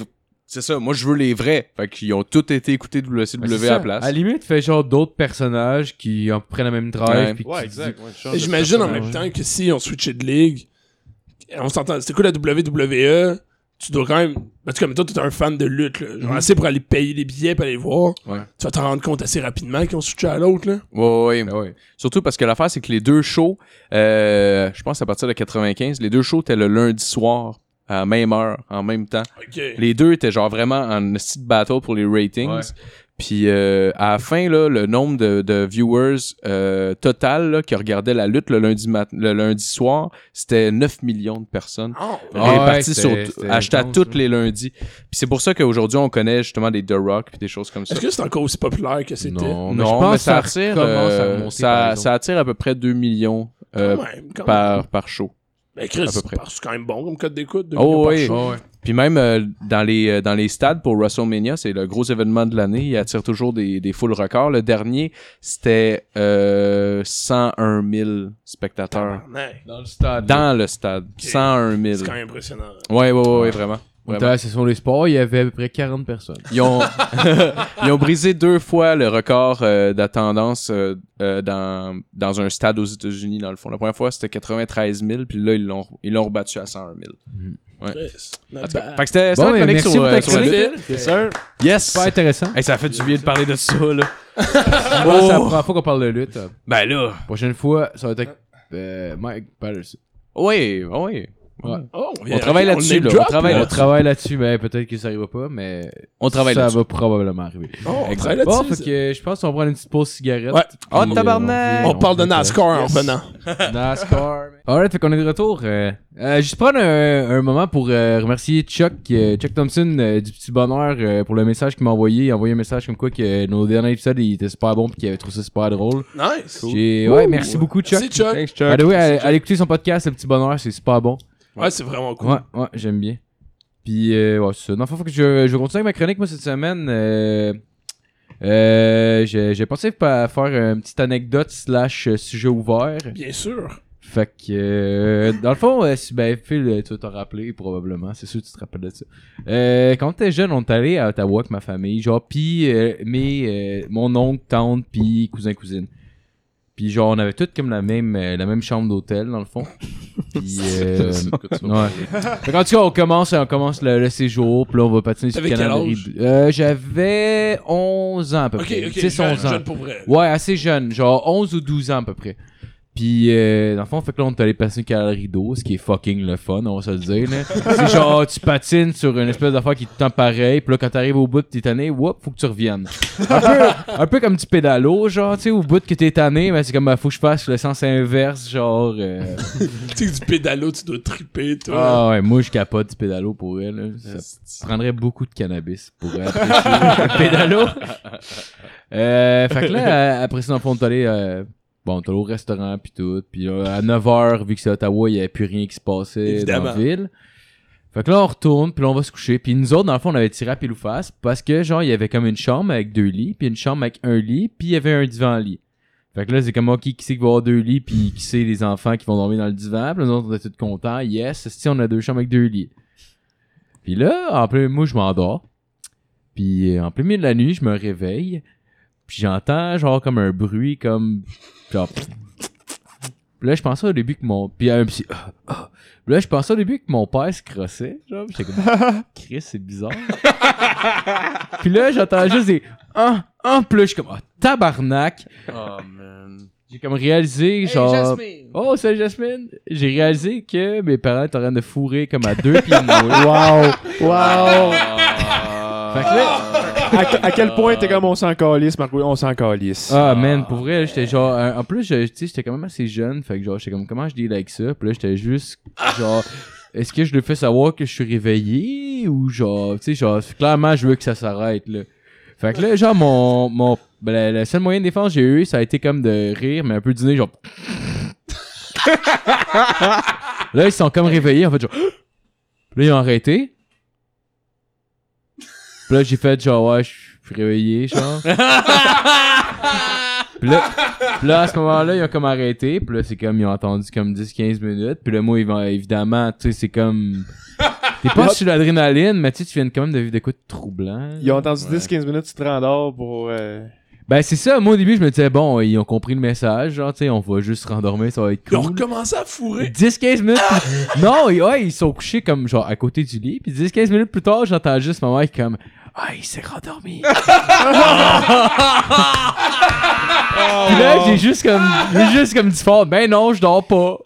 C'est ça, moi, je veux les vrais. Fait qu'ils ont tous été écoutés Ben, WCW à ça. la place. À la limite, fais genre d'autres personnages qui en prennent la même drive. Ouais. exact. Ouais, de J'imagine en même temps que si on switchait de ligue, on s'entend. C'est quoi la WWE? Tu dois quand même. Ben, tu comme toi, t'es un fan de lutte, là. Genre, Mhm. assez pour aller payer les billets pour aller voir. Ouais. Tu vas t'en rendre compte assez rapidement qu'ils ont switché à l'autre, là. Ouais, ouais, ouais. Ben ouais. Surtout parce que l'affaire, c'est que les deux shows, euh, je pense à partir de 95, les deux shows étaient le lundi soir, à la même heure, en même temps. Ok. Les deux étaient genre vraiment en petite battle pour les ratings. Ouais. Puis euh, à la fin, là, le nombre de, de viewers euh, total là, qui regardaient la lutte le lundi, mat- le lundi soir, c'était 9 millions de personnes. Oh, Ah réparties ouais, sur c'était- c'était achetées toutes là. les lundis. Puis c'est pour ça qu'aujourd'hui on connaît justement des The Rock puis des choses comme ça. Est-ce que c'est encore aussi populaire que c'était? Non, mais non, je pense mais que ça ça attire, euh, ça, ça attire à peu près 2 millions euh, Quand même, quand même. par, par show. Ben, Chris, c'est quand même bon comme code d'écoute. Oh, oui. Ah ouais. Puis même euh, dans les euh, dans les stades pour WrestleMania, c'est le gros événement de l'année. Il attire toujours des, des foules records. Le dernier, c'était euh, 101 000 spectateurs. Dans le stade. dans le stade. 101 000. C'est quand même impressionnant. Ouais, ouais, ouais, ouais, vraiment. On était à la session des sports, il y avait à peu près 40 personnes. Ils ont, <laughs> ils ont brisé deux fois le record euh, d'attendance euh, euh, dans, dans un stade aux États-Unis, dans le fond. La première fois, c'était 93 000, puis là, ils l'ont, ils l'ont rebattu à 101 000. Chris, not En tout cas, bad. fait que c'était, Bon, la merci sur, pour euh, ta sur la chronique. lutte. Yes! Super intéressant. Hey, ça fait du bien de parler de ça, là. <laughs> Bon, C'est la première fois qu'on parle de lutte. Ben là. Prochaine fois, ça va être avec euh, Mike Patterson. Oui, oui. Ouais. Oh, On travaille le là-dessus, là. On travaille On là-dessus. travaille là-dessus, mais peut-être que ça arrivera pas, mais On travaille ça va probablement arriver. Oh, on Bon, fait que je pense qu'on va prendre une petite pause cigarette. Ouais. Oh, tabarnak! On parle de NASCAR en Yes. revenant. <laughs> NASCAR. Alright, fait qu'on est de retour. Euh, euh, juste prendre un, un moment pour euh, remercier Chuck, euh, Chuck Thompson euh, du petit bonheur euh, pour le message qu'il m'a envoyé. Il a envoyé un message comme quoi que nos derniers épisodes il était super bon puis qu'il avait trouvé ça super drôle. Nice. J'ai- Ouais, merci beaucoup Chuck. Merci, Chuck. Allez écouter son podcast, le petit bonheur, c'est super bon. Ouais, c'est vraiment cool. Ouais, ouais, j'aime bien. Puis, euh, ouais, c'est ça. Dans le fond, faut que je, je continue avec ma chronique, moi, cette semaine. Euh, euh, j'ai j'ai pensé à faire une petite anecdote slash euh, sujet ouvert. Bien sûr. Fait que, euh, dans le fond, euh, si- ben, Phil, tu vas t'en rappeler probablement. C'est sûr que tu te rappelles de ça. Euh, quand t'étais jeune, on est allé à Ottawa avec ma famille. Genre, pis euh, mes, euh, mon oncle, tante, pis cousin, cousine. Puis genre, on avait toutes comme la même, euh, la même chambre d'hôtel, dans le fond. <laughs> Puis, euh, ouais. Fait qu'en tout cas, on commence, on commence le, le séjour, puis là, on va patiner sur le T'avais quel âge? Euh, J'avais 11 ans à peu Ok, près. ok, 10, jeune, 11 ans. jeune pour vrai. Ouais, assez jeune, genre 11 ou 12 ans à peu près. Puis, euh, dans le fond, fait que là, on est allé passer le rideau, ce qui est fucking le fun, on va se le dire, là. <laughs> C'est genre, tu patines sur une espèce d'affaire qui te tend pareil, puis là, quand t'arrives au bout, t'es tanné, whoop, faut que tu reviennes. Un peu, un peu comme du pédalo, genre, tu sais, au bout que t'es tanné, mais c'est comme, bah, faut que je fasse le sens inverse, genre, euh, <laughs> Tu sais du pédalo, tu dois triper, toi. Ah ouais, moi, je capote du pédalo pour elle, là. Ça prendrait beaucoup de cannabis pour apprécier <laughs> le pédalo. Euh, fait que là, après ça, dans le fond, on est allé, euh, bon, on est allé au restaurant puis tout. Puis à 9h, vu que c'est Ottawa, il y avait plus rien qui se passait Évidemment. dans la ville. Fait que là, on retourne, puis là, on va se coucher. Puis nous autres, dans le fond, on avait tiré à pile ou face parce que, genre, il y avait comme une chambre avec deux lits, puis une chambre avec un lit, puis il y avait un divan-lit. Fait que là, c'est comme, ok, qui c'est qui va avoir deux lits, puis qui c'est les enfants qui vont dormir dans le divan? Puis nous autres, on était tous contents. Yes, si on a deux chambres avec deux lits. Puis là, en plein, moi, je m'endors. Puis euh, en plein milieu de la nuit, je me réveille. Puis j'entends genre comme un bruit comme genre là je pensais au début que mon puis un petit <laughs> là je pensais au début que mon père se crossait, genre j'étais comme <laughs> Chris, c'est bizarre. <laughs> puis là j'entends juste des ah ah puis là je suis comme ah, tabarnak. Oh man. J'ai comme réalisé genre Oh, salut Jasmine! J'ai réalisé que mes parents étaient en train de fourrer comme à deux pieds de moi. Wow! Wow! Fait que là, à, quel point t'es comme on s'en calisse, Marco? On s'en calisse. Ah man, pour vrai, j'étais genre euh, en plus tu sais j'étais quand même assez jeune, fait que genre j'étais comme comment je deal avec ça, puis là j'étais juste genre est-ce que je le fais savoir que je suis réveillé ou genre tu sais genre clairement je veux que ça s'arrête là. Fait que là genre mon mon ben, la seule moyen de défense que j'ai eu, ça a été comme de rire mais un peu du nez genre <laughs> Là ils sont comme réveillés en fait genre <gasps> là ils ont arrêté. Puis là j'ai fait genre ouais, je suis réveillé genre. <laughs> Puis là, puis là, à ce moment-là, ils ont comme arrêté. Puis là, c'est comme, ils ont entendu comme 10-15 minutes. Puis là, moi, ils vont, évidemment, tu sais, c'est comme... T'es pas sur l'adrénaline, mais tu sais, tu viens quand même de vivre des coups de troublants. Ils ont entendu 10-15 minutes, tu te rendors pour. euh, Ben, c'est ça. Moi, au début, je me disais, bon, ils ont compris le message. Genre, tu sais, on va juste se rendormir, ça va être Ils ont cool. recommencé à fourrer. 10-15 minutes plus... Non, et- ouais, ils sont couchés comme, genre, à côté du lit. Puis 10-15 minutes plus tard, j'entends juste ma mère qui comme... Ah, il s'est rendormi. <laughs> Puis là, j'ai juste comme... J'ai juste comme dit fort, ben non, je dors pas.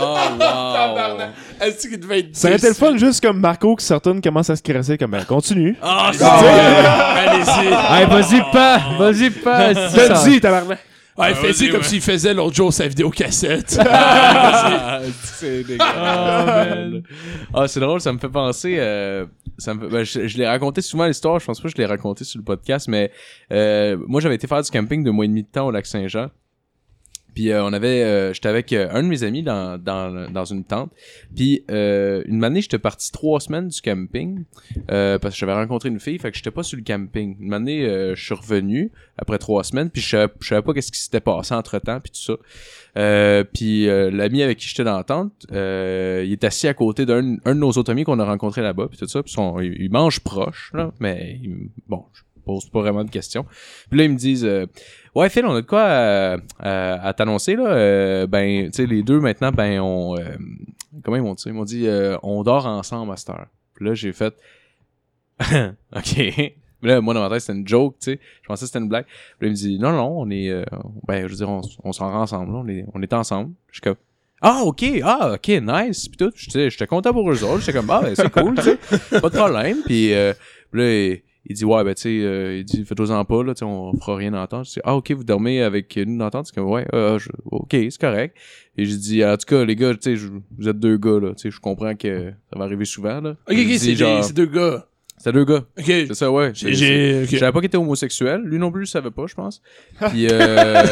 Oh <laughs> wow. Est-ce qu'il devait être Ça aurait été le fun juste comme Marco qui retourne commence à se crasser comme ben continue. Ah, c'est Allez-y. Hey, vas-y pas, vas-y pas. si ça- Donne-y, tabarnak. Ouais, Ah, fais-y vas-y, comme ouais. s'il faisait l'autre jour sa vidéocassette. <laughs> Ah, c'est dégueulasse. Oh, man. Ah, c'est drôle, ça me fait penser. euh, ça me fait- ben, je je l'ai raconté souvent l'histoire, je pense pas que je l'ai raconté sur le podcast, mais euh, moi j'avais été faire du camping de mois et demi de temps au lac Saint-Jean. Puis euh, on avait, euh, j'étais avec euh, un de mes amis dans, dans, dans une tente. Puis euh, une année, j'étais parti trois semaines du camping euh, parce que j'avais rencontré une fille, fait que j'étais pas sur le camping. Une année, je suis revenu après trois semaines, puis je savais, je savais pas qu'est-ce qui s'était passé entre temps, puis tout ça. Puis l'ami avec qui j'étais dans la tente, il est assis à côté d'un un de nos autres amis qu'on a rencontré là-bas, puis tout ça. Puis son, il, mange proche, là, mais il- bon, pose pas vraiment de questions. Puis là, ils me disent, euh, ouais Phil, on a de quoi à, à- à t'annoncer là. Euh, ben, tu sais, les deux maintenant, ben on, euh, comment ils m'ont dit, ils m'ont dit, euh, on dort ensemble à. Puis là, j'ai fait, <laughs> ok. Là, moi, dans ma tête, c'était une joke, tu sais. Je pensais que c'était une blague. Puis là, il me dit, non, non, on est, euh, ben, je veux dire, on, s'en rend ensemble, là. On est, on est ensemble. Je suis comme, ah, ok, ah, ok, nice. Puis tout, j'étais content pour eux autres. J'étais comme, ah, ben, c'est cool, tu sais. Pas de problème. Puis, euh, puis là, il, dit, ouais, ben, tu sais, euh, il dit, faites-en pas, là, tu sais, on fera rien d'entendre. Je dis, ah, ok, vous dormez avec nous d'entendre. C'est comme, ouais, euh, je- ok, c'est correct. Et j'ai dit, en tout cas, les gars, tu sais, je- vous êtes deux gars, là. Tu sais, je comprends que ça va arriver souvent, là. Ok, ok, c'est genre, deux gars. C'est deux gars. Ok. C'est ça, ouais. J'ai-. Je savais pas qu'il était homosexuel. Lui non plus, je savais pas, je pense. <laughs> Puis, euh...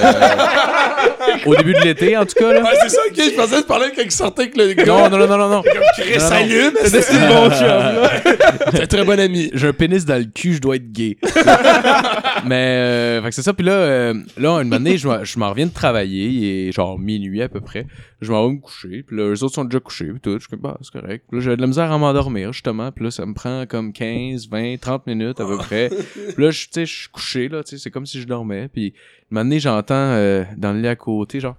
Au début de l'été, en tout cas, là. Ouais, c'est ça, ok, je pensais que tu parlais quand il sortait avec le gars. Non, non, non, non, non, non. Chris C'est c'est bon chum, là. un très bon ami. J'ai un pénis dans le cul, je dois être gay. <laughs> Mais, euh, fait que c'est ça. Puis là, euh, là, une année, je m'en- je m'en reviens de travailler. Il est genre minuit à peu près. Je m'en vais me coucher. Puis là, les autres sont déjà couchés. Puis tout. Je suis comme, bah, c'est correct. Puis là, j'ai de la misère à m'endormir, justement. Puis là, ça me prend comme 15, 20, 30 minutes à peu près. Puis là, je- tu sais, je suis couché, là. Tu sais, c'est comme si je dormais. Puis une année, j'entends euh, dans le lit à côté, genre.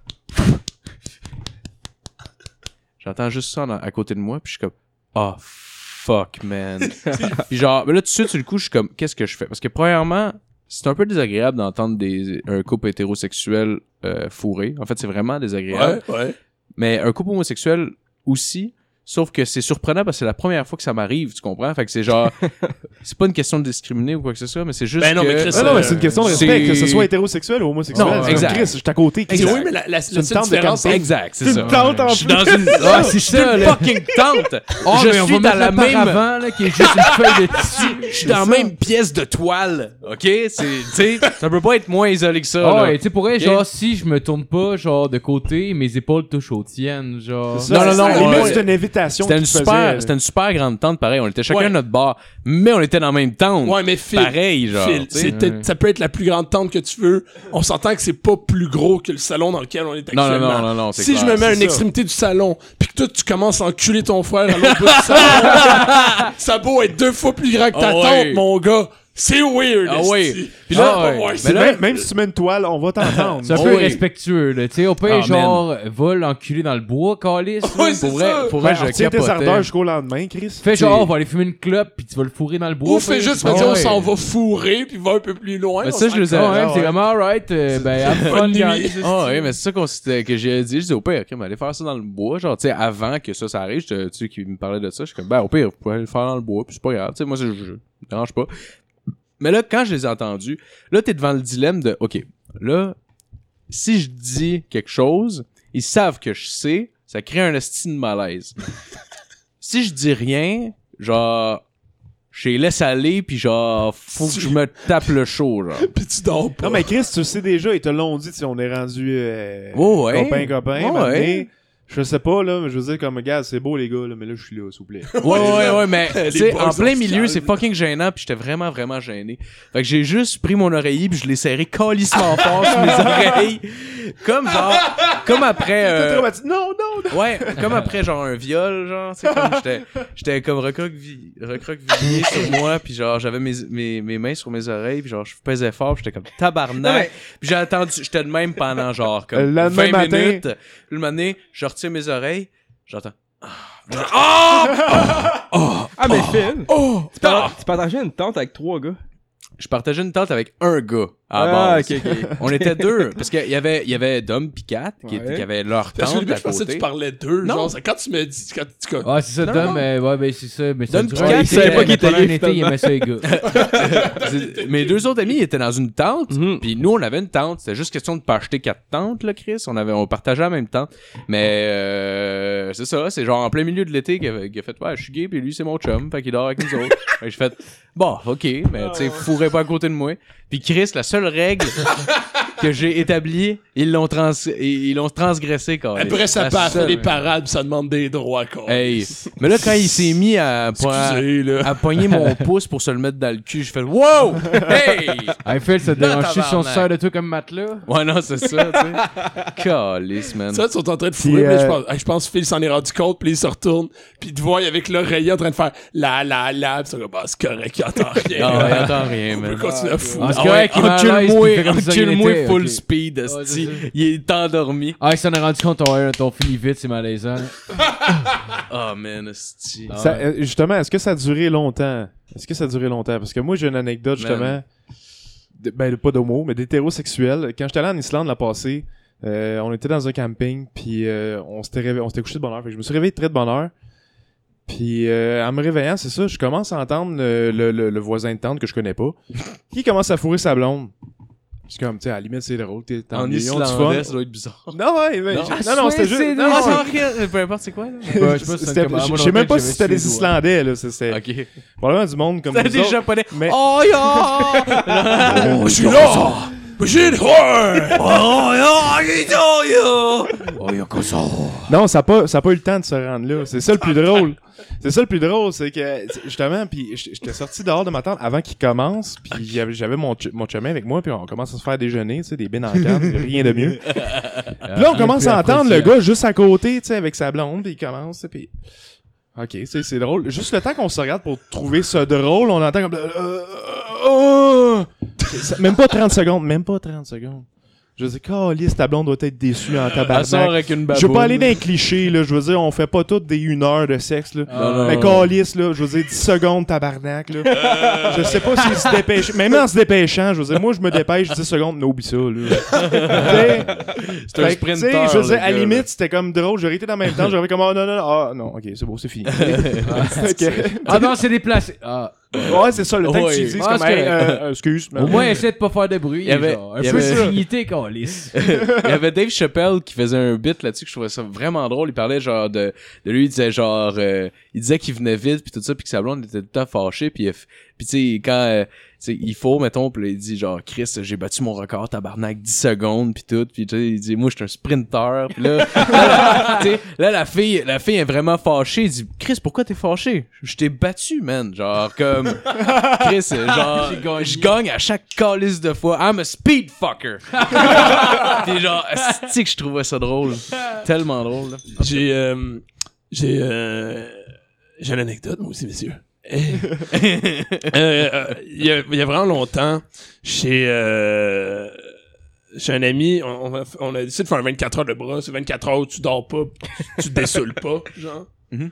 J'entends juste ça à côté de moi. Puis je suis comme, oh, fuck, man. <laughs> Puis genre, ben là, tout de suite, sur le coup, je suis comme, qu'est-ce que je fais? Parce que premièrement, c'est un peu désagréable d'entendre des, un couple hétérosexuel euh, fourré. En fait, c'est vraiment désagréable. Ouais, ouais. Mais un couple homosexuel aussi, sauf que c'est surprenant parce que c'est la première fois que ça m'arrive, tu comprends? Fait que c'est genre, <laughs> c'est pas une question de discriminer ou quoi que ce soit, mais c'est juste Ben non, que... mais Chris, Non, non, mais c'est une question de C'est- respect, que ce soit hétérosexuel ou homosexuel. Non, C'est exact. Chris, je suis à côté. Chris. C'est oui, mais la, la, la une seule tente de différence, c'est Exact, c'est C'est ça. une tente en Je suis plus. dans une, <laughs> Ah, c'est ça, une fucking <laughs> tente. Oh, je mais on suis va dans la même paravent, là, qui est juste une feuille de tissu. je suis dans la même pièce de toile, ok? C'est, tu sais, ça peut pas être moins isolé que ça, Ah ouais, tu sais, pour genre, si je me tourne pas, genre, de côté, mes épaules touchent aux tiennes, genre. Ça, Non, non, non, C'était une super, faisait. c'était une super grande tente, pareil. On était chacun Ouais. à notre bar, mais on était dans la même tente. Ouais, mais Phil, pareil, genre. Phil, ça peut être la plus grande tente que tu veux. On s'entend que c'est pas plus gros que le salon dans lequel on est Non, non, actuellement. non, non, non, c'est Si clair, je me mets à une ça. extrémité du salon, puis que toi tu commences à enculer ton frère à l'autre bout du salon, <laughs> ça beau être deux fois plus grand que ta Ah tente, ouais. mon gars. C'est weird. Ah ouais. Puis là, Ah ouais. voir Mais là- Même, même si tu mets une toile, on va t'entendre. C'est un Oh peu oui. irrespectueux, là. Tu sais, au pire, Ah, genre, va l'enculer dans le bois, calice. Ouais, c'est Pour vrai, ça. pour vrai, je tes ardeurs jusqu'au lendemain, Chris. Fais genre, on va aller fumer une clope, puis tu vas le fourrer dans le bois. Ou fais juste me Ah dire, on s'en va fourrer, puis va un peu plus loin. Mais on ça, je le Ah ouais, Ah c'est vraiment alright. euh, ben. Ah ouais, mais c'est ça que j'ai dit. Je dis au pire, ok, mais allez faire ça dans le bois. Genre, tu sais, avant que ça, ça arrive, tu sais, qui me parlait de ça, je suis comme, ben, au pire, vous pouvez aller le faire dans le bois, puis c'est pas grave. Tu sais, moi, je, je me dérange pas. Mais là, quand je les ai entendus, là, t'es devant le dilemme de, ok, là, si je dis quelque chose, ils savent que je sais, ça crée un estime de malaise. <laughs> si je dis rien, genre, je les laisse aller, puis genre, faut que je me tape le chaud, genre. <laughs> Puis tu dors pas. Non, mais Chris, tu le sais déjà, ils te l'ont dit, si on est rendu euh, Oh, ouais. copain, copain. Oh, maintenant. ouais. Je sais pas, là, mais je veux dire, comme, gars, c'est beau, les gars, là, mais là, je suis là, s'il vous plaît. Ouais, ouais, ouais, mais <laughs> tu sais, en plein milieu, c'est fucking gênant, puis j'étais vraiment, vraiment gêné. Fait que j'ai juste pris mon oreiller, puis je l'ai serré calissement fort sur mes <laughs> oreilles. Comme genre, comme après... <laughs> euh. Non, non, non. Ouais, comme après genre un viol, genre, c'est comme j'étais j'étais comme recroquevillé recroquevillé sur moi, puis genre j'avais mes, mes, mes mains sur mes oreilles, puis genre je pesais fort, j'étais comme tabarnak. Puis j'ai attendu, j'étais de même pendant genre Le comme lendemain 20 matin- minutes. Le donné, je retire mes oreilles, j'entends Ah! Ah, mais Phil, Oh! tu par- tu partageais une tente avec trois gars? Je partageais une tente avec un gars Ah, base. ok, ok. <laughs> On était deux <laughs> parce qu'il y avait il y avait Dom pis Kat qui, Ouais. qui avaient leur Parce que début, à je pensais que tu parlais d'eux. Non. Genre, c'est quand tu me dis. Quand tu, Ah, c'est ça, Non, Dom, non. mais ouais, ben c'est ça. Mais Dom un il savait pas qu'il était un été, il aimait ça, les gars. <laughs> Mes deux autres amis étaient dans une tente, Mhm. puis nous on avait une tente. C'était juste question de pas acheter quatre tentes, là, Chris. On avait, on partageait la même tente. Mais euh, c'est ça, c'est genre en plein milieu de l'été qu'il a, qu'il a fait, ouais, je suis gay, puis lui c'est mon chum, fait qu'il dort avec nous autres. Fait que j'ai fait, bon, ok, mais tu sais, fourrez pas à côté de moi. Puis Chris, la seule règle <laughs> que j'ai établie, ils l'ont trans, ils l'ont transgressé quand même. Après, ça part seule. les parades, ça demande des droits, quoi. Hey, mais là quand il s'est mis à, à, Excusez, à pogner mon <laughs> pouce pour se le mettre dans le cul, j'ai fait, wow, hey. Hey, Phil, ça te dérange si on sert de toi comme matelas? Ouais, non, c'est ça, tu sais. <laughs> Calice, man. Ça, ils sont en train de fourrer, mais euh, je pense, je que Phil s'en est rendu compte, puis il se retourne, puis il te voit avec l'oreiller en train de faire la la la, puis ça comme, bah, c'est correct, il entend rien. Non, il entend rien, On peut man. continuer à fourrer. Ah, c'est Ah correct, à encule-moi, fait si rien encule-moi full speed, Ouais. Il est endormi. Ah, il s'en est rendu compte, ton, ton fini vite, c'est malaisant. Oh, <laughs> man, esti. Ça, euh, justement, est-ce que ça a duré longtemps? Est-ce que ça a duré longtemps? Parce que moi, j'ai une anecdote, justement, de- ben, pas d'homo, mais d'hétérosexuel. Quand j'étais allé en Islande la passée, euh, on était dans un camping, puis euh, on s'était réveillé, on s'était couché de bonne heure. Fait que je me suis réveillé très de bonne heure. Puis euh, en me réveillant, c'est ça, je commence à entendre le, le- le- le voisin de tente que je connais pas, <laughs> qui commence à fourrer sa blonde. C'est comme, tu sais, à la limite, c'est drôle, t'es t'es En islandais, fun. ça doit être bizarre. Non, ouais, mais Non. Ah, non, non, c'était juste. c'est non, peu importe c'est quoi, là. Ouais, je sais c'était- même pas si c'était des. Islandais, là. C'était Ok. probablement du monde comme C'était nous des japonais. Mais- Oh, ya! <laughs> Oh, je suis là! Brigitte, ouais! <laughs> Non, ça a pas, ça a pas eu le temps de se rendre là. C'est ça le plus drôle. C'est ça le plus drôle, c'est que justement, puis j'étais sorti dehors de ma tente avant qu'il commence, puis j'avais mon ch- mon chemin avec moi, puis on commence à se faire déjeuner, tu sais, des bines en canne, <laughs> rien de mieux. Puis là, on commence à entendre le gars juste à côté, tu sais, avec sa blonde, puis il commence, puis Ok, c'est drôle. Juste le temps qu'on se regarde pour trouver ça drôle, on entend comme euh, euh, euh, même pas 30 secondes, même pas 30 secondes. Je veux dire, Calice, ta blonde doit être déçue en Elle sort tabarnak. avec une baboune. Je veux pas aller dans les clichés, là. Je veux dire, on fait pas toutes des une heure de sexe, là. Non, non, Mais non. Calice, là, je veux dire, 10 secondes, tabarnak, là. je sais pas s'il se dépêche. Même en se dépêchant, je veux dire, moi, je me dépêche 10 secondes, mais oublie ça, là. C'est un sprinter. je veux dire, à gars, limite, c'était comme drôle. J'aurais été dans le même temps, j'aurais comme, oh non, non, non, ah, non, ok, c'est bon, c'est fini. Que- <laughs> Ah non, c'est déplacé. Ah. Ouais, c'est ça, le temps que tu Ouais. dis, c'est Ah, comme, hey, euh, euh, excuse. mais- Au moins, essaie de pas faire de bruit. Il y avait- genre. Un il y peu avait- de dignité, câlisse. <laughs> Il y avait Dave Chappelle qui faisait un bit là-dessus que je trouvais ça vraiment drôle. Il parlait genre de, de lui, il disait genre, euh, il disait qu'il venait vite puis tout ça puis que sa blonde était tout le temps fâchée puis il- puis tu sais quand euh, sais, il faut mettons puis là, il dit genre Chris j'ai battu mon record tabarnak 10 secondes puis tout puis tu sais il dit moi je suis un sprinter puis là, <laughs> là, tu sais, là la fille la fille est vraiment fâchée il dit Chris pourquoi t'es fâché? Je t'ai battu man genre comme Chris <laughs> genre je gagne à chaque calice de fois I'm a speed fucker <laughs> Pis genre, c'est que je trouvais ça drôle. Tellement drôle. là. J'ai, euh, j'ai, euh, j'ai une anecdote, moi aussi, messieurs. Euh, euh, Il y, a, y a vraiment longtemps, chez, euh, chez un ami, on, on a, on a décidé de faire un 24 heures de bras. C'est 24 heures où tu dors pas, tu te dessoules pas, genre. Mhm.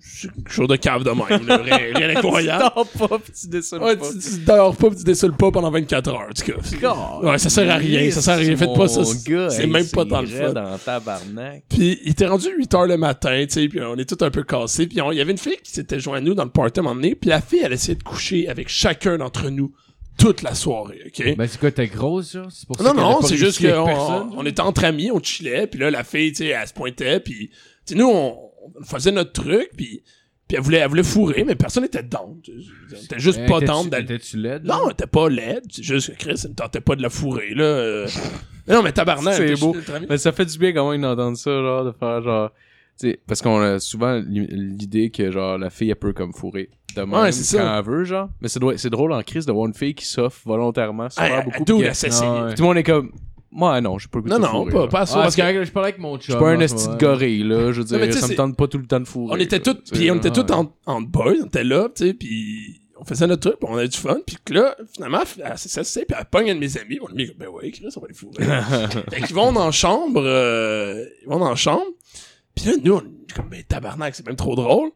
C'est quelque chose de cave de même, là, rien, rien <laughs> d'incroyable. Dors pas pis tu descends Ouais, pas. tu, tu dors pas pis tu dessoules pas pendant 24 heures, en tout cas. Ouais, ça sert à rien, ça sert à rien. Faites pas ça. C'est même pas dans le fun. dans tabarnak. Puis il était rendu 8 heures le matin, tu sais, puis on est tout un peu cassés. Puis il y avait une fille qui s'était jointe à nous dans le party à un moment donné, puis la fille, elle essayait de coucher avec chacun d'entre nous toute la soirée, OK? Ben, c'est quoi, t'es grosse, ça? C'est pour ça non, non, c'est juste qu'on on, on était entre amis, on chillait, puis là, la fille, tu sais, elle se pointait, puis tu sais, nous, on, on faisait notre truc, puis puis elle voulait, elle voulait fourrer, mais personne n'était down. tu sais. Elle était juste Euh, pas down d'aller... Étais-tu laide? Non, elle était pas laide, c'est juste que Chris, elle ne tentait pas de la fourrer, là. euh. Mais non, mais tabarnak. C'est t'es- beau. t'es. Mais ça fait du bien quand même d'entendre ça, genre, de faire genre. Tu sais, parce qu'on a souvent l'i- l'idée que genre la fille elle peut comme fourrer de même Ouais, c'est quand ça. elle veut genre mais c'est drôle, c'est drôle en crise de voir une fille qui s'offre volontairement super Ah, beaucoup tout le monde est comme moi non j'ai pas le goût Non, de non, fourrer, pas, pas ça. Parce c'est que je parlais avec mon chum. je suis pas un esti de gorille là je veux dire ça me tente pas tout le temps de fourrer on était tous puis on était tous en, en boys on était là tu sais puis on faisait notre truc on avait du fun puis que là finalement elle s'essaye puis elle pogne un de mes amis on lui dit ben ouais Chris on va les fourrer <laughs> fait qu'ils vont dans la chambre euh, ils vont dans la chambre puis là nous on est comme ben tabarnak c'est même trop drôle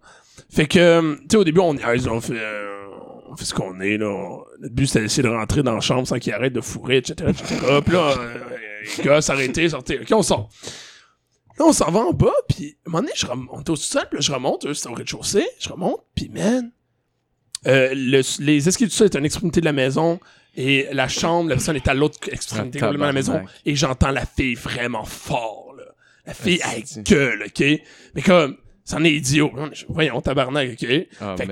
fait que euh, tu sais au début on on fait euh, on fait ce qu'on est là. On- notre but c'était d'essayer de rentrer dans la chambre sans qu'ils arrêtent de fourrer etc etc puis là euh, les gars s'arrêter sortir ok on sort. Là, on s'en va en bas, puis à un moment donné, je rem- on est au sous-sol, puis là, je remonte, c'était au rez-de-chaussée, je remonte, puis man, euh, le- les escaliers du sol est à une extrémité de la maison, et la chambre, la personne est à l'autre extrémité Ah, complètement de la maison, et j'entends la fille vraiment fort, là. La fille, Ah, elle c'est- gueule, OK? Mais comme, c'en est idiot. Voyons, tabarnak, OK? Ah, fait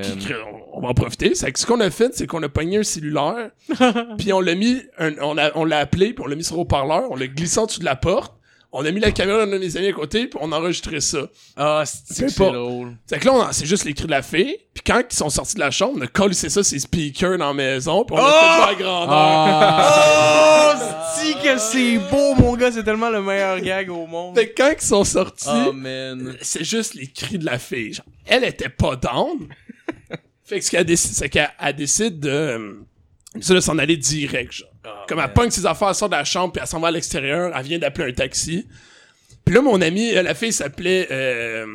on, va en profiter. C'est que ce qu'on a fait, c'est qu'on a pogné un cellulaire, <laughs> puis on l'a mis, un- on l'a on l'a appelé, puis on l'a mis sur haut-parleur, on l'a glissé en dessous de la porte, on a mis la caméra d'un de mes amis à côté, puis on a enregistré ça. ah c'est importe. drôle? C'est que là, c'est juste les cris de la fille, puis quand ils sont sortis de la chambre, on a collé ça, ses speakers dans la maison, puis on a fait jouer à grandeur. Ah! oh si que c'est beau mon gars c'est tellement le meilleur gag au monde Fait que quand ils sont sortis, oh man c'est juste les cris de la fille. Genre, elle était pas down. fait que ce qu'elle décide, c'est qu'elle elle décide de, euh, ça, de s'en aller direct. Genre. Comme elle pogne ses affaires, elle sort de la chambre, puis elle s'en va à l'extérieur, elle vient d'appeler un taxi. Puis là, mon ami, euh, la fille s'appelait, euh,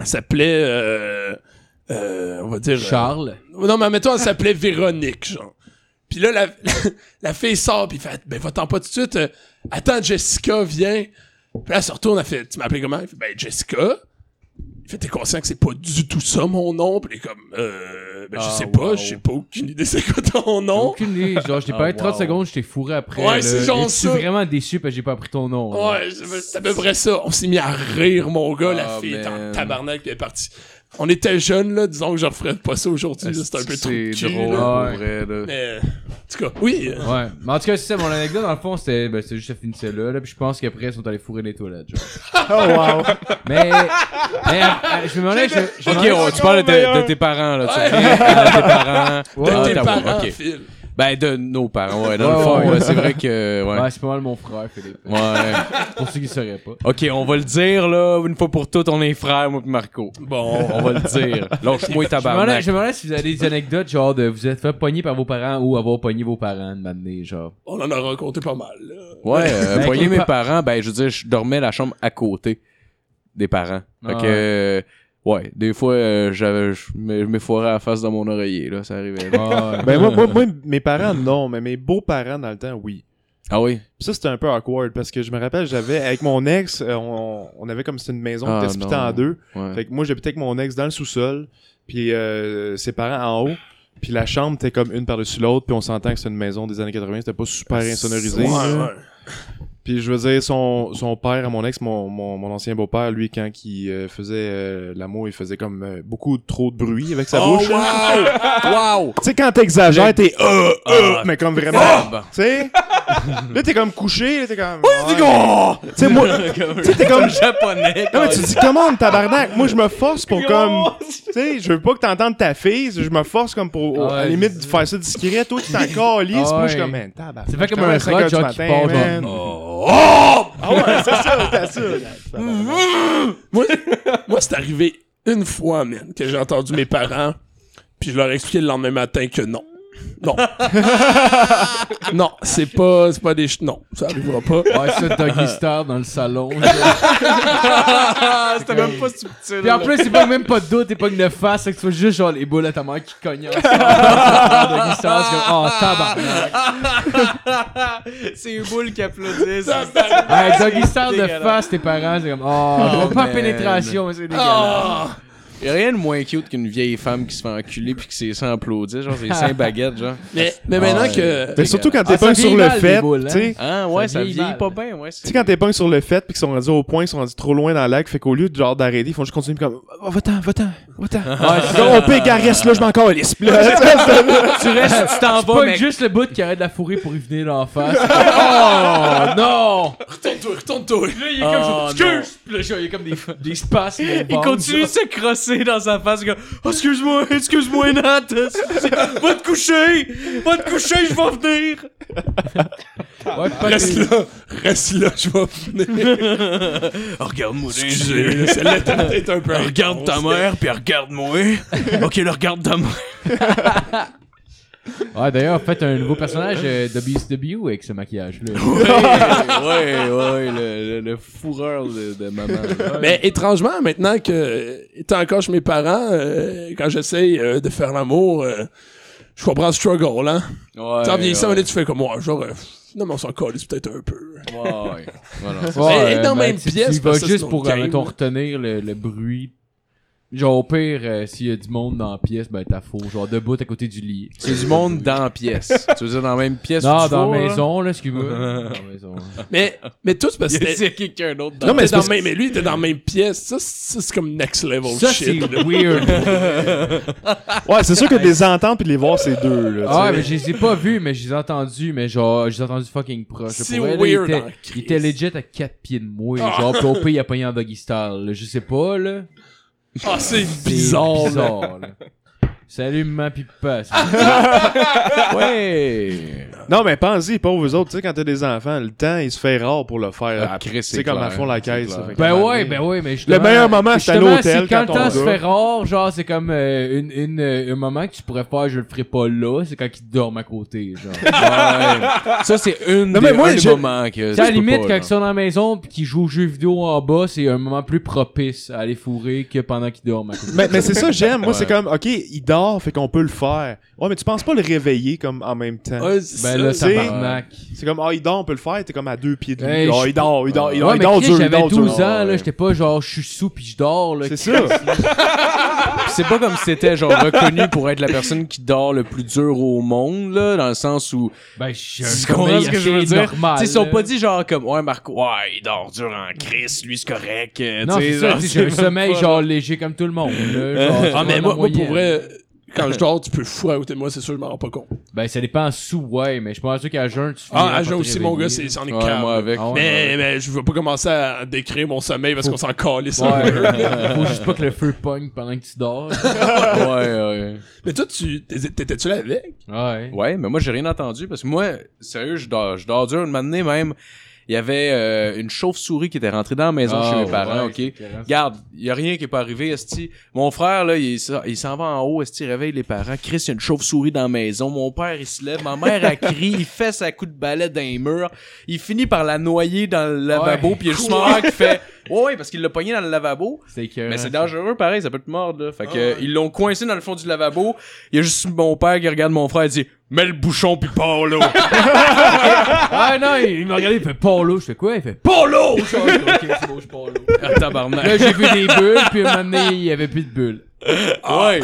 elle s'appelait, euh, euh, on va dire. euh, Charles. non, mais mettons, elle s'appelait Véronique, genre. Puis là, la, <laughs> la, fille sort, puis fait, ben, va-t'en pas tout de suite. euh, attends, Jessica, viens. Puis là, elle se retourne, elle fait, tu m'appelles comment? Il fait, ben, Jessica. Fait, t'es conscient que c'est pas du tout ça, mon nom? Est comme, euh, ben, je Ah, sais pas, wow. j'ai pas aucune idée c'est quoi ton nom. Aucune idée. Genre, je t'ai Ah, parlé 30 wow. secondes, je t'ai fourré après. Ouais, c'est genre Et Je suis ça. vraiment déçu parce que j'ai pas appris ton nom. Ouais, c'est à peu près ça. On s'est mis à rire, mon gars. la Ah, fille était en tabarnak, elle est partie. On était jeunes, là. Disons que je referais pas ça aujourd'hui. là, C'était un peu trop c'est drôle là. Ouais. pour vrai là Mais, en tout cas, oui. euh, Ouais. Mais en tout cas, c'est ça, mon anecdote, dans le fond, c'était, ben, juste, ça finissait là, là, puis je pense qu'après, ils sont allés fourrer les toilettes, genre. <laughs> Oh, wow. Mais, mais, euh, je me demandais, je, je me Ok, demandais- tu parles de, tes- de tes parents, là. Tu sais, de tes parents. de Ah, tes parents, ok. Phil. Ben, de nos parents, ouais. Dans Ouais, le fond, ouais, c'est vrai que, ouais. Ouais, c'est pas mal mon frère, Philippe. Ouais. Pour ceux qui sauraient pas. Ok, on va le dire, là, une fois pour toutes, on est frères, moi pis Marco. Bon. On va le dire. Lâche-moi Je me demandais, tabarnak. je me demandais si vous avez des anecdotes, genre, de vous êtes fait pogner par vos parents ou avoir pogné vos parents de m'amener, genre. On en a raconté pas mal, là. Ouais, euh, Ben, les mes pa- parents, ben, je veux dire, je dormais la chambre à côté des parents. Fait Ah que, euh, ouais, des fois, euh, j'avais, je me- je m'effoirais à la face dans mon oreiller, là, ça arrivait. <laughs> Ben, moi, moi, moi, mes parents, non, mais mes beaux-parents, dans le temps, oui. Ah oui? Puis ça, c'était un peu awkward parce que je me rappelle, j'avais, avec mon ex, euh, on, on avait comme c'était une maison qui Ah, était splittée non. en deux. Ouais. Fait que moi, j'habitais avec mon ex dans le sous-sol, puis euh, ses parents en haut. Puis la chambre était comme une par-dessus l'autre, puis on s'entend que c'était une maison des années 80, c'était pas super insonorisé. Ouais, ouais. Puis je veux dire, son, son père à mon ex, mon, mon, mon ancien beau-père, lui, quand il euh, faisait euh, l'amour, il faisait comme euh, beaucoup trop de bruit avec sa Oh, bouche. wow! Wow! Tu sais, quand t'exagères, t'es euh, euh, Ah. mais comme vraiment. Ah, Tu sais? là, t'es comme couché, là, t'es comme. Ouais. Tu sais, moi. <laughs> Tu sais, t'es comme. <laughs> japonais. Non, mais tu dis, comment, tabarnak? Moi, je me force pour comme. Tu sais, je veux pas que t'entendes ta fille, je me force comme pour, à la limite, de faire ça discret. Toi, tu t'en <laughs> calisses. Ah Moi, je suis comme, man, tabarnak. C'est fait comme un commence à 5 rock, heures du genre, qui matin, part, man. Genre. Ah ouais, c'est ça, c'est ça. <laughs> moi, moi c'est arrivé une fois, man, que j'ai entendu mes parents, puis je leur ai expliqué le lendemain matin que non. Non. <laughs> non, c'est pas, c'est pas des... ch- Non, ça arrivera pas. Ouais, ça, Doggy <laughs> Star dans le salon. <laughs> C'était même pas subtil. Puis en plus, c'est pas même pas de dos, t'es pas une face, c'est que tu vois juste genre les boules à ta mère qui cognent. Doggy Star, c'est comme, oh tabarnak. c'est les boules qui applaudissent. Hey, Doggy Star de face, tes parents, c'est comme, oh, Oh, pas man. pénétration, mais c'est dégueulasse. Ah! Y'a rien de moins cute qu'une vieille femme qui se fait enculer pis que ses seins applaudissent, genre ses seins baguettes, genre. <laughs> Mais, mais maintenant que... Mais surtout quand t'es Ah, pas sur le fait, tu sais. Ah ouais, Ça ça vieillit mal. pas bien, ouais. Tu sais, quand t'es pas sur le fait, puis qu'ils sont rendus au point, ils sont rendus trop loin dans le lac, fait qu'au lieu de genre d'arrêter, ils font juste continuer comme, oh, va-t'en, va-t'en, va-t'en. <laughs> Ouais, c'est on peut reste là, je m'en calisse. Puis <laughs> tu c'est- restes, tu t'en C'est vas, pas juste le bout qui arrête de la fourrer pour y venir en face. oh non! Retourne-toi, retourne-toi. Là, il est Oh, comme non. excuse! Puis là, genre, il y a comme des, des spasmes. Il continue de se crosser dans sa face, comme, oh, excuse-moi, excuse-moi, Nat. Va te coucher! Va te coucher, je vais venir! Ouais, pas Reste des- là, reste là, je vais venir. Oh, Regarde-moi Excusez, celle-là un peu... Regarde ta mère, puis regarde-moi. ok, là, regarde ta mère. Ouais, d'ailleurs, faites un nouveau personnage euh, de BSW avec ce maquillage-là. <laughs> ouais, ouais, le, le, le fourreur de, de maman. là. Mais étrangement, maintenant que, étant encore chez mes parents, euh, quand j'essaye euh, de faire l'amour, euh, je comprends le struggle, hein. Ouais, Tu sais, en vieillissant, ouais. tu fais comme moi, genre, euh, non, mais on s'en calisse peut-être un peu. Ouais, ouais. Voilà. Ouais, et dans même tu- pièce, Tu vas parce que juste pour, game, mettons, retenir le, le bruit. Genre, au pire, euh, s'il y a du monde dans la pièce, ben t'as faux. Genre, debout à côté du lit. C'est du monde dans la pièce. <laughs> tu veux dire dans la même pièce Non, où tu dans la maison, là, excuse-moi. <laughs> dans la maison. Mais, mais tout, c'est parce Il que y a c'était. quelqu'un d'autre dans Non, mais, c'est dans parce- même, mais lui, il était dans la même pièce. Ça, c'est comme next level Ça, c'est shit. weird. <laughs> Ouais, c'est sûr que de les entendre puis de les voir, c'est deux, là. tu Ah, sais. mais je les ai pas vus, mais je les ai entendus, mais genre, je les ai entendus fucking proche. C'est Pour weird il, était, crise. il était legit à 4 pieds de moi. Genre, pis au pire, il a pogné en doggy style. là. Je sais pas, là. <laughs> Ah, c'est bizarre, bizarre, là. Salut, maman, pis papa. <laughs> Ouais. Non, mais pensez, pauvres vous autres, tu sais, quand t'as des enfants, le temps, il se fait rare pour le faire. Ah, c'est c'est comme à fond la c'est caisse. ça Ben ouais, ben ouais, mais Le meilleur moment, c'est à l'hôtel c'est quand quand le temps se fait rare, genre, c'est comme euh, une, une, euh, un moment que tu pourrais faire, je le ferai pas là, c'est quand ils dorment à côté, genre. <laughs> Ouais. Ça, c'est une Non, des, mais moi, un des moments que. Tu sais, tu à la limite, pas, quand ils sont dans la maison pis qu'ils jouent aux jeux vidéo en bas, c'est un moment plus propice à aller fourrer que pendant qu'ils dorment à côté. Mais, mais c'est ça, j'aime. Moi, c'est comme, OK, il dort, fait qu'on peut le faire. Ouais, mais tu penses pas le réveiller comme en même temps? C'est Ben là, tabarnak. C'est comme, ah, il dort, on peut le faire, t'es comme à deux pieds de lui. Ah, je- il dort, il dort, il dort, il dort dur, il j'avais dort 12 dur. ans, là, j'étais pas genre, je suis sous pis je dors, là. C'est ça. <laughs> c'est pas comme si t'étais genre reconnu pour être la personne qui dort le plus dur au monde là dans le sens où Ben, un comprends ce que je veux dire? ils sont pas dit genre comme ouais Marco ouais il dort dur en crise lui c'est correct euh, Non, c'est ça, j'ai un sommeil genre léger comme tout le monde. là, genre, Ah, mais moi, pour vrai, quand je dors, tu peux fourrer à côté de moi, c'est sûr, je m'en rends pas compte. Ben, ça dépend sous, ouais, mais je pense qu'à jeun, tu Ah, à jeun aussi, mon gars, c'est c'en est Ouais, calme. moi avec. Ah ouais, Mais, mais je veux pas commencer à décrire mon sommeil parce qu'on s'en calisse. un Ouais, <laughs> faut juste pas que le feu pogne pendant que tu dors. <laughs> ouais, ouais. Mais toi, tu t'es- t'étais-tu là avec? Ouais. Ouais, mais moi j'ai rien entendu parce que moi, sérieux, je dors, je dors dur. Une matinée même, il y avait euh, une chauve-souris qui était rentrée dans la maison Ah, chez mes parents, ouais, ok? Regarde, il y a rien qui est pas arrivé, esti. Mon frère, là, il, s'en- il s'en va en haut, esti, il réveille les parents. Chris, il y a une chauve-souris dans la maison. Mon père, il se lève. Ma mère, elle crie. Il fait sa coup de balai dans les murs. Il finit par la noyer dans le lavabo. Puis il y a juste <laughs> mon qui fait... Ouais, ouais, parce qu'il l'a pogné dans le lavabo. C'est. Mais c'est dangereux, pareil, ça peut te mordre, là. Fait que, euh, ils l'ont coincé dans le fond du lavabo. Il y a juste mon père qui regarde mon frère et dit, mets le bouchon pis pars là. <laughs> Ah non, il, il m'a regardé, il fait Polo. Je fais quoi? Il fait Polo! Je fais, ok, c'est bon, je Polo. Ah, tabarnak. Là, j'ai vu des bulles, puis un moment donné, il y avait plus de bulles. Ouais.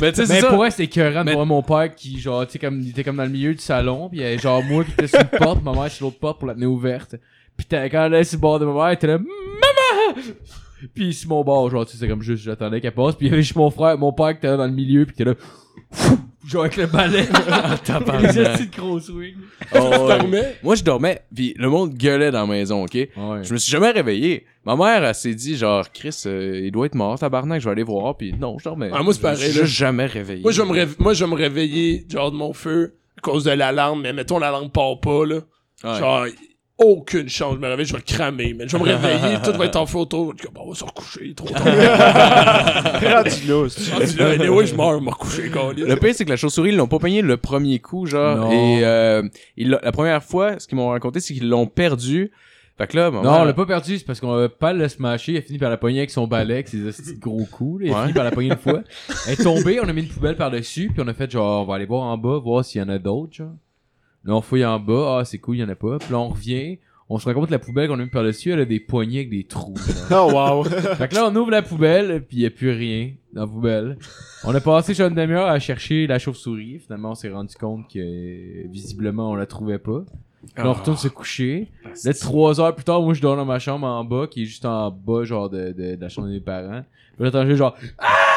Mais tu sais, c'est Mais ça. pour vrai, c'était écœurant de Mais- voir mon père qui, genre, tu sais, comme, il était comme dans le milieu du salon, puis il y avait genre moi qui était sur une porte, ma mère sur l'autre porte pour la tenir ouverte. Puis t'as- quand elle est sur le bord de ma mère, elle était là, Maman! Puis sur mon bord, genre, tu sais, c'est comme juste, j'attendais qu'elle passe, puis il y avait juste mon frère, mon père qui était là dans le milieu, puis qui était là, genre avec le balai. <laughs> tabarnak. Les petites gros swings. Oh, ouais. dormais? Moi, je dormais, puis le monde gueulait dans la maison, ok? Ouais. Je me suis jamais réveillé. Ma mère, elle s'est dit, genre, Chris, euh, il doit être mort, tabarnak, je vais aller voir, puis non, je dormais. Ah, moi, c'est Je me pareil, suis jamais réveillé. Moi, je vais me réve- moi, je vais me réveiller, genre, de mon feu, à cause de l'alarme, mais mettons, l'alarme part pas, là. Ouais. Genre, aucune chance, je me je vais cramer, mais je vais me réveiller, <laughs> tout va être en photo, je dire, bon, on va se recoucher, trop tard. <laughs> Rendu là, <laughs> c'est- Rendu là, anyway, je meurs, je me recoucher. Le pire, c'est que la chauve-souris, ils l'ont pas pogné le premier coup, genre. Non. Et euh, ils la première fois, ce qu'ils m'ont raconté, c'est qu'ils l'ont perdu. Fait que là, Non, on l'a pas perdu, c'est parce qu'on avait pas le smasher, il a fini par la pogner avec son balai, avec ses petits gros coups, là. il a Ouais. fini par la pogner une fois. Elle est tombée, on a mis une poubelle par-dessus, puis on a fait genre, on va aller voir en bas, voir s'il y en a d'autres, genre. Là, on fouille en bas, ah, c'est cool, il y en a pas. Puis là, on revient, on se rend compte que la poubelle qu'on a mis par-dessus, elle a des poignées avec des trous. <laughs> Oh wow. <laughs> Fait que là, on ouvre la poubelle, puis il y a plus rien dans la poubelle. On a passé genre une demi-heure à chercher la chauve-souris. Finalement, on s'est rendu compte que, visiblement, on la trouvait pas. Là, on retourne se coucher. Là, trois heures plus tard, moi, je dors dans ma chambre en bas, qui est juste en bas, genre, de, de, de la chambre de mes parents. Puis là, j'entends juste genre, ah!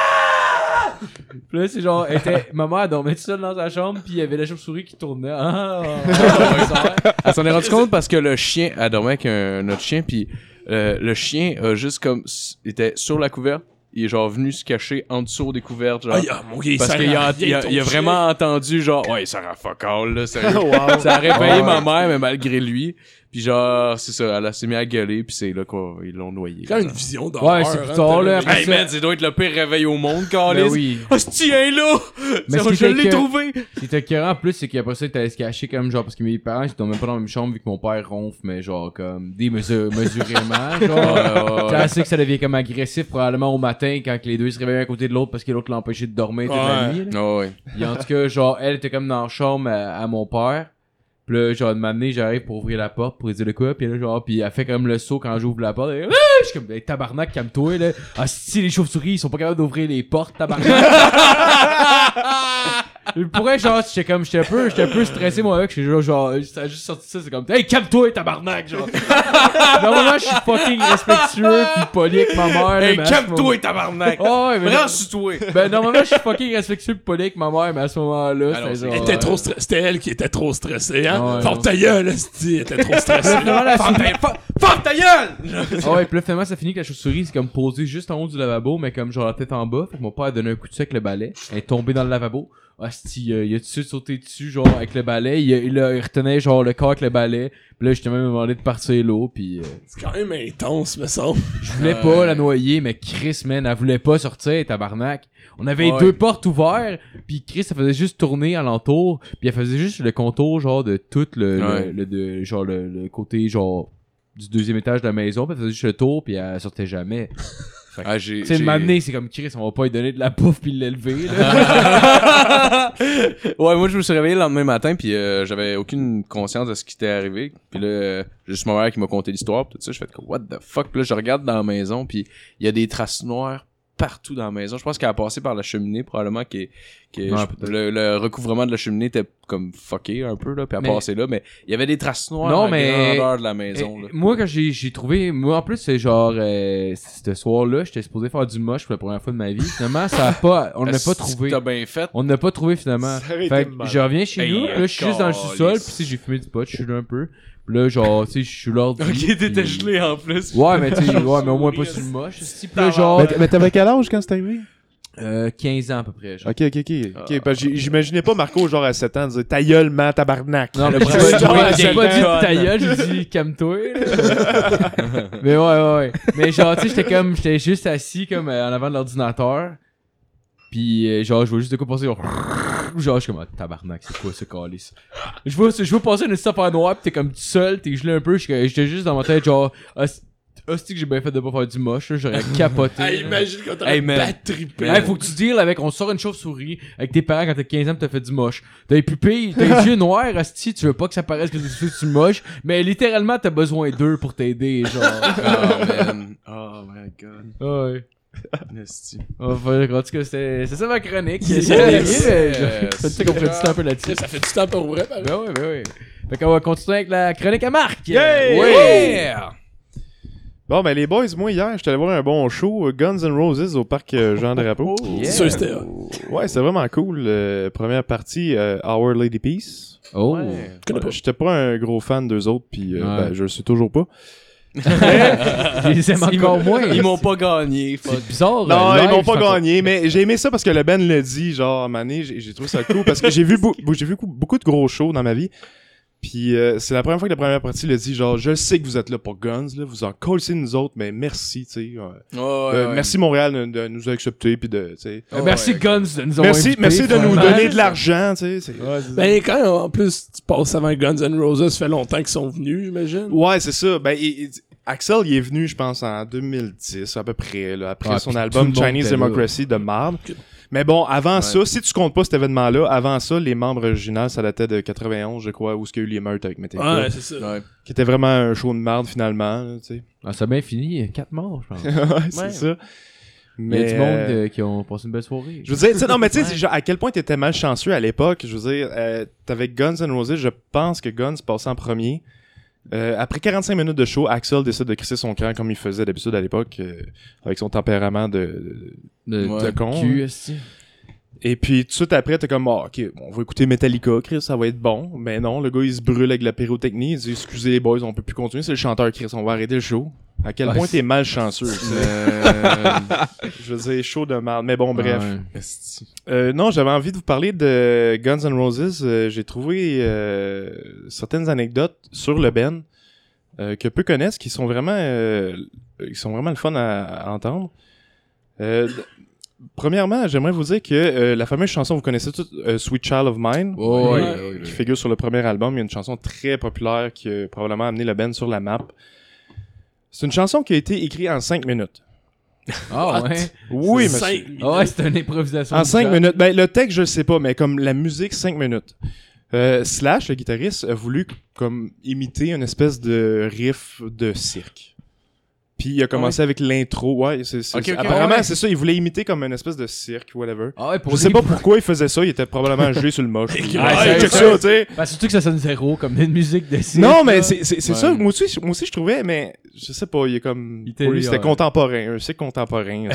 Puis là, c'est genre, elle était, ma mère, elle dormait toute seule dans sa chambre, puis il y avait la chauve-souris qui tournait. Ah, ah, ah, Elle s'en est rendu compte parce que le chien, elle dormait avec un, notre chien, puis euh, le chien a juste comme s- était sur la couverte, il est genre venu se cacher en dessous des couvertes, genre. Ah, parce qu'il a, il a, il a vraiment entendu genre ouais ça rend fuck all là sérieux. <laughs> wow. ça a réveillé Ouais. ma mère mais malgré lui puis genre c'est ça elle a- s'est mis à gueuler puis c'est là qu'ils l'ont noyé C'est quand une vision d'horreur. Ouais, c'est plus hein, tard, t'as là, hey ça- man ça doit être le pire réveil au monde Ben Carlis oui. hostie hein, là? Mais Ça, ce qui je l'ai que- trouvé Ce qui était écœurant en plus, c'est qu'après ça, t'allais se cacher comme genre, parce que mes parents, ils étaient même pas dans la même chambre vu que mon père ronfle, mais genre comme démesurément, <laughs> genre. Tu sais que ça devient comme agressif probablement au matin quand que les deux se réveillent à côté de l'autre parce que l'autre l'empêchait de dormir toute la nuit. là. oh, ouais. Et en tout cas, genre, elle était comme dans la chambre à, à mon père. Puis là, genre, de m'amener, j'arrive pour ouvrir la porte pour dire de quoi. Puis là, genre, puis elle fait comme le saut quand j'ouvre la porte. Elle, Ah! je suis comme, hey, tabarnak, calme-toi, là. Ah, si les chauves-souris, ils sont pas capables d'ouvrir les portes, tabarnak. <laughs> Pour être genre, j'étais comme, j'étais un peu, j'étais un peu stressé, moi, avec. J'étais genre, genre, ça a juste sorti ça, c'est comme, hey, calme-toi, tabarnak, genre. <laughs> Normalement, je suis fucking respectueux pis poli avec ma mère. hey calme-toi tabarnak Oh, ouais, mais toi ben normalement je suis fucking respectueux pis poli avec ma mère mais à ce moment-là Ah c'était genre Elle était trop stressée. C'était elle qui était trop stressée, hein? Ferme ta gueule, esti, elle était trop stressée. Ferme ta- gueule Ah ouais, pis là finalement ça finit que la chauve-souris c'est comme posée juste en haut du lavabo mais comme genre la tête en bas. Fait que mon père a donné un coup de avec le balai. Elle est tombée dans le lavabo. Hostie, euh, il a tout de suite sauté dessus genre avec le balai? Il, il, il retenait genre le corps avec le balai. Pis là j'étais même demandé de partir l'eau pis euh, C'est quand même intense, me semble. <laughs> je voulais pas la noyer mais Chris man elle voulait pas sortir tabarnak. On avait Ouais. deux portes ouvertes puis Chris ça faisait juste tourner alentour puis elle faisait juste le contour genre de tout le, le- le, de, genre le, le côté genre du deuxième étage de la maison puis elle faisait juste le tour puis elle sortait jamais. Ah j'ai Tu sais, m'amener, c'est comme Chris, on va pas lui donner de la bouffe puis l'élever, là. <laughs> ouais, moi je me suis réveillé le lendemain matin puis euh, j'avais aucune conscience de ce qui était arrivé. Puis là, euh, juste ma mère qui m'a conté l'histoire, pis tout ça, je fais what the fuck? Puis là, je regarde dans la maison puis il y a des traces noires partout dans la maison. Je pense qu'elle a passé par la cheminée probablement qui Ouais, je- le, le recouvrement de la cheminée était comme fucké un peu, là, puis à Mais- passer là, mais il y avait des traces noires Non, à la mais- grandeur de la maison, Eh, là. moi, quand j'ai j'ai trouvé. Moi, en plus, c'est genre. Euh, ce soir-là, j'étais supposé faire du moche pour la première fois de ma vie. Finalement, ça a pas. On n'a pas trouvé. T'as bien fait? On n'a pas trouvé finalement. Ça Fait que mal. je reviens chez Hey, nous, là, je suis juste dans le sous-sol, puis sais, j'ai fumé du pot, je suis là un peu. Là, genre, tu sais, je suis l'ordi. Ok, t'étais puis- gelé en plus. Ouais, mais tu sais, <laughs> ouais, mais au moins pas sur le moche. Là, genre, Mais, mais t'avais quel âge quand c'est arrivé? euh, 15 ans à peu près. Genre. Ok, ok, ok. ok parce que j'ai- J'imaginais pas Marco, genre à 7 ans, dire ta gueule, man, tabarnak. Non, mais Le pas- genre, j'ai pas dit ta gueule, j'ai dit calme-toi. <laughs> mais ouais, ouais, ouais. Mais genre, tu sais, j'étais comme, j'étais juste assis comme euh, en avant de l'ordinateur. Puis euh, genre, je vois juste de quoi passer. Genre, <laughs> genre je suis comme, ah, tabarnak, c'est quoi ce calice? Je vois, je vois passer une stuff en noir, pis t'es comme tout seul, t'es gelé un peu. J'étais juste dans ma tête, genre, hostie hostie que j'ai bien fait de pas faire du moche, là, j'aurais <laughs> capoté. Ah, imagine quand t'as Hey, hey, bad trippé. Hey, faut que tu deals avec, on sort une chauve-souris avec tes parents quand t'as 15 ans pis t'as fait du moche. T'as les pupilles, t'as les <laughs> yeux noirs, asti, tu veux pas que ça paraisse que tu fais du moche, mais littéralement t'as besoin d'eux pour t'aider, genre. Oh, man. Oh, my god. ouais. Nasty. Oh, fait, en tout cas, c'est c'est ça ma chronique. Yes. C'est sais qu'on temps un peu là-dessus. Ça fait du temps pour vrai. Ben ouais, ben ouais. Fait qu'on va continuer avec la chronique à Marc. Yay! Yeah! Bon, ben les boys, moi hier, j'étais allé voir un bon show, euh, Guns N' Roses au parc euh, Jean Drapeau. Yeah. C'est sûr, hot. Ouais, c'est vraiment cool. Euh, première partie, euh, Our Lady Peace. Oh. Je connais pas. J'étais pas un gros fan d'eux autres, puis euh, Ouais. ben, je le suis toujours pas. Je les aime Ils encore m'ont- moins. Ils m'ont pas gagné. fuck. C'est bizarre. Non, euh, ils m'ont pas gagné, mais j'ai aimé ça parce que le Ben l'a dit, genre, donné, j'ai j'ai trouvé ça cool parce que j'ai vu, j'ai vu beaucoup- de gros shows dans ma vie. Puis euh, c'est la première fois que la première partie l'a dit, genre, je sais que vous êtes là pour Guns, là, vous en collez nous autres, mais merci, tu sais. euh, Ouais, euh, ouais. Merci Montréal de, de nous accepter, puis de, tu sais. Euh, Merci Ouais, Guns de nous avoir Merci, merci de nous donner de l'argent, tu sais. Ben, quand en plus, tu passes avant Guns N' Roses, ça fait longtemps qu'ils sont venus, j'imagine. Ouais, c'est ça. Ben, il- il- Axel, il est venu, je pense, en 2010, à peu près, là, après Ouais, son album Chinese là. Democracy de marde. Mais bon, avant ça, si tu comptes pas cet événement-là, avant ça, les membres originaux, ça datait de 91, je crois, où ce qu'il y a eu les meurtres avec Metallica. Ouais, c'est ça. Ouais. Qui était vraiment un show de marde, finalement, là, tu sais. Ah, ça a bien fini. 4 morts, je pense. <laughs> ouais, c'est Ouais. ça. Il y Mais, a du monde euh, euh, qui ont passé une belle soirée. Je veux dire, tu sais, non, mais tu sais, <laughs> à quel point t'étais malchanceux à l'époque. Je veux dire, euh, t'avais Guns N' Roses, je pense que Guns passait en premier. Euh, après 45 minutes de show, Axel décide de crisser son cran comme il faisait d'habitude à l'époque, euh, avec son tempérament de, de, de, de Ouais. con. cul, hein. Et puis tout de suite après, t'es comme, Ah, ok, bon, on va écouter Metallica, Chris, ça va être bon. Mais non, le gars, il se brûle avec la pyrotechnie. Il dit, excusez les boys, on peut plus continuer. C'est le chanteur Chris, on va arrêter le show. À quel Ouais, point t'es malchanceux. Euh, <laughs> je veux dire, chaud de merde. Mais bon, bref. Ouais. Euh, non, j'avais envie de vous parler de Guns N' Roses. Euh, J'ai trouvé euh, certaines anecdotes sur le Ben euh, que peu connaissent, qui sont vraiment, euh, qui sont vraiment le fun à, à entendre. Euh, premièrement, j'aimerais vous dire que euh, la fameuse chanson, vous connaissez toutes, euh, Sweet Child of Mine, Oh, qui figure sur le premier album. Il y a une chanson très populaire qui a probablement amené le Ben sur la map. C'est une chanson qui a été écrite en 5 minutes. Ah ouais. Oui, C'est monsieur. cinq minutes. Ah ouais, c'est une improvisation. En du 5 genre. minutes. Ben, le texte, je le sais pas, mais comme la musique, 5 minutes. Euh, Slash, le guitariste, a voulu comme imiter une espèce de riff de cirque. Puis il a commencé avec l'intro. Ouais, c'est, c'est- apparemment, ouais. c'est ça. Il voulait imiter comme une espèce de cirque, whatever. Ah ouais, pour Je sais pas pourquoi il faisait ça. Il était probablement gelé sur le moche. <laughs> Et Ah, que- check ouais, ça, tu sais. Ben, surtout que ça sonne zéro, comme une musique de cirque, Non, mais là. c'est, c'est, c'est Ouais. ça. Moi aussi, moi aussi, je trouvais, mais je sais pas. Il est comme. Il était pour lui, c'était ouais. contemporain. Cirque contemporain.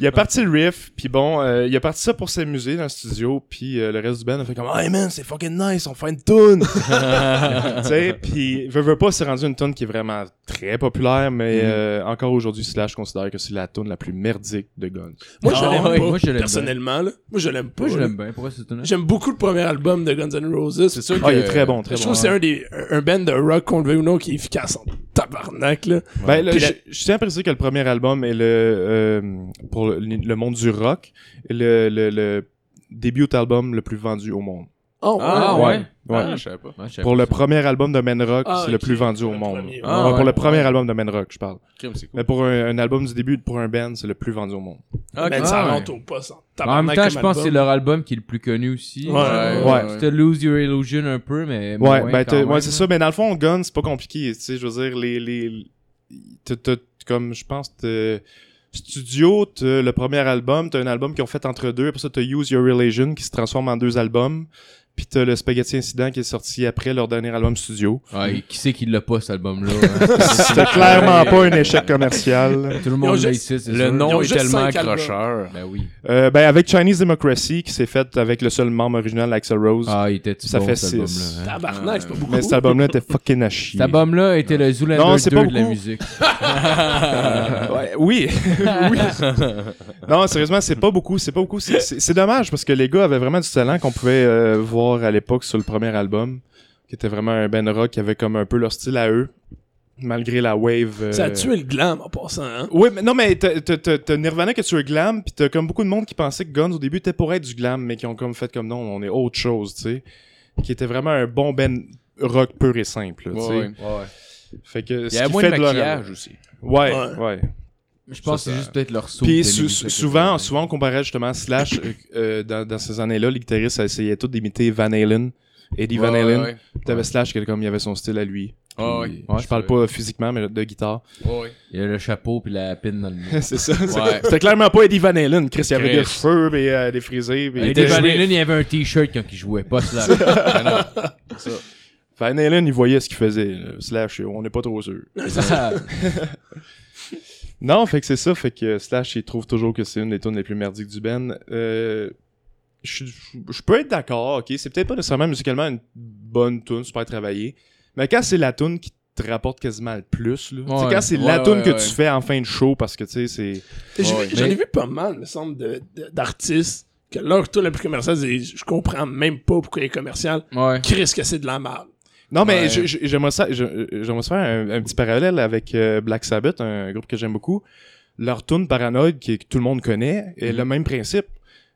il a parti le riff, puis bon, euh, il a parti ça pour s'amuser dans le studio, puis euh, le reste du band a fait comme Hey man, c'est fucking nice, on fait une tune! <laughs> tu sais, puis veut, veut pas, c'est rendu une tune qui est vraiment très populaire, mais Mm. euh, encore aujourd'hui, Slash considère que c'est la tune la plus merdique de Guns. Moi, je Ah l'aime ouais, pas. moi, je l'aime personnellement, là. Moi, je l'aime pas. Moi, je l'aime bien. Pourquoi c'est J'aime beaucoup le premier album de Guns N' Roses. C'est sûr que. Ah, il est très bon, très Je bon. trouve que c'est un des un band de rock qu'on le veuille ou non qui est efficace en tabarnak là. Ben, là, je, la- je tiens à préciser que le premier album est le, euh, pour le, le monde du rock, le, le, le début album le plus vendu au monde. Oh, Ah, ouais. ouais. Ouais. Ah, je savais pas. Ouais, je savais Pour pas le ça. premier album de Men Rock, Ah, c'est le plus vendu au monde. premier. Ah, pour le premier album de Men Rock, je parle. Cool. Mais pour un, un album du début, pour un band, c'est le plus vendu au monde. Ok. Ben, ça Ah, rentre au poste en En même temps, je pense que c'est album. leur album qui est le plus connu aussi. Ouais, Euh, ouais. C'était Lose Your Illusion un peu, mais. Ouais, ben, ouais, c'est ça. Mais dans le fond, Gun, c'est pas compliqué. Tu sais, je veux dire, les, les, comme, je pense, Studio, t'as le premier album, t'as un album qu'ils ont fait entre deux, après ça t'as Use Your Religion qui se transforme en deux albums, puis t'as le Spaghetti Incident qui est sorti après leur dernier album studio. Ouais, qui c'est qui l'a pas, cet album-là? hein? <laughs> C'était clairement pas un échec commercial. Tout le Ils ont monde l'a juste- ici, c'est Le sûr. Nom est tellement accrocheur. Ben oui. Euh, ben avec Chinese Democracy qui s'est fait avec le seul membre original, Axel Rose. Ah, il était Ça bon, fait cet six. album-là. hein? Tabarnak, c'est pas beaucoup. Mais cet album-là était fucking à chier. Cet album-là était le Zoolander Non, c'est 2 pas de la beaucoup. musique. <laughs> Ouais, oui, <laughs> oui. non, sérieusement, c'est pas beaucoup, c'est pas beaucoup. C'est dommage parce que les gars avaient vraiment du talent qu'on pouvait euh, voir à l'époque sur le premier album, qui était vraiment un band rock qui avait comme un peu leur style à eux, malgré la wave. euh, Ça a tué le glam en passant, hein? Oui, mais non, mais t'as- Nirvana qui a tué le glam, pis t'as comme beaucoup de monde qui pensait que Guns au début était pour être du glam, mais qui ont comme fait comme non, on est autre chose, tu sais. Qui était vraiment un bon band rock pur et simple, tu sais. Ouais, ouais. Fait que Il y a qui moins fait de leur- maquillage aussi. Ouais, Ouais. ouais. Je pense Ça, que c'est ça- juste peut-être leur saut. Puis sou- souvent, ça. souvent on comparait justement Slash euh, euh, dans, dans ces années-là, les guitaristes essayaient tous d'imiter Van Halen, Eddie Van Halen. ouais, ouais. T'avais Slash qui comme il avait son style à lui. Ah ouais. Ouais, je parle pas physiquement, mais de guitare. Ouais. Il y a le chapeau puis la pine dans le <laughs> mur. c'est ça. C'était clairement pas Eddie Van Halen. Chris, il avait des cheveux et euh, des frisés. était Van Halen, il y avait un t-shirt quand il jouait, pas <laughs> cela. Van Halen, il voyait ce qu'il faisait. Slash, on n'est pas trop sûr. <laughs> Non, fait que c'est ça. Fait que Slash, il trouve toujours que c'est une des tunes les plus merdiques du band. Euh, je je peux être d'accord, ok. C'est peut-être pas nécessairement musicalement une bonne tune, super travaillée. Mais quand c'est la tune qui te rapporte quasiment le plus, là. Ouais. quand c'est Ouais, la tune ouais, que ouais. tu fais en fin de show parce que tu sais, c'est. J'en ai mais- vu pas mal, me semble, d'artistes que leur tour le plus commercial, je comprends même pas pourquoi il est commercial. ouais. Chris que c'est de la merde. Non, mais Ouais. j'aimerais ça, j'aimerais faire un, un petit parallèle avec euh, Black Sabbath, un groupe que j'aime beaucoup. Leur tune Paranoid, qui, que tout le monde connaît, est le même principe.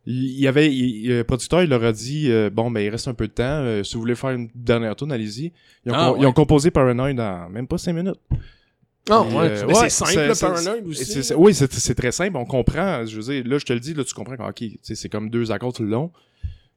Il y avait, il- le producteur, il leur a dit, euh, bon, ben, il reste un peu de temps, euh, si vous voulez faire une dernière tune, allez-y. Ils ont, Ah, ils ont composé Paranoid en même pas cinq minutes. Non, Puis, ouais, euh, c'est simple, Paranoid aussi. oui, c'est très simple, on comprend. Je veux dire, là, je te le dis, là, tu comprends que, ok, c'est comme deux accords tout le long.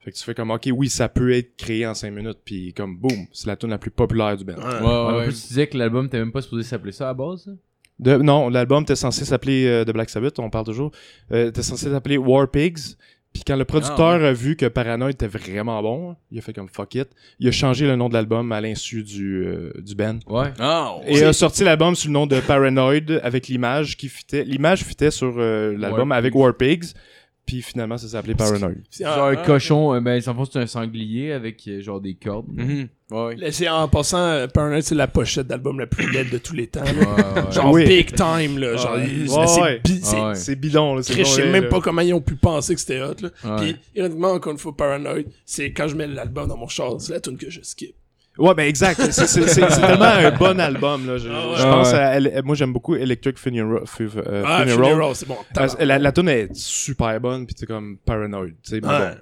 Fait que tu fais comme, ok, oui, ça peut être créé en cinq minutes, puis comme, boum, c'est la tune la plus populaire du band. Ouais. Ouais, Ouais, en ouais. plus, tu disais que l'album t'es même pas supposé s'appeler ça à la base. De, non, l'album était censé s'appeler euh, de Black Sabbath, on parle toujours. Euh, était censé s'appeler War Pigs. Puis quand le producteur Ah, a vu que Paranoid était vraiment bon, il a fait comme fuck it. Il a changé le nom de l'album à l'insu du, euh, du band. Ouais. Ah, Et a sorti l'album sous le nom de Paranoid avec l'image qui fitait. L'image fitait sur euh, l'album avec. War Pigs. Puis finalement, ça s'est appelé Paranoid. C'est Genre en- un cochon, euh, ben, fond, c'est un sanglier avec euh, genre des cordes. Mhm. Ouais. Là, C'est en passant, euh, Paranoid, c'est la pochette d'album la plus laide de tous les temps. là. Ouais, ouais. <laughs> Genre Oui. big time, là. Genre, Ouais. il- Ouais, c'est ouais. bi- c'est- Ouais. C'est bidon, là. je sais même là. pas comment ils ont pu penser que c'était hot, là. Ouais. Puis, ironiquement, encore une fois, Paranoid, c'est quand je mets l'album dans mon char, c'est la tune que je skip. Ouais, ben exact. C'est- tellement un bon album, là. Je, Ah ouais. je pense Ah à. elle- moi, j'aime beaucoup Electric Funeral. fu- euh, Ah, Funeral. Funeral, c'est bon. La, la tune est super bonne, puis c'est comme paranoid. Ouais. bon.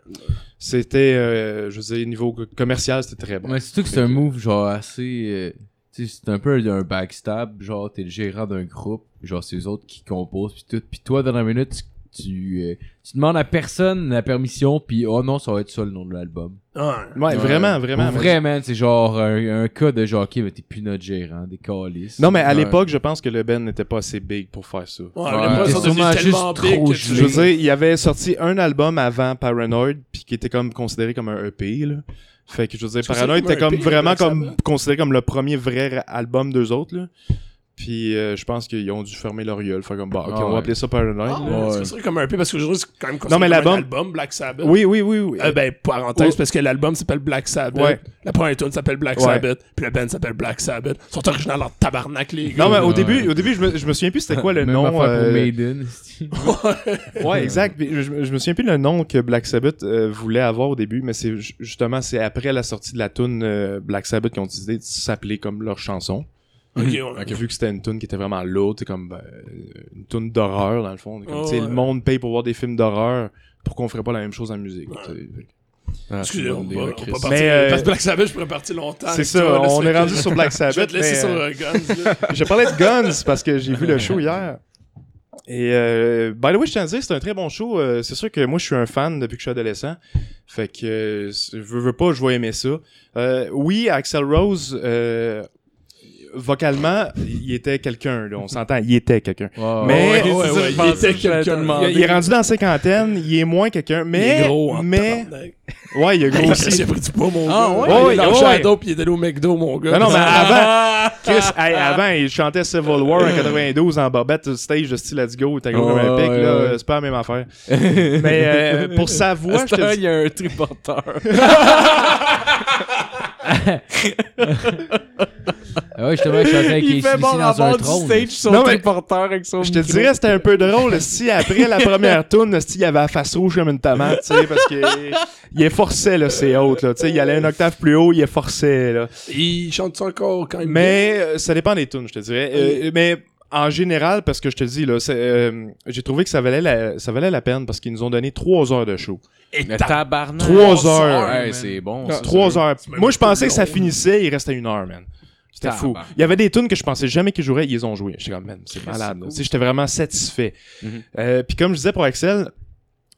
C'était, euh, je veux dire, niveau commercial, c'était très bon. Mais surtout que c'est un move genre assez. euh, tu sais, c'est un peu un backstab. Genre, t'es le gérant d'un groupe. Genre, c'est eux autres qui composent. Puis tout. Puis toi, dans la minute, tu, tu, euh, tu demandes à personne la permission. Puis oh non, ça va être ça le nom de l'album. Ouais. Ouais, vraiment, vraiment. Pour vrai, man, c'est genre un, un cas de genre, ok, mais t'es plus notre gérant, des calices. Non, mais à Ouais. l'époque, je pense que le Ben n'était pas assez big pour faire ça. Ouais, Ouais, ça, sûrement c'est tellement juste big trop. Je veux dire, il avait sorti un album avant Paranoid, puis qui était comme considéré comme un EP, là. Fait que je veux dire, Paranoid comme était comme EP, vraiment comme considéré comme le premier vrai album d'eux autres, là. Puis euh, je pense qu'ils ont dû fermer leur gueule. Fait comme, bah, ok, Ah on va ouais. appeler ça Paranoid. Ah, là. ouais, c'est considéré comme un peu parce qu'aujourd'hui, c'est quand même considéré Non, mais comme l'album- un album, Black Sabbath. Oui, oui, oui, oui. Euh, ben, parenthèse, Ouais. parce que l'album s'appelle Black Sabbath. Ouais. La première tune s'appelle Black Ouais. Sabbath. Puis le band s'appelle Black Sabbath. Ils sont originaux en tabarnak, les gars. non, mais au Ouais. début, au début je, me, je me souviens plus c'était quoi le <laughs> Même nom. affaire euh, pour Maiden. <laughs> Ouais, exact. Puis je, je me souviens plus le nom que Black Sabbath euh, voulait avoir au début, mais c'est ju- justement c'est après la sortie de la tune euh, Black Sabbath qu'ils ont décidé de s'appeler comme leur chanson. Donc, vu que c'était une tune qui était vraiment lourde, c'est comme ben, euh, une tune d'horreur dans le fond. Comme, Oh, tu sais, ouais. Le monde paye pour voir des films d'horreur. Pourquoi on ferait pas la même chose en musique tu sais. Ah, Excusez, on on va Chris. partir. Mais, euh, Parce que Black Sabbath, je pourrais partir longtemps. C'est ça, toi, là, on est que- rendu sur Black <laughs> Je vais Sabbath. te laisser mais, sur euh, Guns, là. <laughs> Je parlais de Guns parce que j'ai vu le show hier. Et euh, by the way, je tiens à dire, c'est un très bon show. Euh, c'est sûr que moi, je suis un fan depuis que je suis adolescent. Fait que euh, je veux, veux pas, je vais aimer ça. Euh, oui, Axel Rose, euh, vocalement, il était quelqu'un, on s'entend, il était quelqu'un. Ouais, Mais- ouais. Ouais, ouais, ouais, il était quelqu'un. Il, il est rendu dans la cinquantaine, il est moins quelqu'un, mais... Il est gros, en mais... Ouais, il est gros Chris, aussi. il a pris du poids, mon Ah, gars. ouais? il est Ouais, dans ouais. Shadow, puis il est allé au McDo, mon gars. Non, non, mais avant, <laughs> Chris, hey, avant, il chantait Civil War en 92 en bobette stage de style Let's Go, t'as gros comme un Ouais, pic, ouais, là, ouais. c'est pas la même affaire. <laughs> mais euh, pour sa voix, je te il y a un triporteur? <laughs> Ah ouais, justement, je avec il fait bon dans un trône. stage son Non, mais- avec son Je te micro. dirais, c'était un peu drôle si après la première tune, si il avait la face rouge comme une tomate, tu sais, parce que il est forcé là, c'est haute là, tu sais, il allait une octave plus haut, il est forcé là. Il chante ça encore quand même. Mais euh, ça dépend des tunes, je te dirais. Euh, mais en général, parce que je te dis là, euh, j'ai trouvé que ça valait la, ça valait la peine parce qu'ils nous ont donné trois heures de show. Et tabarnak. Trois heures. C'est bon. Ça. Trois heures. Moi, je pensais que ça finissait, il restait une heure, man. C'était fou. Il y avait des tunes que je pensais jamais qu'ils joueraient, ils les ont joué. J'étais comme, man, c'est malade. J'étais vraiment satisfait. Mhm. Euh, Puis comme je disais pour Axel,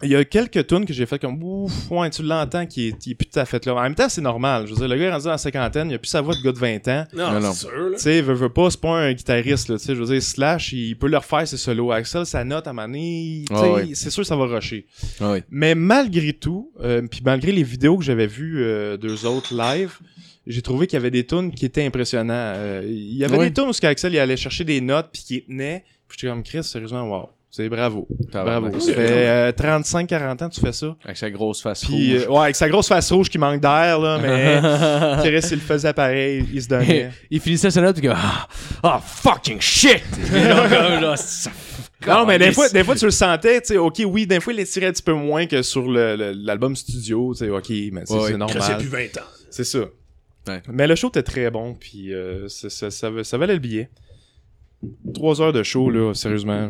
il y a quelques tunes que j'ai fait comme, ouf, ouais, tu l'entends qui est, est plus tout à fait là. En même temps, c'est normal. Je veux dire, le gars est rendu dans la cinquantaine, il a plus sa voix de gars de 20 ans. Non, Non, non. c'est sûr, là. Tu sais, veut, veut pas, c'est pas un guitariste, là. Tu sais, je veux dire, Slash, il peut le refaire, ses solos. Axel, sa note à maner, tu sais, Ah ouais. c'est sûr que ça va rusher. Ah oui. Mais malgré tout, euh, puis malgré les vidéos que j'avais vues euh, d'eux autres live, j'ai trouvé qu'il y avait des tunes qui étaient impressionnants. Euh, il y avait Oui. des tunes où Axel il allait chercher des notes puis qui tenaient. Puis j'étais comme Chris, sérieusement, wow. C'est bravo. Bravo. Ça fait euh, 35-40 ans que tu fais ça. Avec sa grosse face Puis, rouge. euh, ouais, avec sa grosse face rouge qui manque d'air, là, mais <laughs> Chris, il le faisait pareil, il se donnait. il finissait sa note, puis il ah, ah, fucking shit! <laughs> Là, là, ça- <laughs> Non, mais des fois, des fois, tu le sentais, tu sais, ok, oui, des fois, il les tirait un petit peu moins que sur le- le- l'album studio, tu sais, ok, mais c'est Ouais, c'est normal. plus 20 ans. C'est ça. Ouais. Mais le show était très bon, puis euh, ça, ça, ça, ça valait le billet. Trois heures de show, là, sérieusement.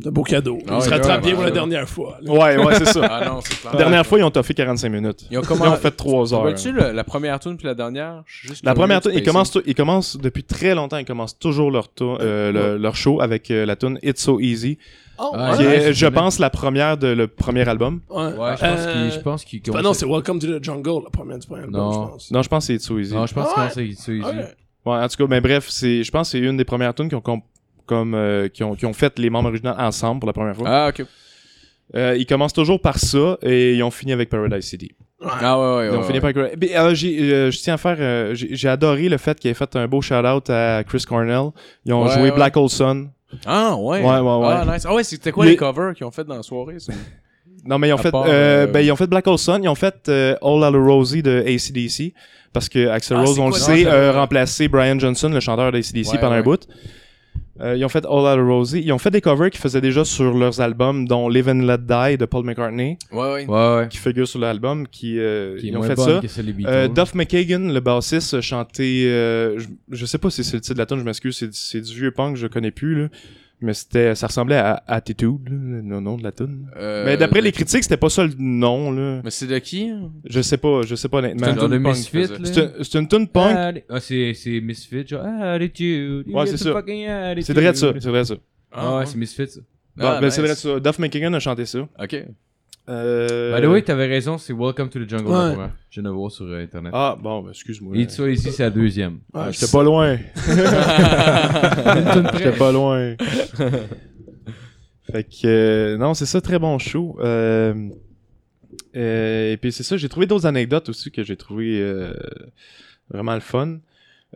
C'est un beau cadeau. Ah il se ouais, rattrape ouais, bien pour ouais. la dernière fois. là. Ouais, ouais, c'est ça. Ah non, c'est clair. La dernière fois, ils ont toffé 45 minutes. Ils ont comment... on fait trois heures. Vois-tu le- la première tune puis la dernière? Juste La première tune, ils commencent, ils commencent depuis très longtemps, ils commencent toujours leur, tour- euh, le- leur show avec euh, la tune It's So Easy, Oh, Ah, qui ouais, est, c'est je pense, la première de le premier album. ouais. Ouais, je pense Euh, qu'il. Pense qu'il bah non, c'est Welcome to the Jungle, la première du premier album, Non. je pense. Non, je pense que c'est It's So Easy. Non, je pense Ah que c'est c'est easy. Ouais. Ouais, en tout cas, mais bref, c'est, je pense que c'est une des premières tunes qui ont, com- comme, euh, qui ont, qui ont fait les membres originaux ensemble pour la première fois. Ah, ok. Euh, ils commencent toujours par ça et ils ont fini avec Paradise City. Ah, ouais, ouais. Ils ont ouais, fini ouais. par euh, j'ai, euh, je tiens à faire. euh, j'ai, j'ai adoré le fait qu'ils aient fait un beau shout-out à Chris Cornell. Ils ont Ouais, joué ouais. Black Hole Sun. Ah, ouais. Ouais, ouais, ouais. Ah, nice. Ah, ouais, c'était quoi Les- les covers qu'ils ont fait dans la soirée? ça? Non, mais ils ont À fait. part, euh, euh, Ben, ils ont fait Black Hole Sun. Ils ont fait euh, All Out Rosie de ACDC. Parce que Axel Ah, Rose, on le sait, a remplacé Brian Johnson, le chanteur d'ACDC, Ouais, pendant un bout. Euh, ils ont fait All Out Rosie. Ils ont fait des covers qu'ils faisaient déjà sur leurs albums, dont Live and Let Die de Paul McCartney, Ouais, ouais. Ouais, ouais. qui figure sur l'album. Qui, euh, Qui ils ont fait ça. des. Euh, Duff McKagan, le bassiste, a chanté. euh, je, je sais pas si c'est le titre de la tune, je m'excuse, c'est, c'est du vieux punk, je connais plus là. Mais c'était, ça ressemblait à Attitude, là, le nom de la tune. Euh, mais d'après les critiques, c'était pas ça le nom là. Mais c'est de qui? hein? Je sais pas, je sais pas honnêtement. C'est un genre de tune punk, Misfit. C'est, un- c'est une tune punk. Ah, c'est c'est Misfit, genre Attitude. Ouais, c'est ça. c'est vrai de ça, c'est vrai de ça. Ah ouais, c'est Misfit, ça. Bon, Ah, ben, c'est vrai de ça. Duff McKagan a chanté ça. Ok. Euh... By the way, t'avais raison, c'est Welcome to the Jungle, Ouais. Je viens de voir sur euh, internet. Ah bon, ben, excuse-moi. Et ça ici, c'est la deuxième. Ouais, Ah, J'étais pas loin. J'étais pas loin. <laughs> fait que euh, non, c'est ça, très bon show. Euh, euh, et puis c'est ça, j'ai trouvé d'autres anecdotes aussi que j'ai trouvé euh, vraiment le fun.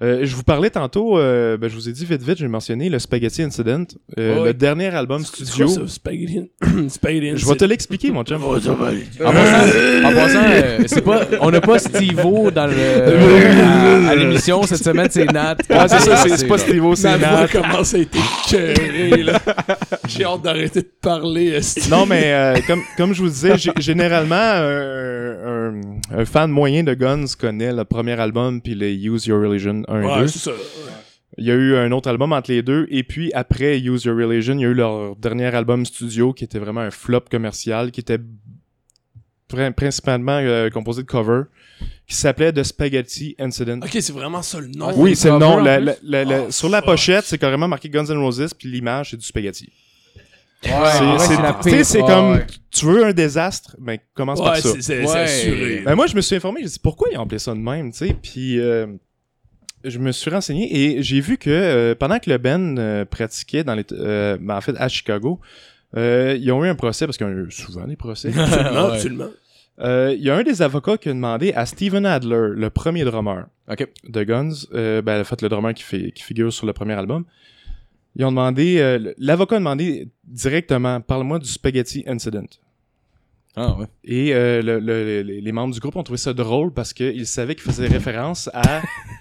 Euh, je vous parlais tantôt, euh, ben, je vous ai dit vite vite, j'ai mentionné le Spaghetti Incident, euh, Ouais. le dernier album studio. quoi ça, Spaghetti? <clears throat> Spaghetti Je vais te l'expliquer, mon chum. <laughs> En passant, en passant, euh, c'est pas, on n'a pas Steve-O dans le, <laughs> à, à l'émission cette semaine, c'est Nat. Ouais, c'est ça, c'est pas Steve-O, c'est voix Nat. commence à être écœurée, là. <laughs> J'ai hâte d'arrêter de parler, esti. Non, mais euh, comme, comme je vous disais, gé- généralement, un, un, un fan moyen de Guns connaît le premier album puis les Use Your Religion 1 et Ouais, 2. c'est ça. Il y a eu un autre album entre les deux, et puis après Use Your Religion, il y a eu leur dernier album studio qui était vraiment un flop commercial, qui était prin- principalement euh, composé de covers, qui s'appelait The Spaghetti Incident. Ok, c'est vraiment ça le nom. Oui, c'est le nom. en La- plus? la- la- la- Oh, sur la fuck. pochette, c'est carrément marqué Guns N' Roses, puis l'image, c'est du spaghetti. Ouais, C'est- comme, ouais. tu veux un désastre, ben commence par ça. c'est Ouais. assuré. Ben moi, je me suis informé, j'ai dit pourquoi ils ont appelé ça de même, tu sais, puis euh, je me suis renseigné et j'ai vu que euh, pendant que le Ben euh, pratiquait dans les, euh, ben, en fait à Chicago, euh, ils ont eu un procès parce qu'il y a eu souvent des procès. <laughs> Absolument, Ouais. absolument. Euh, Il y a un des avocats qui a demandé à Steven Adler, le premier drummer de Guns, euh, ben, en fait le drummer qui, fait, qui figure sur le premier album, ils ont demandé, euh, l'avocat a demandé directement, parle-moi du Spaghetti Incident. Ah, ouais. Et euh, le- le- les, les membres du groupe ont trouvé ça drôle parce qu'ils savaient qu'il faisait référence à <laughs>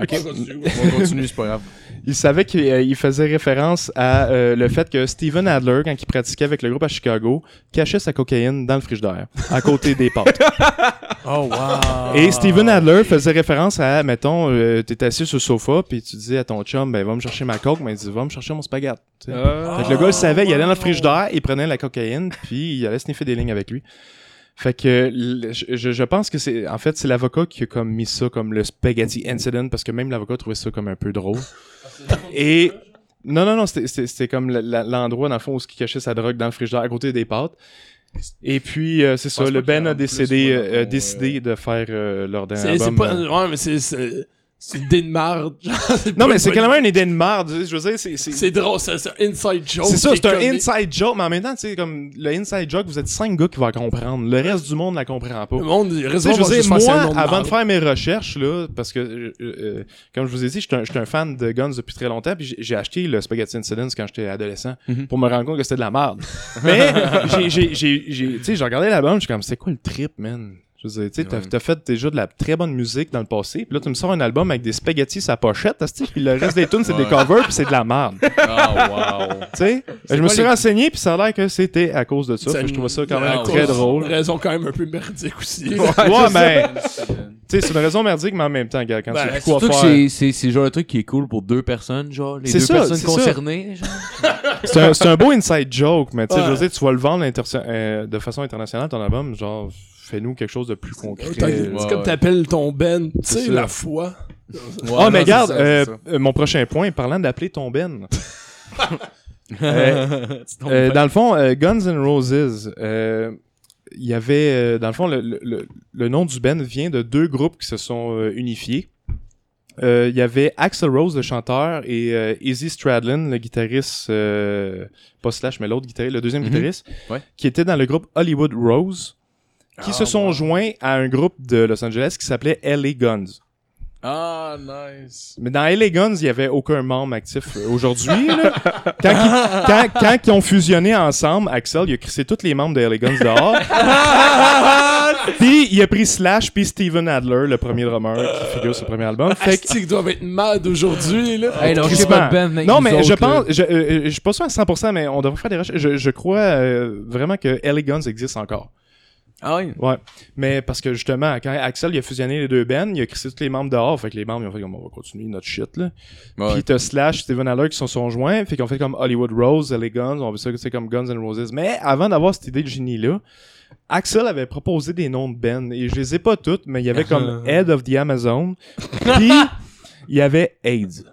Ok, continue. On continue, c'est pas grave. Il savait qu'il euh, il faisait référence à euh, le fait que Steven Adler, quand il pratiquait avec le groupe à Chicago, cachait sa cocaïne dans le frigidaire, à côté des pâtes. <laughs> Oh, wow. Et Steven Adler faisait référence à, mettons, euh, t'es assis sur le sofa, puis tu disais à ton chum, ben va me chercher ma coke, mais il dit, va me chercher mon spaghetti. Ah. Fait que le gars le savait, il allait dans le frigidaire, il prenait la cocaïne, puis il allait sniffer des lignes avec lui. Fait que je, je pense que c'est en fait c'est l'avocat qui a comme mis ça comme le spaghetti incident parce que même l'avocat trouvait ça comme un peu drôle. Et non non non c'était- comme l'endroit dans le fond où il cachait sa drogue dans le frigidaire à côté des pâtes. Et puis euh, c'est ça le Ben en a décidé euh, décidé de faire euh, leur dernier album. pas. euh. Ouais, mais c'est. C'est- une idée de <laughs> c'est Non mais c'est même une idée de marde, je veux dire c'est c'est- drôle, c'est un inside joke. C'est ça, c'est un inside joke, mais en même temps, tu sais, comme le inside joke, vous êtes cinq gars qui vont la comprendre. Le reste du monde la comprend pas. Le monde, il Tu raison, sais, je veux dire, moi, avant de faire mes recherches, là, parce que, euh, euh, comme je vous ai dit, un, j'étais un fan de Guns depuis très longtemps, puis j'ai- acheté le Spaghetti Incidents quand j'étais adolescent, Mhm. pour me rendre compte que c'était de la merde. <laughs> Mais, j'ai- tu sais, j'ai regardé l'album, je suis comme, c'est quoi le trip, man? Je veux dire, tu sais, t'as, Ouais. t'as fait déjà de la très bonne musique dans le passé, puis là, tu me sors un album avec des spaghettis sa pochette, puis le reste des tunes, c'est des covers, puis c'est de la merde. Ah, wow. Tu sais, je me suis les- renseigné, puis ça a l'air que c'était à cause de ça. Je trouvais ça quand même très drôle. Une raison quand même un peu merdique aussi. Ouais, <laughs> mais, tu sais, c'est une raison merdique, mais en même temps, gars, quand Ben, tu sais plus quoi Surtout que faire. c'est- genre de truc qui est cool pour deux personnes, genre. Les C'est deux ça, personnes concernées, genre. <laughs> C'est un, un beau inside joke, mais tu sais, Ouais. je veux dire, tu vas le vendre euh, de façon internationale, ton album, genre, fais-nous quelque chose de plus concret. C'est Ouais, comme t'appelles ton Ben, tu sais, la foi. Ah, mais regarde, ça, euh, euh, mon prochain point, parlant d'appeler ton Ben. <laughs> <laughs> Euh, dans le fond, euh, Guns N' Roses, euh, il y avait, euh, dans le fond, le, le- le- nom du band vient de deux groupes qui se sont euh, unifiés. Euh, Il y avait Axel Rose, le chanteur, et euh, Izzy Stradlin, le guitariste, euh, pas Slash, mais l'autre guitariste, le deuxième Mhm. guitariste, Ouais. qui était dans le groupe Hollywood Rose, qui se sont joints à un groupe de Los Angeles qui s'appelait LA Guns. Ah, nice. Mais dans LA Guns, il y avait aucun membre actif euh, aujourd'hui. <laughs> quand, ils, quand, quand ils ont fusionné ensemble, Axel, il a crissé tous les membres de LA Guns dehors. <laughs> puis il a pris Slash puis Steven Adler, le premier drummer qui figure sur le premier album. Fait que, qu'ils doivent être mad aujourd'hui, là. Hey, non, pas mais autres, je là. pense, je, euh, euh, je suis pas sûr à 100%, mais on devrait faire des recherches. Je, je crois euh, vraiment que LA Guns existe encore. Ah oui. Ouais. Mais parce que justement, quand Axel il a fusionné les deux bands, il a crissé tous les membres dehors. Fait que les membres ils ont fait comme on va continuer notre shit là. Ouais. Puis t'as Slash, Steven Adler qui sont, sont joints, fait qu'ils ont fait comme Hollywood Rose, LA Guns, on veut ça que c'est comme Guns N' Roses. Mais avant d'avoir cette idée de génie-là, Axel avait proposé des noms de bands, et je les ai pas toutes, mais il y avait comme <laughs> Head of the Amazon, <laughs> puis il y avait AIDS.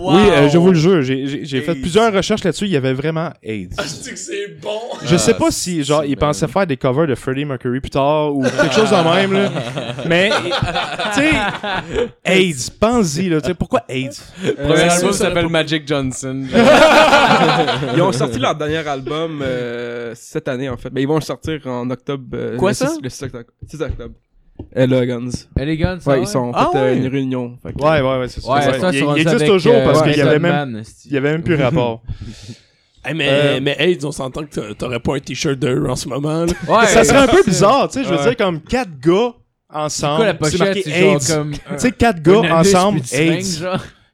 Oui, euh, je vous le jure, j'ai- fait AIDS. plusieurs recherches là-dessus, il y avait vraiment AIDS. Asti que c'est bon? Je sais Ah, pas si, genre, c'est il pensait faire des covers de Freddie Mercury plus tard ou quelque chose de même, là. <laughs> Mais, tu sais, AIDS, pense-y, là. Tu sais, pourquoi AIDS? Premier ça, album s'appelle Magic Johnson. <laughs> Ils ont sorti leur dernier album euh, cette année, en fait. Ben, ils vont le sortir en octobre. euh, Quoi, le ça? 6 Le 6 octobre. 6 octobre. Guns. Elegant, ça Ouais, va? ils sont Ah fait euh, ouais? une réunion. Fait que- Ouais, ouais, ouais, c'est ça. Ouais, Ouais, ça, il, il existe toujours euh, parce qu'il y avait même, il y avait même plus <laughs> rapport. Hey, mais, Euh, mais AIDS, on s'entend que t'a- t'aurais pas un t-shirt de eux en ce moment. Ouais, ça serait un peu bizarre, tu sais, je veux Ouais. dire, comme quatre gars C'est ensemble. quoi la c'est pochette? C'est genre AIDS. comme. Tu sais, quatre gars ensemble, AIDS.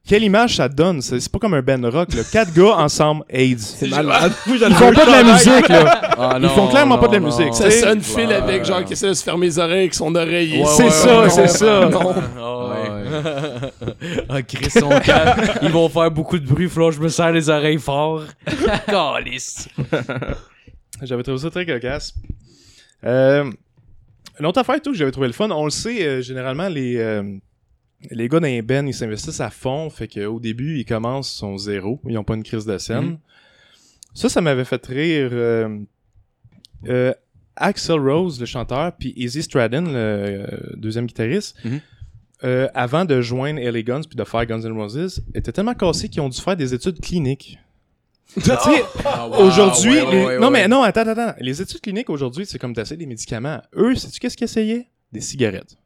Quelle image ça donne? C'est c'est pas comme un band rock, là. Quatre gars ensemble, AIDS. C'est malade. <laughs> Ils font pas de la musique, là. <laughs> Ah, Ils font clairement pas de la musique. Ça C'est- sonne fil avec, genre, qui essaie de se fermer les oreilles avec son oreiller. Ouais, C'est ouais, ça, ouais, c'est ouais. ça. Non. Ah Ouais. Ah, Chris, son <laughs> calme. Ils vont faire beaucoup de bruit, faut que je me serre les oreilles fort. Calice. J'avais trouvé ça très cocasse. Euh, une autre affaire et tout que j'avais trouvé le fun, on le sait, euh, généralement, les, euh, les gars d'un ben, ils s'investissent à fond, fait qu'au début, ils commencent, sont zéro, ils ont pas une crise de scène. Mhm. Ça, ça m'avait fait rire. euh, euh, Axel Rose, le chanteur, puis Izzy Stradon, le euh, deuxième guitariste, Mhm. avant de joindre LA Guns puis de faire Guns N' Roses, étaient tellement cassés qu'ils ont dû faire des études cliniques. <laughs> Aujourd'hui, ouais, ouais, les- ouais, non mais non, attends, attends, attends. Les études cliniques aujourd'hui, c'est comme t'essayes des médicaments. Eux, sais-tu qu'est-ce qu'ils essayaient? Des cigarettes.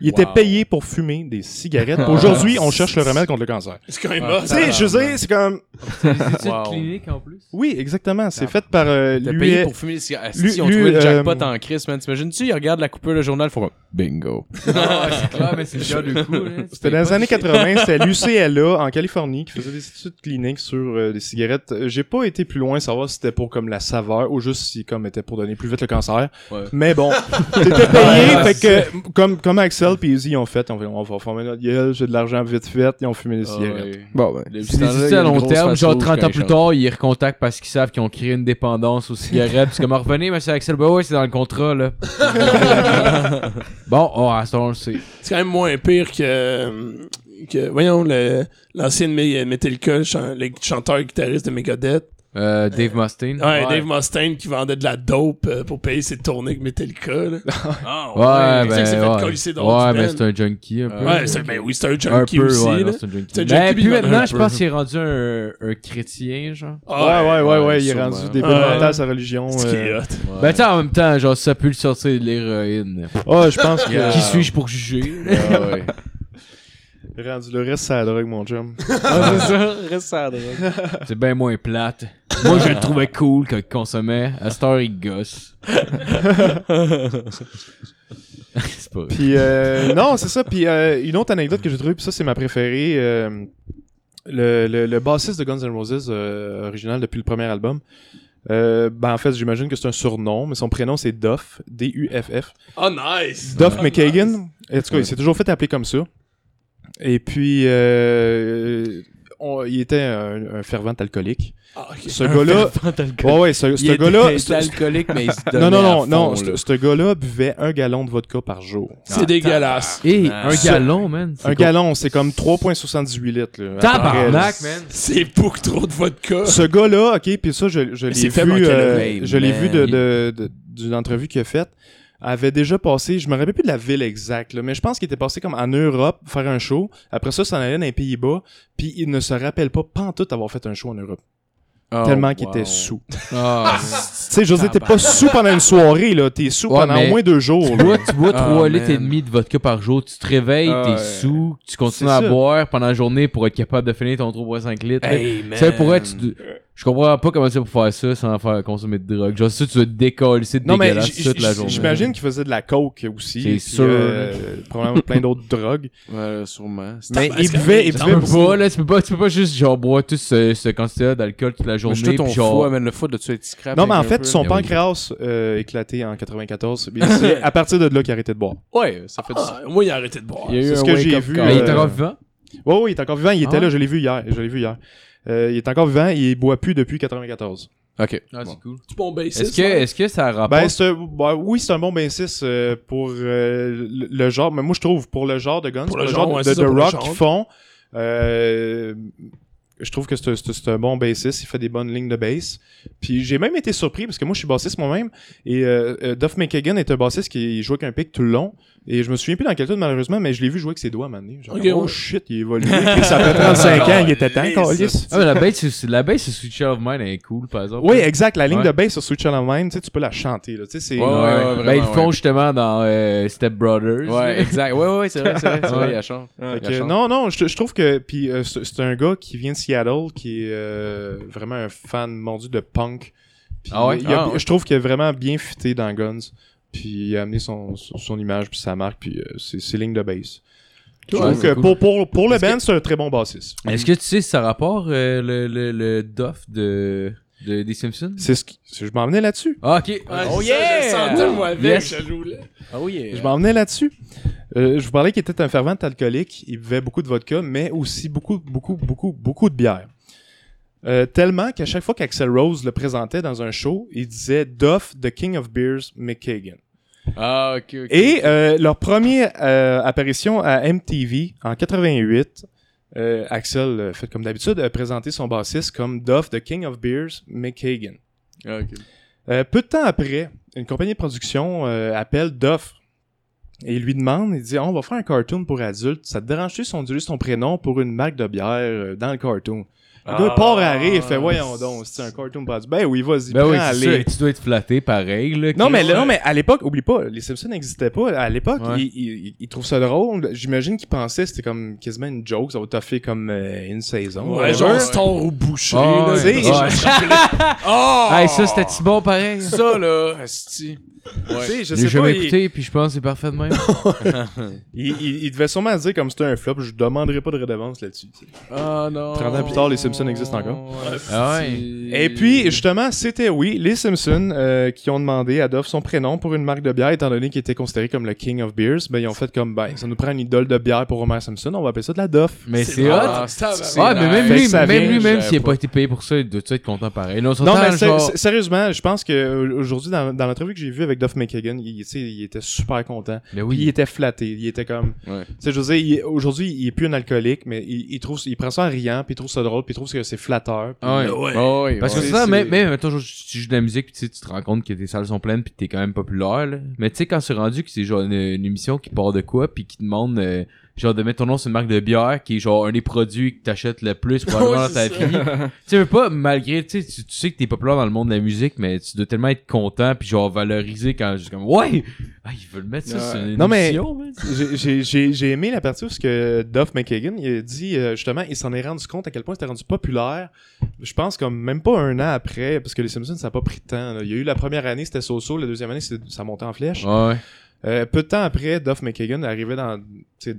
Ils étaient Wow. payés pour fumer des cigarettes. Aujourd'hui, on cherche le remède contre le cancer. C'est quand même Ah. Tu sais, je veux dire, c'est comme C'est des études Wow. cliniques en plus. oui, exactement. C'est fait par euh, lui. payé pour fumer des cigarettes. lui- Si on lui, trouvait le jackpot euh, en crise, man. T'imagines-tu, ils regardent la coupure le journal, ils font bingo. <laughs> Ah, c'est clair, mais c'est genre de coup. C'était dans les années 80, c'était l'UCLA en Californie qui faisait des études cliniques sur euh, des cigarettes. Euh, J'ai pas été plus loin savoir si c'était pour comme la saveur ou juste si comme était pour donner plus vite le cancer. Ouais. Mais bon, <laughs> t'étais payé, fait que comme comme Axel puis Izzy ils ont fait, on va, on va former notre gueule, j'ai de l'argent vite fait, ils ont fumé des cigarettes. Bon, ben. C'est des études à long terme, genre 30 ans plus tard, ils recontactent parce qu'ils savent qu'ils ont créé une dépendance aux <laughs> cigarettes. Puis c'est comme, revenez, monsieur Axel, bah ouais, c'est dans le contrat, là. <laughs> bon, oh, à ce on le sait. C'est quand même moins pire que, que voyons, le, l'ancien Metallica, le, chan- le chanteur guitariste de Megadeth. Euh, Dave Mustaine. Ouais, Dave Mustaine qui vendait de la dope euh, pour payer ses tournées avec Metallica. Là. <laughs> Ah, Ouais, Tu sais que c'est fait ben, colisser ouais. dans Ouais, mais c'est un junkie, un peu. Ouais, c'est, ben oui, c'est un un junkie peu, aussi. ouais, là. non, c'est un junkie. C'est un Mais junkie, puis maintenant, un je pense qu'il est rendu un, un chrétien, genre. Ouais, ouais, ouais, ouais, il est rendu Ouais. mental sa religion. C'est qui est euh. hot. Ben, tu sais, en même temps, genre, ça peut le sortir de l'héroïne. Oh, je pense que Qui suis-je pour juger? <laughs> Ah, ouais. Rendu le reste, c'est la drogue, mon chum. <laughs> Ah, c'est ça, reste ça à drogue. <laughs> C'est bien moins plate. Moi, je le trouvais cool quand il consommait. À cette heure, il gosse. <laughs> c'est pas vrai. Puis euh, non, c'est ça. Puis euh, une autre anecdote que j'ai trouvée, puis ça c'est ma préférée. euh, le, le, le bassiste de Guns N' Roses euh, original depuis le premier album. Euh, ben en fait, j'imagine que c'est un surnom, mais son prénom c'est Duff, D-U-F-F. Oh, nice! Duff Oh, McKagan. nice. En tout cas, il s'est toujours fait appeler comme ça. Et puis, euh, on- il était un, un fervent alcoolique. Ah, ok. Ce gars-là, ouais, ouais, ce, ce Il gars-là, était ce- alcoolique, mais il se <laughs> non, donnait non, à non, fond, non, ce ce gars-là buvait un gallon de vodka par jour. C'est dégueulasse. Et Ah. un Ça- gallon, man. c'est Un quoi? gallon, c'est comme 3,78 litres. Là, à peu Tabarnak, près, là. man. C'est beaucoup trop de vodka. Ce gars-là, ok, puis ça, je, je l'ai c'est fait vu, euh, je l'ai vu de, de, de- d'une entrevue qu'il a faite, avait déjà passé, je me rappelle plus de la ville exacte, là, mais je pense qu'il était passé comme en Europe faire un show. Après ça, ça en allait dans les Pays-Bas, puis il ne se rappelle pas pantoute avoir fait un show en Europe. Oh, tellement qu'il wow. était sous. Ah, <laughs> Tu sais, je veux dire, t'es pas sous pendant une soirée, là, t'es sous Ouais, pendant au moins deux jours. tu bois, tu bois Ah, 3 litres et demi de vodka par jour, tu te réveilles, t'es ouais. sous, tu continues à ça. boire pendant la journée pour être capable de finir ton 3,5 litres. Hey, man. Ça pourrait être. Je comprends pas comment tu fais pour faire ça sans faire consommer de drogue. Genre, ça, tu vas te décoller, c'est Non, mais dégueulasse toute la journée. j'imagine qu'il faisait de la coke aussi. C'est sûr. euh, probablement plein d'autres drogues. Ouais, sûrement. Mais il buvait, il buvait pas, là, tu peux pas, tu peux pas juste, genre, boire tout ce, ce quantité d'alcool toute la journée. Mais ton puis genre, foie, man, le foie de tu être scrap. Non, mais en fait, peu. son oui. pancréas euh, éclaté en 94. Puis C'est <laughs> à partir de là qu'il a arrêté de boire. Ouais, ça fait du Ah, moi, il a arrêté de boire. Il C'est ce que j'ai vu. Mais il euh, est encore vivant? Ouais, ouais, il est encore vivant. Il était Ah là, je l'ai vu hier. Je l'ai vu hier. Euh, il est encore vivant. Il boit plus depuis 94. Ok. Ah, Bon. c'est cool. C'est bon bassiste. Est-ce que, ouais. est-ce que ça rapporte? Ben, c'est, bah, oui, c'est un bon bassiste euh, pour euh, le, le genre. Mais moi, je trouve pour le genre de Guns, Pour pour le le genre, genre ouais, de, rock qu'ils font. euh, je trouve que c'est, un bon bassiste. Il fait des bonnes lignes de bass. Puis j'ai même été surpris parce que moi, je suis bassiste moi-même. Et euh, Duff McKagan est un bassiste qui joue avec un pic tout le long. Et je me souviens plus dans quel tune malheureusement, mais je l'ai vu jouer avec ses doigts à un moment donné. Genre, Ok, oh ouais. shit, il évolue. <laughs> Puis ça fait 35 ans, il était temps. Ah, mais la baisse, c'est- la baisse sur Sweet Child of Mine, elle est cool, par exemple. Oui, exact. La ligne Ouais. de bass sur Switch on Mind, tu sais, tu peux la chanter. Là. Tu sais, c'est. Ouais, ben, ils le font ouais. justement dans euh, Step Brothers. Ouais, <laughs> exact. Ouais, ouais, c'est vrai, c'est vrai. C'est vrai, Ouais. il chance. non, non, je, je trouve que puis euh, c'est un gars qui vient de Seattle, qui est euh, vraiment un fan mordu de punk. Puis, Ah ouais? il a- Ah ouais. Je trouve qu'il a vraiment bien fité dans Guns. Puis il a amené son, son, image puis sa marque puis euh, ses, ses lignes de bass. Que cool. pour, pour, pour le band, c'est un très bon bassiste. Est-ce que tu sais si ça rapporte euh, le, le, le Duff de, de, des Simpsons? C'est ce qui, je m'en venais là-dessus. Ah, ok. Ouais, Oh ça, yeah! Moi, avec, Yes. je joue là. Oh yeah. Je m'en venais là-dessus. Euh, je vous parlais qu'il était un fervent alcoolique. Il buvait beaucoup de vodka, mais aussi beaucoup, beaucoup, beaucoup, beaucoup de bière. Euh, tellement qu'à chaque fois qu'Axel Rose le présentait dans un show, il disait Duff, the King of Beers, McKagan. Ah, ok, ok. Et euh, leur première euh, apparition à MTV en 88, euh, Axel, fait comme d'habitude, a présenté son bassiste comme Duff, the King of Beers, McKagan. Ah, peu de temps après, une compagnie de production appelle Duff et il lui demande, il dit on va faire un cartoon pour adultes, ça te dérange-tu si on ton prénom pour une marque de bière dans le cartoon? Le gars Ah. part à rire, il fait voyons donc, c'est un cartoon adultes. Ben oui, vas-y, Ben prends. Tu dois être flatté pareil, là. Non mais, non, mais à l'époque, oublie pas, les Simpsons n'existaient pas. À l'époque, Ouais. ils, ils, ils trouvent ça drôle. J'imagine qu'ils pensaient que c'était comme quasiment une joke, ça va toffer comme euh, une saison. Ouais, genre Star au boucher, Ah, là. ouais. Ouais. Oh! <laughs> Hey, ça, c'était-tu bon pareil? Ça, là, asti. Tu sais, je sais jamais pas, il- écouté, puis je pense que c'est parfait de même. <laughs> il, il, il devait sûrement dire comme c'était un flop, je demanderai pas de redevance là-dessus. Ah non. 30 ans plus tard, les Simpsons existent encore. Ah ouais. Et puis, justement, c'était oui, les Simpsons euh, qui ont demandé à Duff son prénom pour une marque de bière, étant donné qu'il était considéré comme le King of Beers. Ben, ils ont fait comme, ben, ça nous prend une idole de bière pour Homer Simpson, on va appeler ça de la Duff. Mais C'est hot. Ah, Ouais, mais même lui, même vient, lui, même s'il a savais pas été payé pour ça, il doit être content pareil. Non, mais genre... sérieusement, je pense que euh, aujourd'hui, dans, dans l'entrevue que j'ai vue avec Duff McKagan, il, était super content. Mais Puis il oui. était flatté. Il était comme. Ouais. Tu sais, je veux dire, il- aujourd'hui, il est plus un alcoolique, mais il, il trouve, il prend ça en riant, puis il trouve ça drôle, puis il trouve que c'est flatteur. puis- Ah ouais. Ouais. Oh, oui, Parce que ouais. c'est ça, c'est- même, même genre, tu joues de la musique, puis tu sais, tu te rends compte que tes salles sont pleines, puis t'es quand même populaire, là. Mais tu sais, quand c'est rendu que c'est genre une, une émission qui part de quoi, puis qui demande, euh, genre, de mettre ton nom sur une marque de bière, qui est genre un des produits que t'achètes le plus probablement dans ta <laughs> vie. tu sais, veux pas, malgré, tu sais, tu tu sais que t'es populaire dans le monde de la musique, mais tu dois tellement être content, puis genre valoriser quand, juste comme, ouais! Ah, ils veulent mettre ça Ouais. sur une Non, mais- émission. J'ai- J'ai j'ai- j'ai aimé la partie où ce que Duff McKagan il a dit euh, justement il s'en est rendu compte à quel point c'était rendu populaire. Je pense comme même pas un an après parce que les Simpsons ça a pas pris de temps. là. Il y a eu la première année c'était so-so, la deuxième année ça montait en flèche. Ouais. Euh, peu de temps après, Duff McKagan arrivait dans,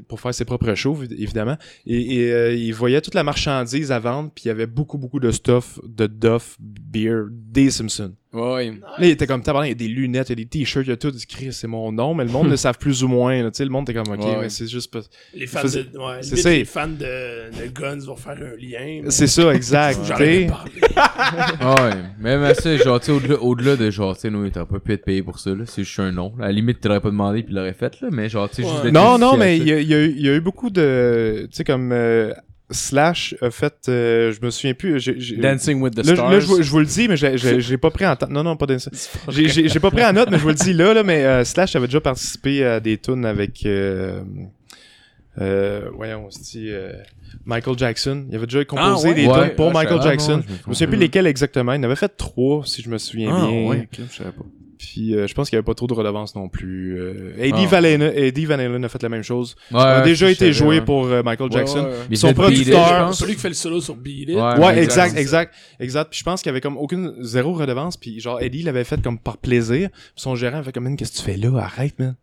pour faire ses propres shows, évi- évidemment, et, et, euh, il voyait toute la marchandise à vendre, puis il y avait beaucoup, beaucoup de stuff de Duff Beer des Simpsons. Ouais. Là, il était comme tabarnak, il y a des lunettes, il y a des t-shirts, il y a tout, Chris, c'est mon nom, mais le monde <laughs> le savent plus ou moins, là, tu sais, le monde était comme, ok, Ouais. mais c'est juste pas... Les fans faisait- de, ouais, c'est limite, ça. les fans de, de Guns vont faire un lien. mais- C'est ça, exact, <laughs> <laughs> ouais, même à ça, genre, tu sais, au-delà, au-delà de genre, tu sais, nous, t'aurais pas pu être payé pour ça, là. C'est juste un nom. À la limite, tu l'aurais pas demandé puis il l'aurait fait, là. Mais genre, tu sais, juste Non, non, mais il y a, il y a eu- il y a eu beaucoup de, tu sais, comme, euh, Slash a fait, euh, je me souviens plus, j'ai- Dancing with the Là, Stars. là, je, vous- je vous le dis, mais j'ai- pas pris en. Non, non, pas Dancing. J'ai- pas pris en note, mais je vous le dis là, là mais euh, Slash avait déjà participé à des tunes avec. Euh, voyons, on se dit. Michael Jackson. Il avait déjà composé ouais? des Ouais, tunes pour ouais, Michael Jackson. Ah, non, je me souviens plus lesquels exactement. Il en avait fait trois, si je me souviens Ah, bien. ouais, ok, je savais pas. Puis euh, je pense qu'il y avait pas trop de redevances non plus. Euh, Eddie, Ah. Van Halen, Eddie Van Halen a fait la même chose. Ouais, Il a déjà été joué pour euh, Michael Jackson. Ouais, Son producteur-. Celui qui fait le solo sur Beat It. Ouais, exact, exact, exact. Puis je pense qu'il y avait comme aucune zéro redevance. Puis genre Eddie l'avait fait comme par plaisir. Puis son gérant avait fait comme Man, qu'est-ce que tu fais là? Arrête, man.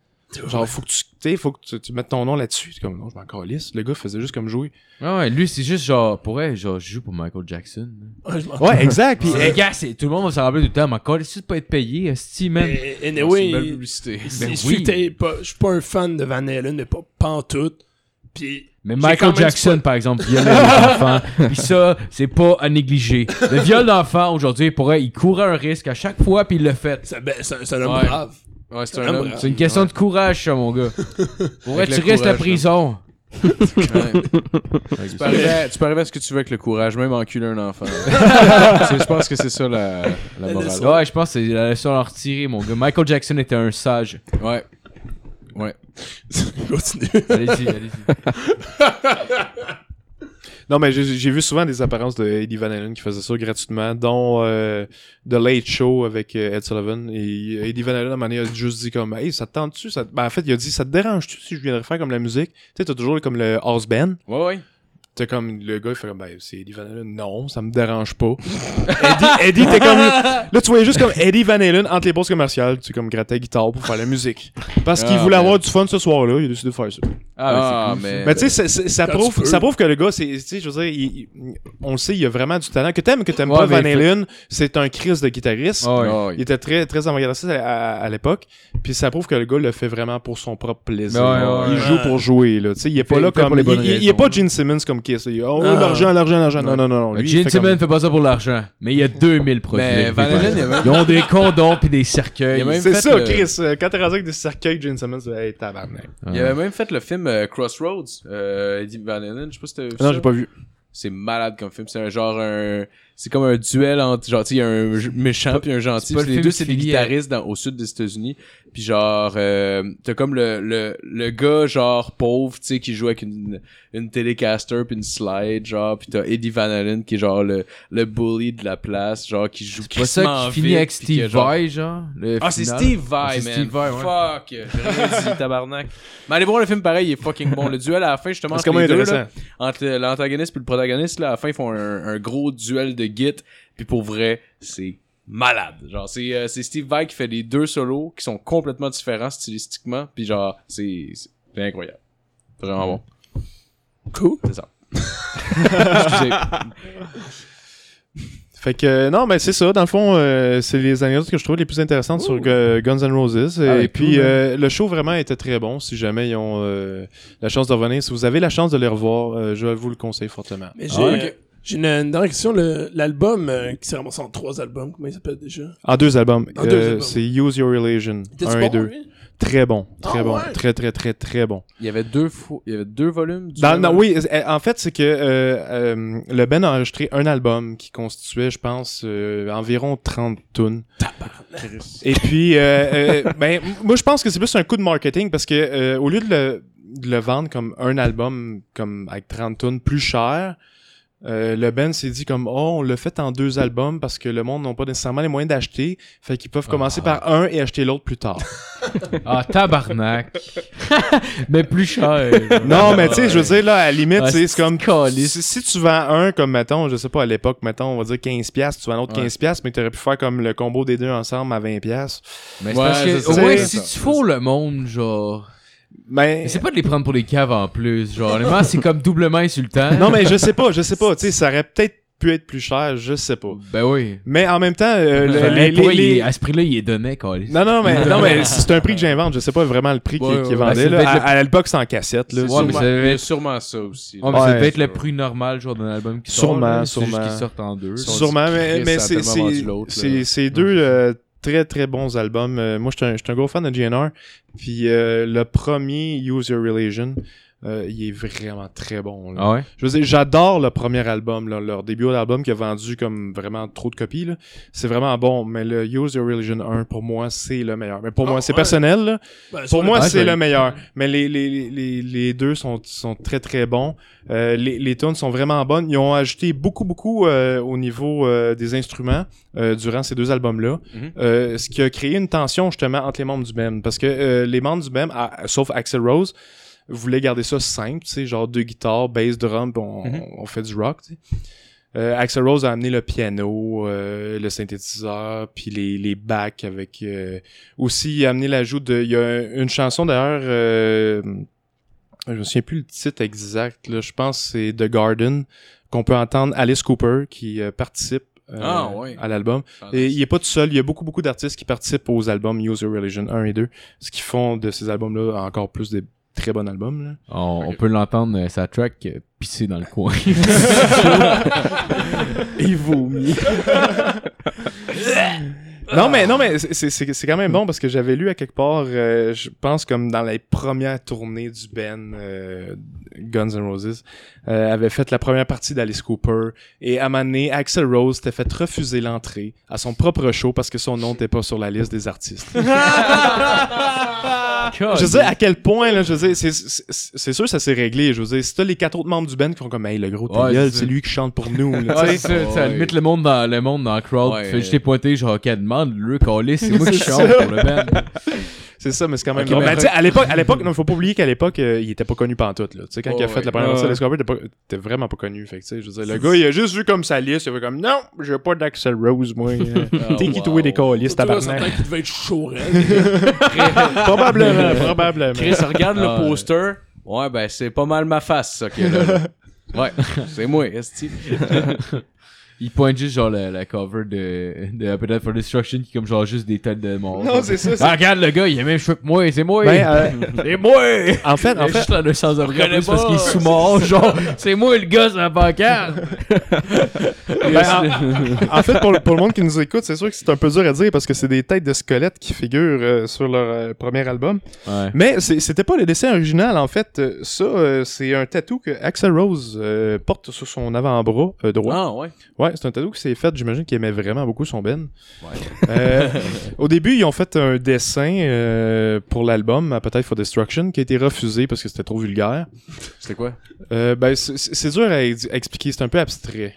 Genre faut que tu, tu sais, faut que tu, tu mettes ton nom là-dessus. C'est comme non, je m'en calisse. Le gars faisait juste comme jouer. Ouais, ouais, lui, c'est juste genre, pour elle, genre, je joue pour Michael Jackson. Ouais, m'en- exact. Puis Puis, les gars, c'est- tout le monde va s'en rappeler tout le temps, mais encore, ici de pas être payé, esti, man. C'est anyway, une belle publicité. il- Ben oui. je suis pas un fan de Van Halen, mais pas pantoute. Puis Mais Michael Jackson, pas- par exemple, violait des <laughs> enfants. Puis ça, c'est pas à négliger. Le viol d'enfant, aujourd'hui, pour elle, il courait un risque à chaque fois, puis il l'a fait. c'est ben, c'est un- c'est un homme Ouais. brave. Ouais, c'est un homme. bravo. C'est une question de courage, ça, mon gars. <laughs> Pour vrai, tu restes à prison. Ouais. tu, peux arriver à, tu peux arriver à ce que tu veux avec le courage, même enculer un enfant. <laughs> Je pense que c'est ça la, la morale. Ouais, je pense que c'est la leçon à en retirer, mon gars. Michael Jackson était un sage. Ouais. <laughs> Continue. Allez-y, allez-y. Non, mais j'ai vu souvent des apparences de Eddie Van Halen qui faisait ça gratuitement, dont euh, The Late Show avec euh, Ed Sullivan. Et Eddie Van Halen, à un moment donné, a juste dit comme Hey, ça te tente-tu? Ça... Ben, en fait, il a dit Ça te dérange-tu si je viendrais faire comme la musique? Tu sais, t'as toujours comme le house band. Ouais, ouais. T'es comme le gars il fait comme ben c'est Eddie Van Halen. Non ça me dérange pas. <laughs> Eddie Eddie t'es comme là tu voyais juste comme Eddie Van Halen entre les pauses commerciales. Tu comme grattais guitare pour faire la musique. Parce qu'il Ah, voulait avoir du fun ce soir-là il a décidé de faire ça Ah, cool, mais. mais tu sais ça prouve ça prouve que le gars c'est tu sais je veux dire il- on le sait il a vraiment du talent que t'aimes que t'aimes Ouais, pas Van Halen c'est un Chris de guitariste Ah. Ah, il était très très avant-gardiste à, à- à l'époque puis ça prouve que le gars le fait vraiment pour son propre plaisir il ouais. joue pour jouer là tu sais il est pas là il fait comme pour les il, bonnes il- il est pas là. Gene Simmons comme Kiss il- oh Ah. l'argent l'argent l'argent non non non lui, il Gene fait comme- Simmons fait pas ça pour l'argent, mais il y a 2000 produits. Mais Van Halen, il y a même- Ils ont des condoms pis des cercueils. C'est ça, Chris. euh, Quand t'es rendu avec des cercueils, Gene Simmons, hey, tabarnak. Il avait même fait le film euh, Crossroads, euh, Eddie Van Halen, je sais pas si t'as vu Non, j'ai pas vu. C'est malade comme film, c'est un genre un c'est comme un duel entre genre tu sais il y a un méchant puis un gentil puis les deux c'est des guitaristes dans, au sud des États-Unis puis genre euh, t'as comme le, le le gars genre pauvre tu sais qui joue avec une une télécaster puis une slide genre puis t'as Eddie Van Halen qui est genre le le bully de la place genre qui joue C'est pas ça qui finit avec puis Steve genre- Vai, genre. le ah, c'est. Steve Ah, Vai, c'est man. Steve Vai, ouais. Fuck. <laughs> J'ai dit, tabarnak. Mais allez voir le film pareil, il est fucking bon. Le duel à la fin, justement, C'est entre les deux, là, entre l'antagoniste et le protagoniste, là, à la fin, ils font un, un gros duel de git. Puis pour vrai, c'est malade. Genre, c'est euh, c'est Steve Vai qui fait les deux solos qui sont complètement différents stylistiquement. Puis genre, c'est c'est- c'est incroyable. Vraiment bon. Cool. C'est ça. <laughs> Excusez. Fait que, euh, non, mais c'est ça. Dans le fond, euh, c'est les anecdotes que je trouve les plus intéressantes sur Gu- Guns N' Roses. Ah et puis, cool, euh, le show vraiment était très bon. Si jamais ils ont euh, la chance de revenir, si vous avez la chance de les revoir, euh, je vous le conseille fortement. Mais j'ai Ah. J'ai une, une dernière question. le- L'album euh, qui s'est ramassé en trois albums, comment il s'appelle déjà? En deux albums. En deux Euh, albums. c'est Use Your 1 bon, et 2. lui? Très bon. Très Ah bon. ouais? Très, très, très, très bon. Il y avait deux fou- il y avait deux volumes du Dans, même? non, oui, euh, en fait, c'est que euh, euh, le Ben a enregistré un album qui constituait, je pense, euh, environ 30 tunes. Et puis, euh, euh, <laughs> ben, moi, je pense que c'est plus un coup de marketing parce que euh, au lieu de le, de le vendre comme un album, comme avec 30 tunes plus cher, euh, le Ben s'est dit comme oh on l'a fait en deux albums parce que le monde n'a pas nécessairement les moyens d'acheter fait qu'ils peuvent commencer par un et acheter l'autre plus tard <laughs> Ah, tabarnak. <laughs> mais plus cher. non mais tu sais je veux dire là à la limite c'est comme si, si tu vends un comme mettons je sais pas à l'époque mettons on va dire 15 pièces tu vends l'autre Ouais. 15 pièces mais tu aurais pu faire comme le combo des deux ensemble à 20 pièces Mais c'est Ouais, parce que, au moins, si tu fous le monde, genre. Mais Mais c'est pas de les prendre pour les caves en plus. Genre, honnêtement, c'est comme doublement insultant. non mais je sais pas je sais pas tu sais ça aurait peut-être pu être plus cher je sais pas Ben oui. mais en même temps euh, le- les, les- est- à ce prix-là, il est donné, câlisse. non non mais non mais c'est un prix que j'invente je sais pas vraiment le prix qui, Ouais, qui ouais, vendait ouais, là. à, c'est en cassette là Ouais, mais sûrement- ça devait être- sûrement ça aussi. Ouais, mais ça Ouais. devait être le prix normal, genre, d'un album qui sort. Sûrement, là. Juste sûrement. sortent en deux. Sûrement, mais, mais c'est vendu deux euh, très très bons albums. Euh, moi, je suis un, gros fan de GNR. Puis euh, le premier, Use Your Religion, euh, il est vraiment très bon. là. Ah ouais? Je veux dire, j'adore le premier album, là, leur début d'album qui a vendu comme vraiment trop de copies. C'est vraiment bon, mais le Use Your Religion 1, pour moi, c'est le meilleur. Mais pour Ah, moi, c'est ouais? personnel. là. Ben, Pour moi, c'est le meilleur. Mais les, les, les, les deux sont, sont très très bons. Euh, les, les tunes sont vraiment bonnes. Ils ont ajouté beaucoup beaucoup euh, au niveau euh, des instruments euh, durant ces deux albums-là. Mhm. Euh, ce qui a créé une tension justement entre les membres du BEM. Parce que euh, les membres du BEM, à- sauf Axel Rose, voulaient garder ça simple, tu sais, genre deux guitares, bass, drum, on, Mhm. on fait du rock, tu sais. Euh, Axel Rose a amené le piano, euh, le synthétiseur, puis les, les backs avec... euh, aussi, il a amené l'ajout de... Il y a une chanson d'ailleurs... euh, je me souviens plus le titre exact, là, je pense c'est The Garden, qu'on peut entendre Alice Cooper qui euh, participe euh, Ah, ouais. à l'album. Ah, Et il est pas tout seul, il y a beaucoup beaucoup d'artistes qui participent aux albums Use Your Religion 1 et 2, ce qui font de ces albums-là encore plus des très bons albums. là. On, on peut l'entendre, euh, sa track, euh, pisser dans le coin. <laughs> <laughs> Il vomit. Non mais non mais c'est- c'est c'est- c'est quand même bon parce que j'avais lu à quelque part, euh, je pense comme dans les premières tournées du Ben euh, Guns N' Roses, euh, avait fait la première partie d'Alice Cooper et à un moment donné, Axel Rose s'était fait refuser l'entrée à son propre show parce que son nom n'était pas sur la liste des artistes. <laughs> Je veux dire, à quel point, là, je veux dire, c'est- sûr ça s'est réglé. Je veux dire, si t'as les quatre autres membres du band qui font comme, hey, le gros Ouais, c'est ça. lui qui chante pour nous, là, tu <laughs> Ouais, ça, tu sais, à la limite, le monde dans le monde dans le crowd Ouais. fait juste les pointer genre qu'elle demande le coller c'est <laughs> moi qui chante ça. pour le band <laughs> C'est ça, mais c'est quand même Ok, bon. mais Ben, après- tu sais, à l'époque, à l'époque, non, faut pas oublier qu'à l'époque, euh, il était pas connu pantoute, là. Tu sais, quand il a Oh, fait ouais. la première Ouais. partie était pas- il était vraiment pas connu. Fait que, tu sais, je veux dire, le gars, il a juste vu comme sa liste, il a fait comme, non, j'ai pas d'Axel Rose, moi. <laughs> Ah, <laughs> T'es qui wow. toi des colis, tabarnak? qu'il devait être chaud, raide. <laughs> Probablement, probablement. Chris, regarde Ah, le poster. Ouais, ben, c'est pas mal ma face, ça, qui est là. là. Ouais, c'est moi, esti. Il pointe juste genre la, la cover de, de Appetite for Destruction qui est comme genre juste des têtes de mort Non, c'est ça. ah, regarde le gars il a même cheveux que moi c'est moi Ben, euh, <laughs> c'est moi en fait, en fait, juste l'air de sans reconnais plus parce qu'il est sous mort <laughs> genre c'est moi le gars sur la pancarte <laughs> Ben, en, en fait, pour, le- pour le monde qui nous écoute, c'est sûr que c'est un peu dur à dire parce que c'est des têtes de squelettes qui figurent euh, sur leur euh, premier album. ouais Mais c'était pas le dessin original, en fait. Ça, euh, c'est un tatou que Axel Rose euh, porte sur son avant-bras euh, droit. Ah, ouais. Ouais, Ouais, c'est un tatou qui s'est fait, j'imagine qu'il aimait vraiment beaucoup son Ben. Euh, au début, ils ont fait un dessin euh, pour l'album, Appetite for Destruction, qui a été refusé parce que c'était trop vulgaire. C'était quoi? Euh, ben, c'est- dur à expliquer, c'est un peu abstrait.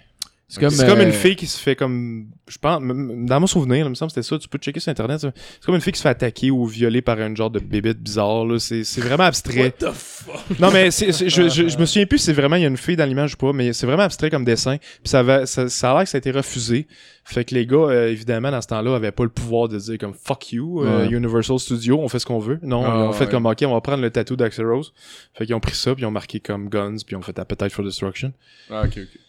C'est comme, comme euh, une fille qui se fait comme. Je pense, dans mon souvenir, là, il me semble que c'était ça. Tu peux checker sur internet. C'est comme une fille qui se fait attaquer ou violer par un genre de bébête bizarre. là. C'est vraiment abstrait. What the fuck? Non, mais je, je, je me souviens plus si c'est vraiment il y a une fille dans l'image ou pas, mais c'est vraiment abstrait comme dessin. Puis ça, va, ça, ça a l'air que ça a été refusé. Fait que les gars, euh, évidemment, dans ce temps-là, avaient pas le pouvoir de dire comme fuck you, euh, Ouais. Universal Studio, on fait ce qu'on veut. Non, Ah, ils ont fait ouais. comme ok, on va prendre le tatou d'Axel Rose. Fait qu'ils ont pris ça, puis ils ont marqué comme Guns, puis ils ont fait Appetite for Destruction. Ah, ok, ok.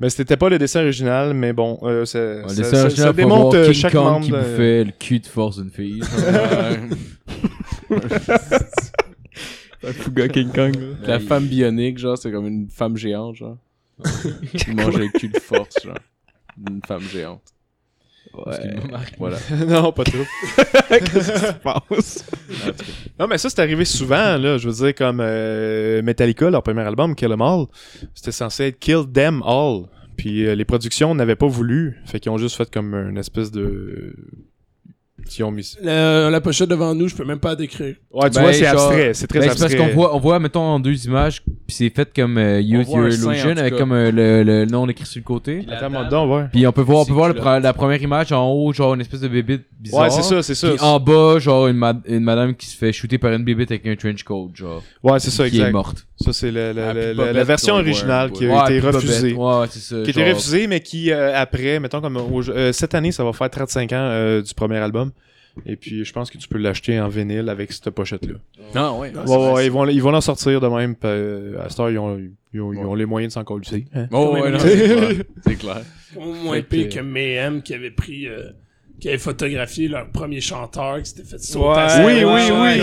Mais c'était pas le dessin original, mais bon, euh, ça, Ouais, ça, le ça- original, voir euh, King chaque Kong membre. qui de- bouffait le cul de force d'une fille. <laughs> Un fouga King Kong. là. La femme bionique, genre, c'est comme une femme géante, genre. <laughs> qui mangeait le cul de force, genre. Une femme géante. Voilà. <laughs> <laughs> non, pas trop. Qu'est-ce qui se passe? Non, mais ça, c'est arrivé souvent, là. Je veux dire, comme euh, Metallica, leur premier album, Kill 'Em All, c'était censé être Kill Them All. Puis euh, les productions n'avaient pas voulu. Fait qu'ils ont juste fait comme une espèce de. Ils ont mis. La, la pochette devant nous, je peux même pas la décrire. Ouais, tu Ben, vois, c'est genre- abstrait. C'est très Ben, c'est parce abstrait. qu'on voit, on voit, mettons, en deux images, puis c'est fait comme euh, Use voit Your Illusion, avec comme euh, le, le nom écrit sur le côté. Attends, ouais. Puis on peut voir, on peut voir le la première image en haut, genre une espèce de bébé bizarre. Ouais, c'est ça, c'est ça. Puis en bas, genre une, ma- une madame qui se fait shooter par une bébite avec un trench coat, genre. Ouais, c'est ça, qui est exact. morte. Ça, c'est la, la, Ah, la, la- Bobette, la version originale qui a Ouais, été refusée. Ouais, c'est ça. Qui a été refusée, mais qui, euh, après, mettons comme euh, cette année, ça va faire 35 ans euh, du premier album. Et puis, je pense que tu peux l'acheter en vinyle avec cette pochette-là. Non, ouais. Ouais, ouais, ils vont, ils vont en sortir de même. euh, à cette heure, ils ont, ils ont, ils ont les moyens de s'en coller. Hein? Oh, ouais, non, c'est clair. C'est clair. Au moins pire que- Mayhem qui avait pris. euh, qui avait photographié leur premier chanteur qui s'était fait sauter. Ouais, Oui, oui, oui. Ouais,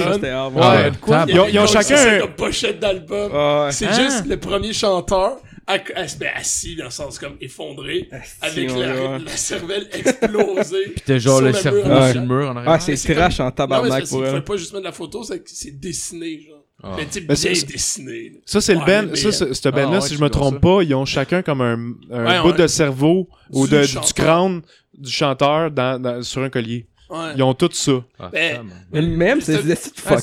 Ouais. Ils ont- chacun C'est un- comme pochette d'album. Ouais. C'est Ah. juste le premier chanteur assis dans le sens comme effondré avec la, la cervelle explosée. <laughs> Puis t'as genre le cerveau sur le mur en arrière. Ah, c'est trash en tabarnak c'est pour elle. pas juste mettre la photo, c'est dessiné, genre. Ah. Mais tu sais, Ben, bien c'est- dessiné. là. Ça, c'est le Ouais, mais- Ça, c'est- ce band-là, ouais, si tu je me trompe ça. pas, ils ont chacun comme un, un Ouais, bout de cerveau ou Du de, du chanteur. crâne du chanteur dans, dans- sur un collier. Ouais. Ils ont tout ça. Ah, Ben. Mais même, c'est C'est- des petites mais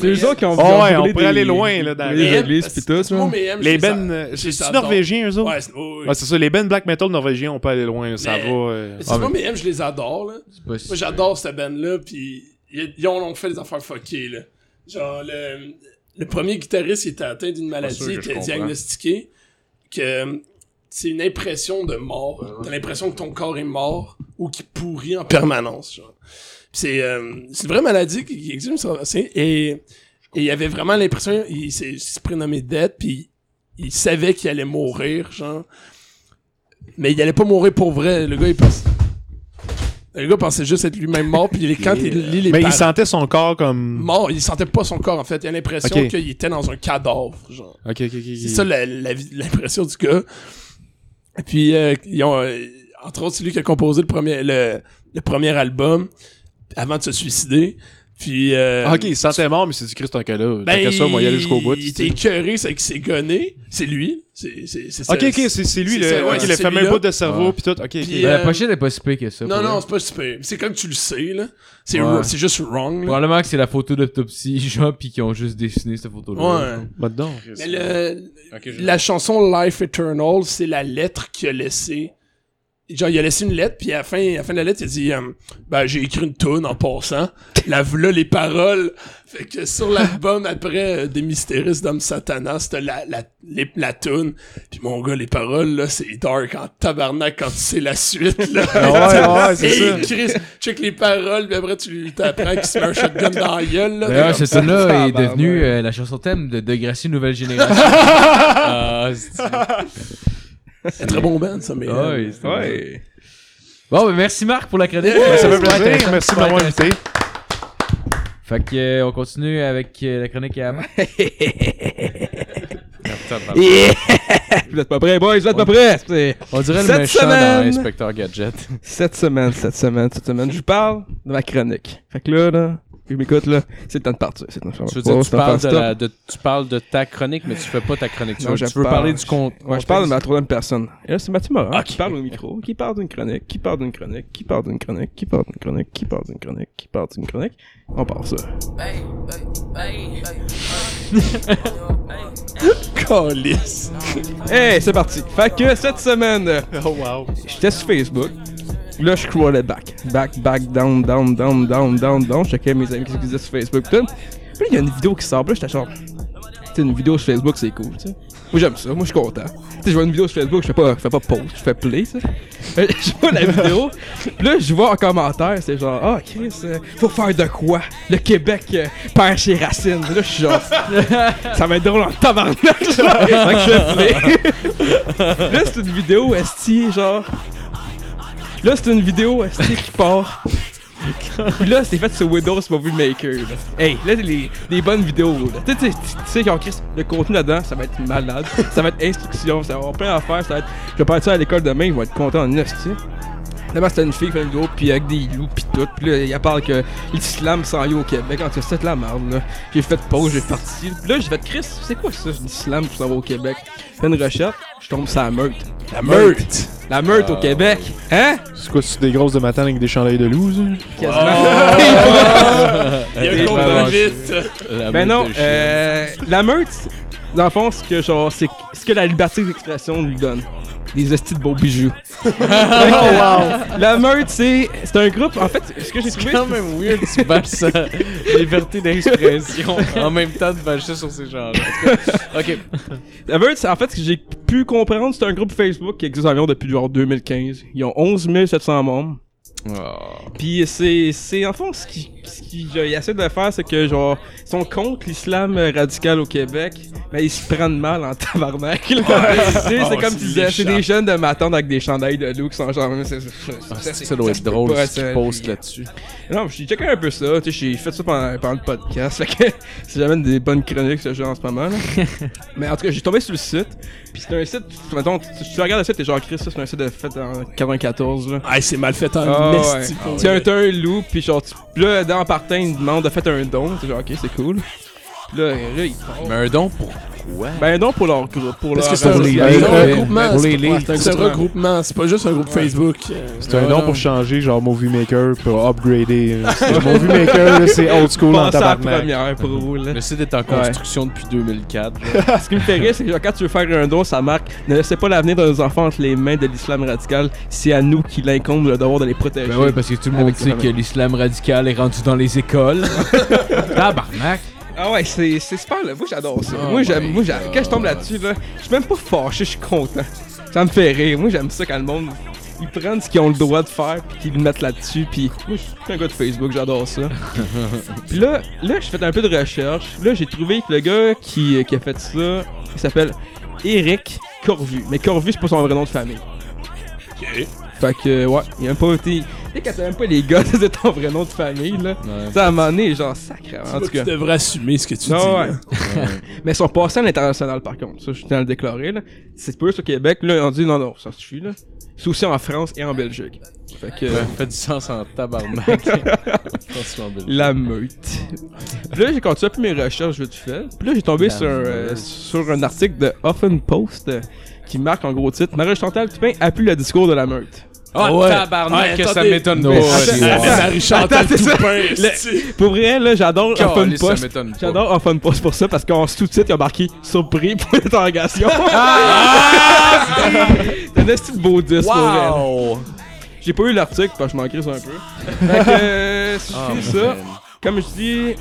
c'est eux autres qui ont Oh, ouais, on pourrait des- aller loin, là, dans les églises pis tout, Les euh, je c'est les adore. norvégiens, eux autres? Ouais, c'est ça. Les bands black metal norvégiens, on peut aller loin. Ça va. euh. Mais c'est Ah, pas mais- Mayhem, je les adore, là. Moi, j'adore cette band-là, puis ils, ont, fait des affaires fuckées, là. Genre, le, le premier guitariste, il était atteint d'une maladie, sûr que il je était comprends. diagnostiqué, que euh, c'est une impression de mort. T'as l'impression que ton corps est mort ou qu'il pourrit en permanence, genre. C'est euh, c'est une vraie maladie qui, qui existe, ça, c'est- et, et il avait vraiment l'impression, il, s'est- il se prénommait Dead, puis il savait qu'il allait mourir, genre. Mais il allait pas mourir pour vrai. Le gars, il pense... Le gars pensait juste être lui-même mort, puis quand il lit les Mais il sentait son corps comme. mort, il sentait pas son corps en fait. Il a l'impression qu'il était dans un cadavre, genre. Ok, ok, ok. C'est ça la- la vie- l'impression du gars. Et puis euh, ils ont, euh, entre autres, c'est lui qui a composé le premier, le, le premier album avant de se suicider. Puis euh, Ah, ok, il se sentait mort, mais c'est du Christ en cas là. ben, ça, moi, y aller jusqu'au bout. Il était écœuré, c'est qu'il s'est gonné. C'est lui. C'est c'est c'est Ok, ça. ok, c'est c'est lui, le, ça, ouais, le fameux bout de cerveau, Ouais. pis tout. Ok, ok. Puis, Ben, euh, La pochette est pas si pire que ça. Non, non, c'est pas super. C'est comme tu le sais, là. C'est Ouais. ro- c'est juste wrong, là. Probablement que c'est la photo d'autopsie, <laughs> genre, pis qu'ils ont juste dessiné cette photo-là. Ouais. Bah, dedans. Mais le, la chanson Life Eternal, c'est la lettre qu'il a laissée. Genre, il a laissé une lettre, puis à la fin, à la, fin de la lettre, il a dit euh, Ben, j'ai écrit une tune en passant. La là les paroles. Fait que sur l'album, après euh, Des Mystérieux d'Homme Satanas, c'était la, la, les- la tune. Puis mon gars, les paroles, là, c'est dark en tabarnak quand tu sais la suite, là. <laughs> ouais, ouais, c'est Hey, ça. Chris, check les paroles, puis après, tu t'apprends qu'il se met un shotgun dans la gueule, là. T'es cette tune-là est Tabarnak. devenue euh, la chanson thème de Degrassi Nouvelle Génération. <laughs> Ah, c'est- très bon band, ça, mais. euh, Ouais, c'est- Ouais. Bon, ben merci Marc pour la chronique. Ouais, ça fait plaisir. Merci de m'avoir invité. Fait que, euh, on continue avec euh, la chronique à Marc. <laughs> Vous êtes pas prêts, boys? Vous êtes pas prêts? On dirait le Cette méchant semaine- dans Inspecteur Gadget. Cette semaine, cette semaine, cette semaine, je vous parle de ma chronique. Fait que là, là, qui m'écoute, là, c'est le temps de partir. C'est le temps de Tu veux dire, Oh, tu parles faire de, stop. la, de- tu parles de ta chronique, mais tu fais pas ta chronique. Tu Non, tu veux parle- parler du compte. Ouais, je parle de ma troisième personne. Et là, c'est Mathieu Morin qui parle au micro, qui parle d'une chronique, qui parle d'une chronique, qui parle d'une chronique, qui parle d'une chronique, qui parle d'une chronique, qui parle d'une chronique. On part ça. <laughs> Calice. Hey, c'est parti. Fait que cette semaine, Oh wow. j'étais sur Facebook. Là, je scrollais back. Back, back, down, down, down, down, down, down. Je checkais mes amis qui disaient sur Facebook. Tout. Il y a une vidéo qui sort. Puis là, j'étais genre. Tu une vidéo sur Facebook, c'est cool, tu sais. Moi, j'aime ça. Moi, je suis content. Tu je vois une vidéo sur Facebook, je fais pas, je fais pas pause, je fais play, tu sais. <laughs> Je vois la vidéo. Là, je vois en commentaire, c'est genre, ah, Chris, euh, faut faire de quoi? Le Québec euh, perd ses racines. Là, je suis genre, ça va être drôle en tabarnak, play. <laughs> là, c'est une vidéo, esti, genre. Là, c'est une vidéo, esti, qui part. <laughs> Puis là, c'est fait sur Windows Movie Maker. Là. Hey, là, les, des bonnes vidéos. Tu sais, tu- tu sais, le contenu là-dedans, ça va être malade. ça va être instruction, ça va avoir plein d'affaires. Ça va être. Je vais partir à l'école demain, ils vont être contents en esti. D'abord, c'était une fille qui fait une vidéo, puis avec des loups, puis tout. Puis là, il parle que l'islam s'en est au Québec. En tout cas, c'était de la merde, là. J'ai fait pause, j'ai parti. Puis là, j'ai fait Chris, c'est quoi ça, l'islam qui s'en au Québec? Fais une recherche, je tombe sur la meute. La meute! La meute au Québec! Hein? C'est quoi, c'est des grosses de matin avec des chandelles de loup, ça? <laughs> Il y a un Hey, compte vraiment, vite. La Ben non, euh, la meute, dans le fond, c'est que genre, c'est ce que la liberté d'expression lui donne. Des estis de beaux bijoux. <laughs> Fait que, La meute, c'est c'est un groupe, en fait, ce que j'ai C'est trouvé... quand même weird, tu <laughs> bâches sa liberté d'expression en même temps de bâcher sur ces gens-là. Ok. La meute, c'est en fait ce que j'ai pu comprendre, c'est un groupe Facebook qui existe environ depuis genre 2015. Ils ont 11 700 membres. Puis c'est c'est en fond ce qui ce qui essaient de faire c'est que genre ils sont contre l'islam radical au Québec, mais ils se prennent mal en <laughs> tabarnak. là. Tu sais, c'est Oh, comme c'est tu disais, c'est des jeunes de ma tante avec des chandails de loup qui sont genre c'est- c'est- Ah, c'est- ça, doit être peut drôle pas, ce qu'ils postent là-dessus. Non, j'ai checké un peu ça, tu sais, j'ai fait ça pendant, pendant le podcast, <laughs> fait que c'est jamais des bonnes chroniques ce genre en ce moment là. <laughs> Mais en tout cas, j'ai tombé sur le site, puis c'est un site, mettons, tu, tu regardes le site, t'es genre Chris, ça c'est un site de fait en 94 là. Ah, c'est mal fait en Ah, ouais. Tu un, t'as un loup, pis genre, tu, là, dans partant, il demande de faire un don. T'es genre, ok, c'est cool. Pis là, là, il part. Mais un don pour quoi? Ben, un don pour leur groupe, pour Parce leur que c'est un, c'est les- regroupement. pour c'est pas- un regroupement, c'est pas juste un groupe Facebook. euh, C'est un nom non. pour changer, genre Movie Maker, pour upgrader. là. <laughs> C'est- Movie Maker, là, c'est old school en Pensez à la tabarnak. première pour vous, là. Le site est en construction depuis 2004. là. <laughs> Ce qui me fait rire, c'est que genre, quand tu veux faire un don, ça marque Ne laissez pas l'avenir de nos enfants entre les mains de l'islam radical. C'est à nous qui l'incombe le devoir de les protéger. Ben ouais, parce que tout le monde Avec sait que l'islam radical est rendu dans les écoles. <laughs> Tabarnak! Ah ouais, c'est c'est super là. Moi j'adore ça. Oh moi j'aime, my moi j'aime- quand je tombe là-dessus là, je suis même pas fâché, je suis content. Ça me fait rire. Moi j'aime ça quand le monde ils prennent ce qu'ils ont le droit de faire puis qu'ils le mettent là-dessus puis moi je suis un gars de Facebook, j'adore ça. <laughs> puis là, là j'ai fait un peu de recherche. Là j'ai trouvé que le gars qui, qui a fait ça, il s'appelle Eric Corvu. Mais Corvu c'est pas son vrai nom de famille. Ok. Fait que ouais, il a même pas été. Tu sais quand t'as même pas les gars <laughs> de ton vrai nom de famille là. Tu sais à un moment donné, genre sacré. En tout Tu cas. devrais assumer ce que tu Non, dis. ouais. là. <laughs> Mais son passé à l'international, par contre, ça, je tiens à le déclarer, là. C'est juste au Québec, là, on dit non, non, ça suffit, là. C'est aussi en France et en Belgique. Fait que, Ça fait du sens en tabarnak. <laughs> La meute. Puis là, j'ai continué un peu mes recherches vite fait. Puis là, j'ai tombé sur, euh, sur un article de Huffington Post euh, qui marque en gros titre Marie-Chantal Toupin appuie le discours de la meute. Ah, ouais. tabarnak, Ouais, que ça m'étonne pas. Ah, esti. Pour vrai, là, j'adore ça Post. J'adore Huffington Post pour ça parce qu'en sous-titre, il a marqué surpris pour l'interrogation. <laughs> C'est un esti de beau disque pour elle. J'ai pas eu l'article parce que je m'en crisse un peu. <laughs> Fait que, euh, si Ah, fais ça. Comme je dis,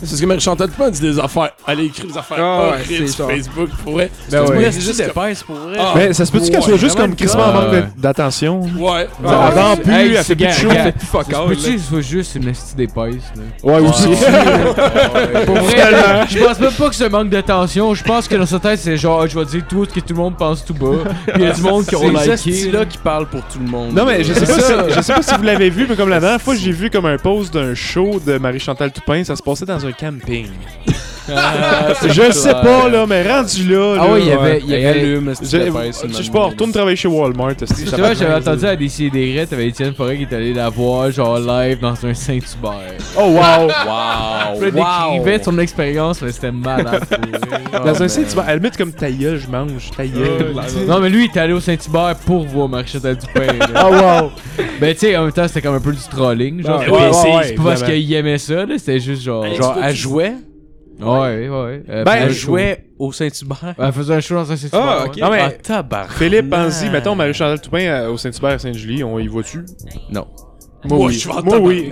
C'est parce que Marie-Chantal Toupin dit des affaires. Elle écrit des affaires Ah, ouais, horribles c'est sur ça. Facebook, pour vrai. Ben C'est ouais. C'est juste épaisse pour vrai. Ah. Mais ça se peut-tu qu'elle soit juste comme crissement en Ah, manque de- d'attention? Ouais. Elle vend plus, elle fait c'est plus de show. gars. fait plus fuck all, Peux-tu que ce soit juste une esti d'épaisse, là? Ouais, aussi. <laughs> Pour vrai, je pense même pas que c'est un manque d'attention. Je pense que dans sa tête, c'est genre, je vais dire tout ce que tout le monde pense tout bas. Puis il y a du monde qui ont C'est liké. ce là qui parle pour tout le monde. Non, mais je sais, pas ça. si, je sais pas si vous l'avez vu, mais comme la dernière fois, j'ai vu comme un post d'un show de Marie-Chantal Toupin, ça se passait dans un camping. Je sais pas, là, mais rendu là. Ah là, oui, il y avait. Il y avait allume, Je sais pas, retourne travailler chez Walmart. Tu fait j'avais entendu à des CDR, t'avais Étienne Forêt qui est allé la voir, genre live dans un Saint-Hubert. Oh wow! <laughs> Wow! Il décrivait son expérience, mais c'était malade. <laughs> Dans Ah, un ben. Saint-Hubert, elle met comme ta gueule, je mange, ta gueule. Non, mais lui, il était allé au Saint-Hubert pour voir Marie-Chantal Dupin. là. <laughs> Ah wow! Ben, tu sais, en même temps, c'était comme un peu du trolling. Genre, ouais, c'est pas parce qu'il aimait ça, là, c'était juste genre. Hey, Genre, tu elle jouait, Ouais, ouais. Euh, Ben, elle show. jouait au Saint-Hubert. Elle faisait un show dans un Saint-Hubert. Ah, ouais. ok. Non, mais Ah, tabarnak. Philippe, pense-y, mettons Marie-Chantal Toupin euh, au Saint-Hubert Saint-Julie, on y va-tu? Non. Moi, Moi, oui. je vais en Moi, oui.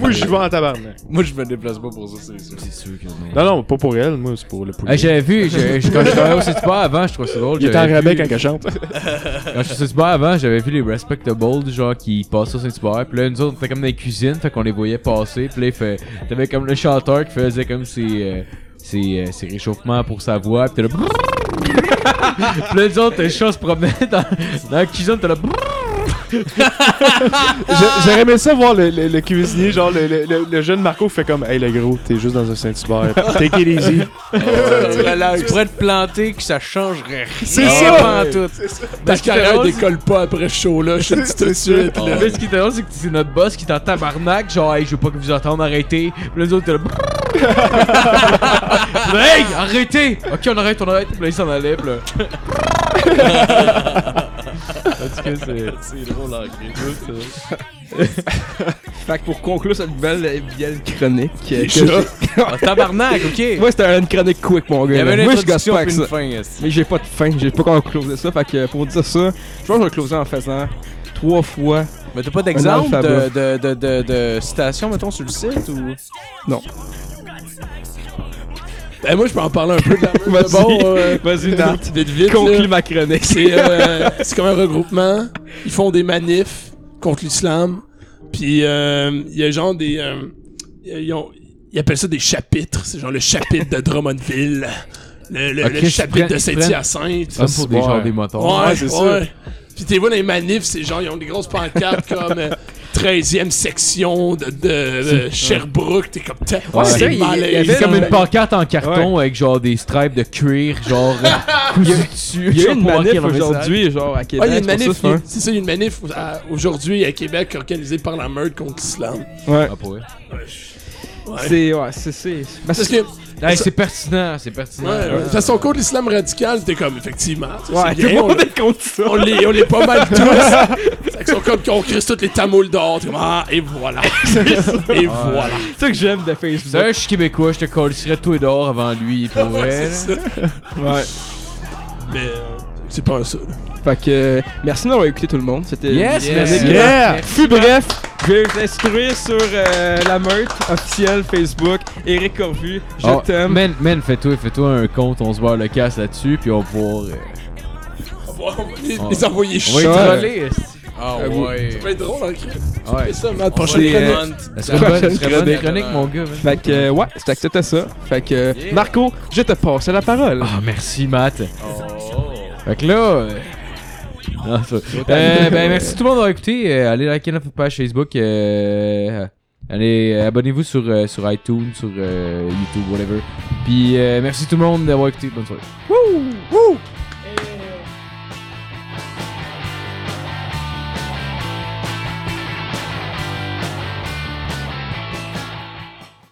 Moi, je vais en tabarnak. Moi, je me déplace pas pour ça, c'est sûr. C'est sûr que non. Non, pas pour elle, moi, c'est pour le poulet. J'avais vu, j'ai- quand je travaillais au Saint-Hubert avant, je trouvais ça drôle. Il est en j'avais rabais quand elle chante. Quand je suis au avant, j'avais vu les Respectables, genre, qui passaient au Saint-Hubert. Puis là, nous autres, on était comme dans les cuisines, fait qu'on les voyait passer. Puis là, il fait... t'avais comme le chanteur qui faisait comme ses, euh, ses, euh, ses réchauffements pour sa voix. Puis t'es là... <laughs> puis là, nous autres, le chat se promenait dans, dans la cuisine, t'es là... J'aurais aimé ça voir le, le- le cuisinier, genre le, le- le- le jeune Marco fait comme Hey le gros, t'es juste dans un Saint-Hubert. Take it easy. <laughs> Tu pourrais te planter que ça changerait rien. C'est ça. pas en tout. Ta carrière décolle pas après ce show-là, je te dis tout de suite. là. Mais ce qui était drôle, c'est que c'est notre boss qui est en tabarnak, genre, hey, je veux pas que vous entendez, arrêtez. Puis là, les autres, t'es là, <laughs> hey, arrêtez! Ok, on arrête, on arrête. Puis là, il s'en allait, puis là. <laughs> C'est. C'est drôle en <laughs> <laughs> Fait que pour conclure cette belle, euh, belle chronique. euh, que Ah, tabarnak, ok. Moi, c'était une chronique quick, mon Il y gars. avait là. une Moi, je gosse pas avec ça. une fin. Mais j'ai pas de fin, j'ai pas encore closé ça. Fait que pour dire ça, je pense que je vais closer en faisant trois fois. Mais t'as pas d'exemple de, de, de, de, de citation, mettons, sur le site ou? Ben, moi, je peux en parler un peu de la <laughs> meute de Vas-y. bon. euh, Vas-y, Nat. Vite, vite. Conclue ma chronique. C'est euh, <laughs> c'est comme un regroupement. Ils font des manifs contre l'islam. Puis euh, il y a genre des. euh, ils, ont- ils appellent ça des chapitres. C'est genre le chapitre de Drummondville. Le, chapitre de Saint-Hyacinthe. Comme pour des ouais. gens des motards. Ouais, Ouais, c'est ouais. Puis t'es vois dans les manifs, c'est genre, ils ont des grosses pancartes comme euh, 13e section de, de, de Sherbrooke. T'es comme, t'es Ouais, c'est il y- il y avait comme une pancarte en carton avec genre des stripes de cuir, genre euh. <laughs> Il y a eu une manif aujourd'hui, genre à Québec. Ah, il y a une manif, ça, c'est ça, il y a une manif à- aujourd'hui à Québec organisée par la meute contre l'islam. Ouais. Ah. Ouais. C'est. Ouais, c'est. c'est- Parce que, Hey, c'est pertinent, c'est pertinent. ouais, de toute façon, contre l'islam radical, t'es comme, effectivement, Ouais, c'est tout le monde est contre ça. on les, on les pas mal <laughs> tous. Qu'ils sont comme qu'on crisse toutes les tamouls dehors. T'es comme, ah, et voilà. <laughs> et voilà. C'est ça que j'aime de Facebook. je suis québécois, je te collerais tout et dehors avant lui, pour <laughs> vrai. c'est. Ouais. Mais euh, c'est pas ça. Fait que. euh, Merci d'avoir écouté tout le monde. C'était. Yes, merci. Yeah! Fut bref, je vais vous instruire sur euh, la meute officielle Facebook. Eric Corvu, je Oh, t'aime. Man, man, fais-toi fais-toi un compte, on se barre le casse là-dessus, puis on va pouvoir. euh, les, Oh. les envoyer on va chier. Esti. Ah Euh, vous- ouais. Ça va être drôle, hein, Chris. Ouais. Fais ça, man. Prochaine les, chronique. Ça serait une bonne, Prochaine ça serait une bonne chronique. chronique, mon gars. man. Fait que, euh, ouais, c'est accepté ça. Fait que, euh, Yeah. Marco, je te passe la parole. Ah, merci, Matt. Oh. Fait que là. euh, non, ça- Euh, ben, merci tout le monde d'avoir écouté. Euh, allez liker notre page Facebook. euh, allez, abonnez-vous sur, euh, sur iTunes, sur euh, YouTube, whatever. Puis, euh, merci tout le monde d'avoir écouté. Bonne soirée. Wouh!